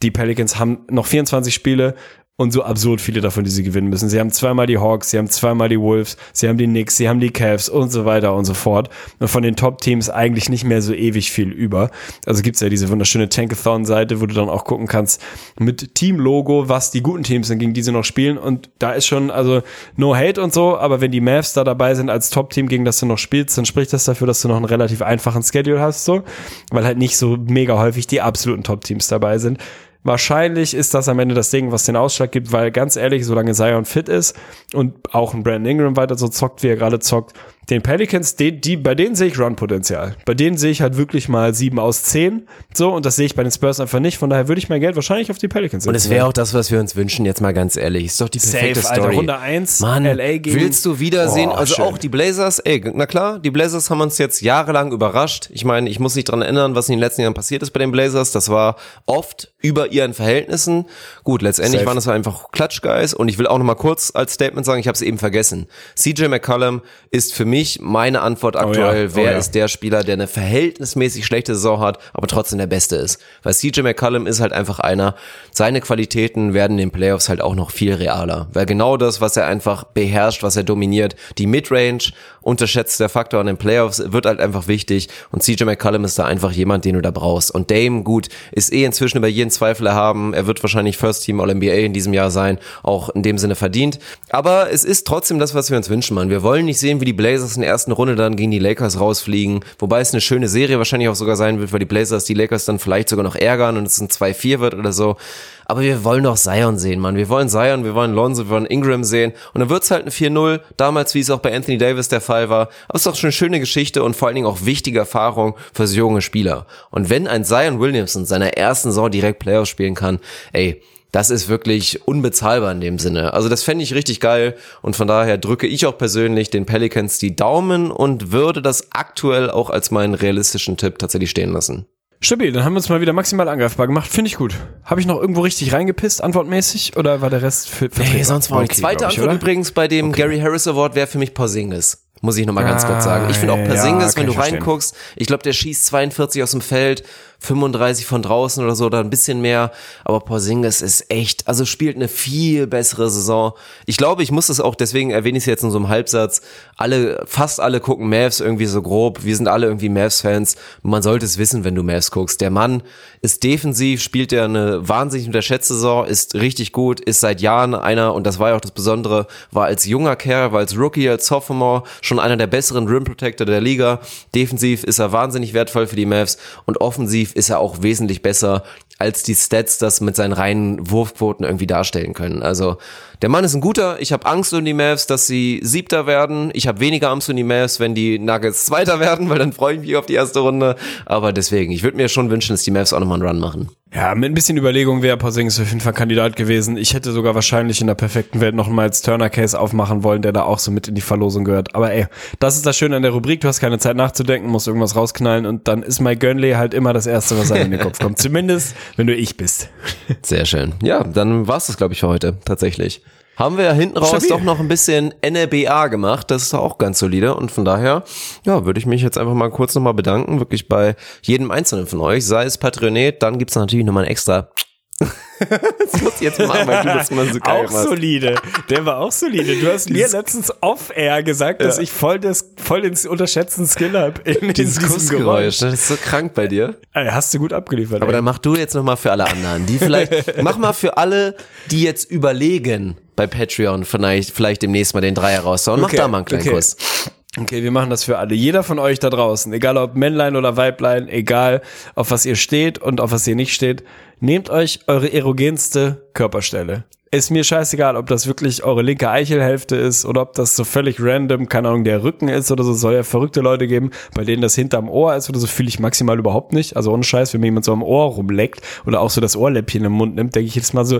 die Pelicans haben noch 24 Spiele und so absurd viele davon, die sie gewinnen müssen. Sie haben zweimal die Hawks, sie haben zweimal die Wolves, sie haben die Knicks, sie haben die Cavs und so weiter und so fort. Und von den Top-Teams eigentlich nicht mehr so ewig viel über. Also gibt's ja diese wunderschöne Tankathon-Seite, wo du dann auch gucken kannst mit Team-Logo, was die guten Teams sind, gegen die sie noch spielen. Und da ist schon, also no hate und so, aber wenn die Mavs da dabei sind als Top-Team, gegen das du noch spielst, dann spricht das dafür, dass du noch einen relativ einfachen Schedule hast, so. Weil halt nicht so mega häufig die absoluten Top-Teams dabei sind. Wahrscheinlich ist das am Ende das Ding, was den Ausschlag gibt, weil ganz ehrlich, solange Zion fit ist und auch ein Brandon Ingram weiter so zockt, wie er gerade zockt, den Pelicans, die, die, bei denen sehe ich Run-Potenzial. Bei denen sehe ich halt wirklich mal sieben aus zehn. So, und das sehe ich bei den Spurs einfach nicht. Von daher würde ich mein Geld wahrscheinlich auf die Pelicans setzen. Und es wäre auch das, was wir uns wünschen, jetzt mal ganz ehrlich. Ist doch die perfekte Safe, Story. Alter, Runde 1, Mann, LA gegen willst du wiedersehen? Oh, also schön. auch die Blazers, ey, na klar, die Blazers haben uns jetzt jahrelang überrascht. Ich meine, ich muss nicht dran erinnern, was in den letzten Jahren passiert ist bei den Blazers. Das war oft über ihren Verhältnissen. Gut, letztendlich Safe. waren es einfach Klatschguys. Und ich will auch noch mal kurz als Statement sagen, ich habe es eben vergessen. CJ McCollum ist für mich meine Antwort aktuell, oh ja, oh wer ja. ist der Spieler, der eine verhältnismäßig schlechte Saison hat, aber trotzdem der Beste ist. Weil CJ McCollum ist halt einfach einer, seine Qualitäten werden in den Playoffs halt auch noch viel realer. Weil genau das, was er einfach beherrscht, was er dominiert, die Midrange, unterschätzt der Faktor an den Playoffs, wird halt einfach wichtig und CJ McCollum ist da einfach jemand, den du da brauchst. Und Dame, gut, ist eh inzwischen über jeden Zweifel erhaben. Er wird wahrscheinlich First Team All-NBA in diesem Jahr sein, auch in dem Sinne verdient. Aber es ist trotzdem das, was wir uns wünschen, man. Wir wollen nicht sehen, wie die Blazers Blazers in der ersten Runde dann gegen die Lakers rausfliegen. Wobei es eine schöne Serie wahrscheinlich auch sogar sein wird, weil die Blazers die Lakers dann vielleicht sogar noch ärgern und es ein 2-4 wird oder so. Aber wir wollen doch Zion sehen, Mann. Wir wollen Zion, wir wollen Lonzo, wir wollen Ingram sehen. Und dann wird's halt eine 4-0, damals wie es auch bei Anthony Davis der Fall war. Aber es ist doch schon eine schöne Geschichte und vor allen Dingen auch wichtige Erfahrung für junge Spieler. Und wenn ein Zion Williamson seiner ersten Saison direkt Playoffs spielen kann, ey, das ist wirklich unbezahlbar in dem Sinne. Also das fände ich richtig geil und von daher drücke ich auch persönlich den Pelicans die Daumen und würde das aktuell auch als meinen realistischen Tipp tatsächlich stehen lassen. Stabil, dann haben wir uns mal wieder maximal angreifbar gemacht. Finde ich gut. Habe ich noch irgendwo richtig reingepisst, antwortmäßig? Oder war der Rest für Nee, sonst war okay, Zweite Antwort oder? übrigens bei dem okay. Gary Harris Award wäre für mich Porzingis. Muss ich nochmal ganz ah, kurz sagen. Ich finde auch Porzingis, ja, wenn du reinguckst, ich glaube, der schießt 42 aus dem Feld, 35 von draußen oder so oder ein bisschen mehr. Aber Porzingis ist echt, also spielt eine viel bessere Saison. Ich glaube, ich muss es auch, deswegen erwähne ich es jetzt in so einem Halbsatz. Alle, fast alle gucken Mavs irgendwie so grob. Wir sind alle irgendwie Mavs-Fans. Man sollte es wissen, wenn du Mavs guckst. Der Mann ist defensiv, spielt er eine wahnsinnig unterschätzte Saison, ist richtig gut, ist seit Jahren einer, und das war ja auch das Besondere, war als junger Kerl, war als Rookie, als Sophomore schon einer der besseren Rim Protector der Liga. Defensiv ist er wahnsinnig wertvoll für die Mavs und offensiv ist er auch wesentlich besser, als die Stats das mit seinen reinen Wurfquoten irgendwie darstellen können. Also der Mann ist ein guter. Ich habe Angst um die Mavs, dass sie Siebter werden. Ich habe weniger Angst um die Mavs, wenn die Nuggets Zweiter werden, weil dann freue ich mich auf die erste Runde. Aber deswegen, ich würde mir schon wünschen, dass die Mavs auch nochmal einen Run machen. Ja, mit ein bisschen Überlegung wäre Porzingis auf jeden Fall Kandidat gewesen. Ich hätte sogar wahrscheinlich in der perfekten Welt noch mal als Turner Case aufmachen wollen, der da auch so mit in die Verlosung gehört. Aber ey, das ist das Schöne an der Rubrik. Du hast keine Zeit nachzudenken, musst irgendwas rausknallen und dann ist Mike Gönley halt immer das Erste, was einem in den Kopf kommt. Zumindest, wenn du ich bist. Sehr schön. Ja, dann war's das, glaube ich, für heute. Tatsächlich haben wir ja hinten raus Stabil. doch noch ein bisschen NRBA gemacht. Das ist auch ganz solide. Und von daher, ja, würde ich mich jetzt einfach mal kurz nochmal bedanken, wirklich bei jedem Einzelnen von euch. Sei es Patreonet, dann gibt's natürlich nochmal ein extra das muss ich jetzt machen, weil du das immer so geil Auch machst. solide. Der war auch solide. Du hast mir letztens off-air gesagt, dass ja. ich voll, das, voll den unterschätzten Skill habe in Dieses diesem Geräusch. Das ist so krank bei dir. Hast du gut abgeliefert. Aber ey. dann mach du jetzt nochmal für alle anderen. Die vielleicht, mach mal für alle, die jetzt überlegen, bei Patreon vielleicht, vielleicht demnächst mal den Dreier raushauen. Mach okay, da mal einen kleinen okay. Kuss. Okay, wir machen das für alle. Jeder von euch da draußen, egal ob Männlein oder Weiblein, egal auf was ihr steht und auf was ihr nicht steht, nehmt euch eure erogenste Körperstelle. Ist mir scheißegal, ob das wirklich eure linke Eichelhälfte ist oder ob das so völlig random, keine Ahnung, der Rücken ist oder so. Soll ja verrückte Leute geben, bei denen das hinterm Ohr ist oder so, fühle ich maximal überhaupt nicht. Also ohne Scheiß, wenn mir jemand so am Ohr rumleckt oder auch so das Ohrläppchen im Mund nimmt, denke ich jetzt mal so,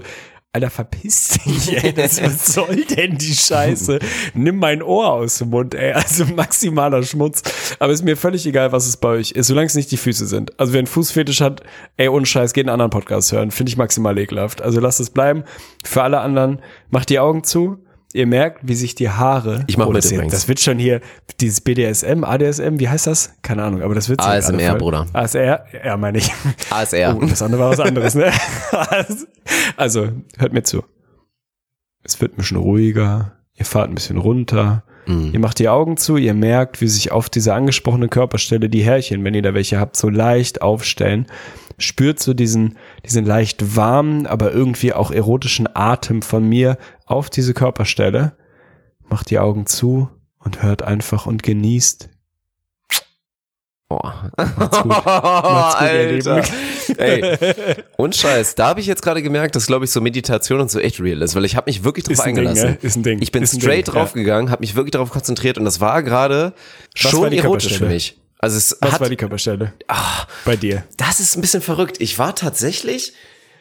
Alter, verpiss dich, ey. Das, was soll denn die Scheiße? Nimm mein Ohr aus dem Mund, ey. Also maximaler Schmutz. Aber ist mir völlig egal, was es bei euch ist, solange es nicht die Füße sind. Also wer einen Fußfetisch hat, ey, ohne Scheiß, geht einen anderen Podcast hören. Finde ich maximal ekelhaft. Also lasst es bleiben. Für alle anderen, macht die Augen zu ihr merkt, wie sich die Haare. Ich mache oh, mit das, das wird schon hier dieses BDSM, ADSM, wie heißt das? Keine Ahnung, aber das wird ASMR, Bruder. ASR, ja, meine ich. ASR. Oh, das andere war was anderes, ne? also, hört mir zu. Es wird ein bisschen ruhiger, ihr fahrt ein bisschen runter, mhm. ihr macht die Augen zu, ihr merkt, wie sich auf diese angesprochene Körperstelle die Härchen, wenn ihr da welche habt, so leicht aufstellen spürt so diesen, diesen leicht warmen, aber irgendwie auch erotischen Atem von mir auf diese Körperstelle, macht die Augen zu und hört einfach und genießt. Boah. Macht's gut. Macht's gut, Alter. Ey, und Scheiß, da habe ich jetzt gerade gemerkt, dass glaube ich so Meditation und so echt real ist, weil ich habe mich wirklich drauf ist eingelassen. Ding, ne? Ist ein Ding. Ich bin ist straight draufgegangen, ja. habe mich wirklich darauf konzentriert und das war gerade schon erotisch für mich. Also es Was hat, war die Körperstelle? Ach, bei dir. Das ist ein bisschen verrückt. Ich war tatsächlich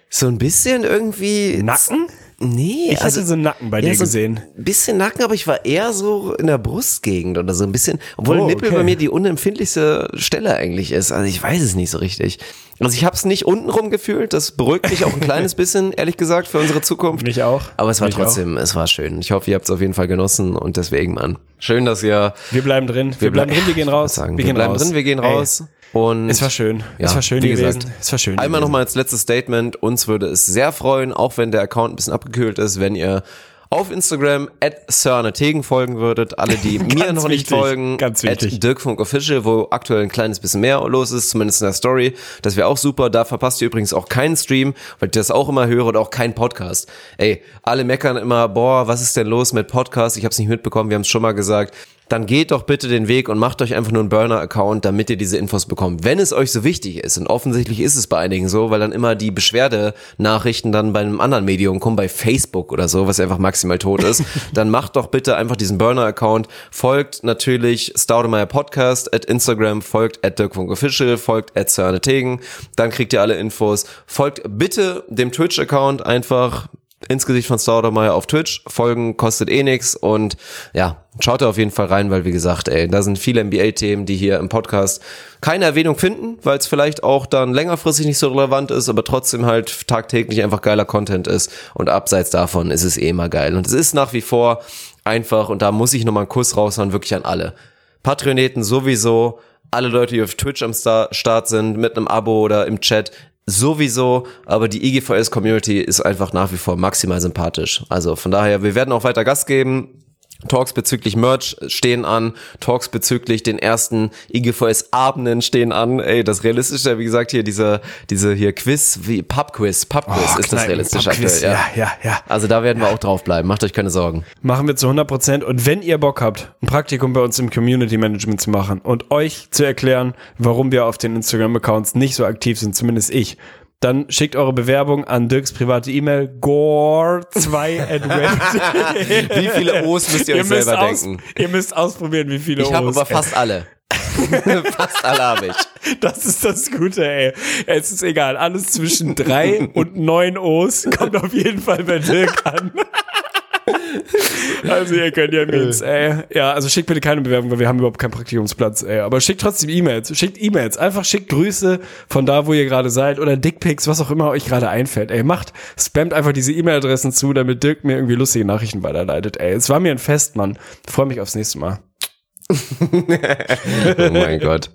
so ein bisschen irgendwie. Nacken? Nee, ich also, hatte so einen Nacken bei ja, dir so gesehen. Ein bisschen Nacken, aber ich war eher so in der Brustgegend oder so ein bisschen, obwohl oh, Nippel okay. bei mir die unempfindlichste Stelle eigentlich ist. Also ich weiß es nicht so richtig. Also ich habe es nicht untenrum gefühlt, das beruhigt mich auch ein kleines bisschen, ehrlich gesagt, für unsere Zukunft. Mich auch. Aber es war mich trotzdem, auch. es war schön. Ich hoffe, ihr habt es auf jeden Fall genossen und deswegen, Mann. Schön, dass ihr. Wir bleiben drin. Wir, wir bleiben drin, wir gehen raus. Sagen, wir, wir bleiben raus. drin, wir gehen raus. Und es war schön. Ja, es war schön wie gewesen. Gesagt, es war schön. Einmal nochmal als letztes Statement. Uns würde es sehr freuen, auch wenn der Account ein bisschen abgekühlt ist, wenn ihr auf Instagram at Tegen folgen würdet. Alle, die mir noch nicht folgen, ganz wichtig. at DirkfunkOfficial, wo aktuell ein kleines bisschen mehr los ist, zumindest in der Story. Das wäre auch super. Da verpasst ihr übrigens auch keinen Stream, weil ich das auch immer höre oder auch keinen Podcast. Ey, alle meckern immer, boah, was ist denn los mit Podcast? Ich habe es nicht mitbekommen, wir haben es schon mal gesagt dann geht doch bitte den Weg und macht euch einfach nur einen Burner-Account, damit ihr diese Infos bekommt. Wenn es euch so wichtig ist, und offensichtlich ist es bei einigen so, weil dann immer die Beschwerdenachrichten dann bei einem anderen Medium kommen, bei Facebook oder so, was einfach maximal tot ist, dann macht doch bitte einfach diesen Burner-Account, folgt natürlich Staudemeyer Podcast at Instagram, folgt at Official, folgt at Tegen, dann kriegt ihr alle Infos, folgt bitte dem Twitch-Account einfach ins Gesicht von Staudemeyer auf Twitch. Folgen kostet eh nix und ja, schaut da auf jeden Fall rein, weil wie gesagt, ey, da sind viele NBA-Themen, die hier im Podcast keine Erwähnung finden, weil es vielleicht auch dann längerfristig nicht so relevant ist, aber trotzdem halt tagtäglich einfach geiler Content ist und abseits davon ist es eh immer geil. Und es ist nach wie vor einfach und da muss ich nochmal einen Kuss raushauen, wirklich an alle. Patroneten sowieso, alle Leute, die auf Twitch am Start sind, mit einem Abo oder im Chat, sowieso, aber die IGVS-Community ist einfach nach wie vor maximal sympathisch. Also von daher, wir werden auch weiter Gas geben. Talks bezüglich Merch stehen an, Talks bezüglich den ersten IGVS-Abenden stehen an. Ey, das realistische, wie gesagt, hier diese, diese hier Quiz, wie Pub-Quiz, Pub-Quiz oh, ist das realistisch aktuell. Ja. ja, ja, ja. Also da werden wir auch draufbleiben, macht euch keine Sorgen. Machen wir zu 100 Prozent und wenn ihr Bock habt, ein Praktikum bei uns im Community Management zu machen und euch zu erklären, warum wir auf den Instagram-Accounts nicht so aktiv sind, zumindest ich, dann schickt eure Bewerbung an Dirks private E-Mail gore2 at Wie viele O's müsst ihr, ihr euch selber aus, denken? Ihr müsst ausprobieren, wie viele ich O's. Ich habe aber fast alle. fast alle habe ich. Das ist das Gute, ey. Es ist egal. Alles zwischen drei und neun O's kommt auf jeden Fall bei Dirk an. Also ihr könnt ja mit, ey. Ja, also schickt bitte keine Bewerbung, weil wir haben überhaupt keinen Praktikumsplatz, ey. Aber schickt trotzdem E-Mails. Schickt E-Mails. Einfach schickt Grüße von da, wo ihr gerade seid oder Dickpics, was auch immer euch gerade einfällt. Ey, macht, spammt einfach diese E-Mail-Adressen zu, damit Dirk mir irgendwie lustige Nachrichten weiterleitet, ey. Es war mir ein Fest, Mann. Freue mich aufs nächste Mal. oh mein Gott.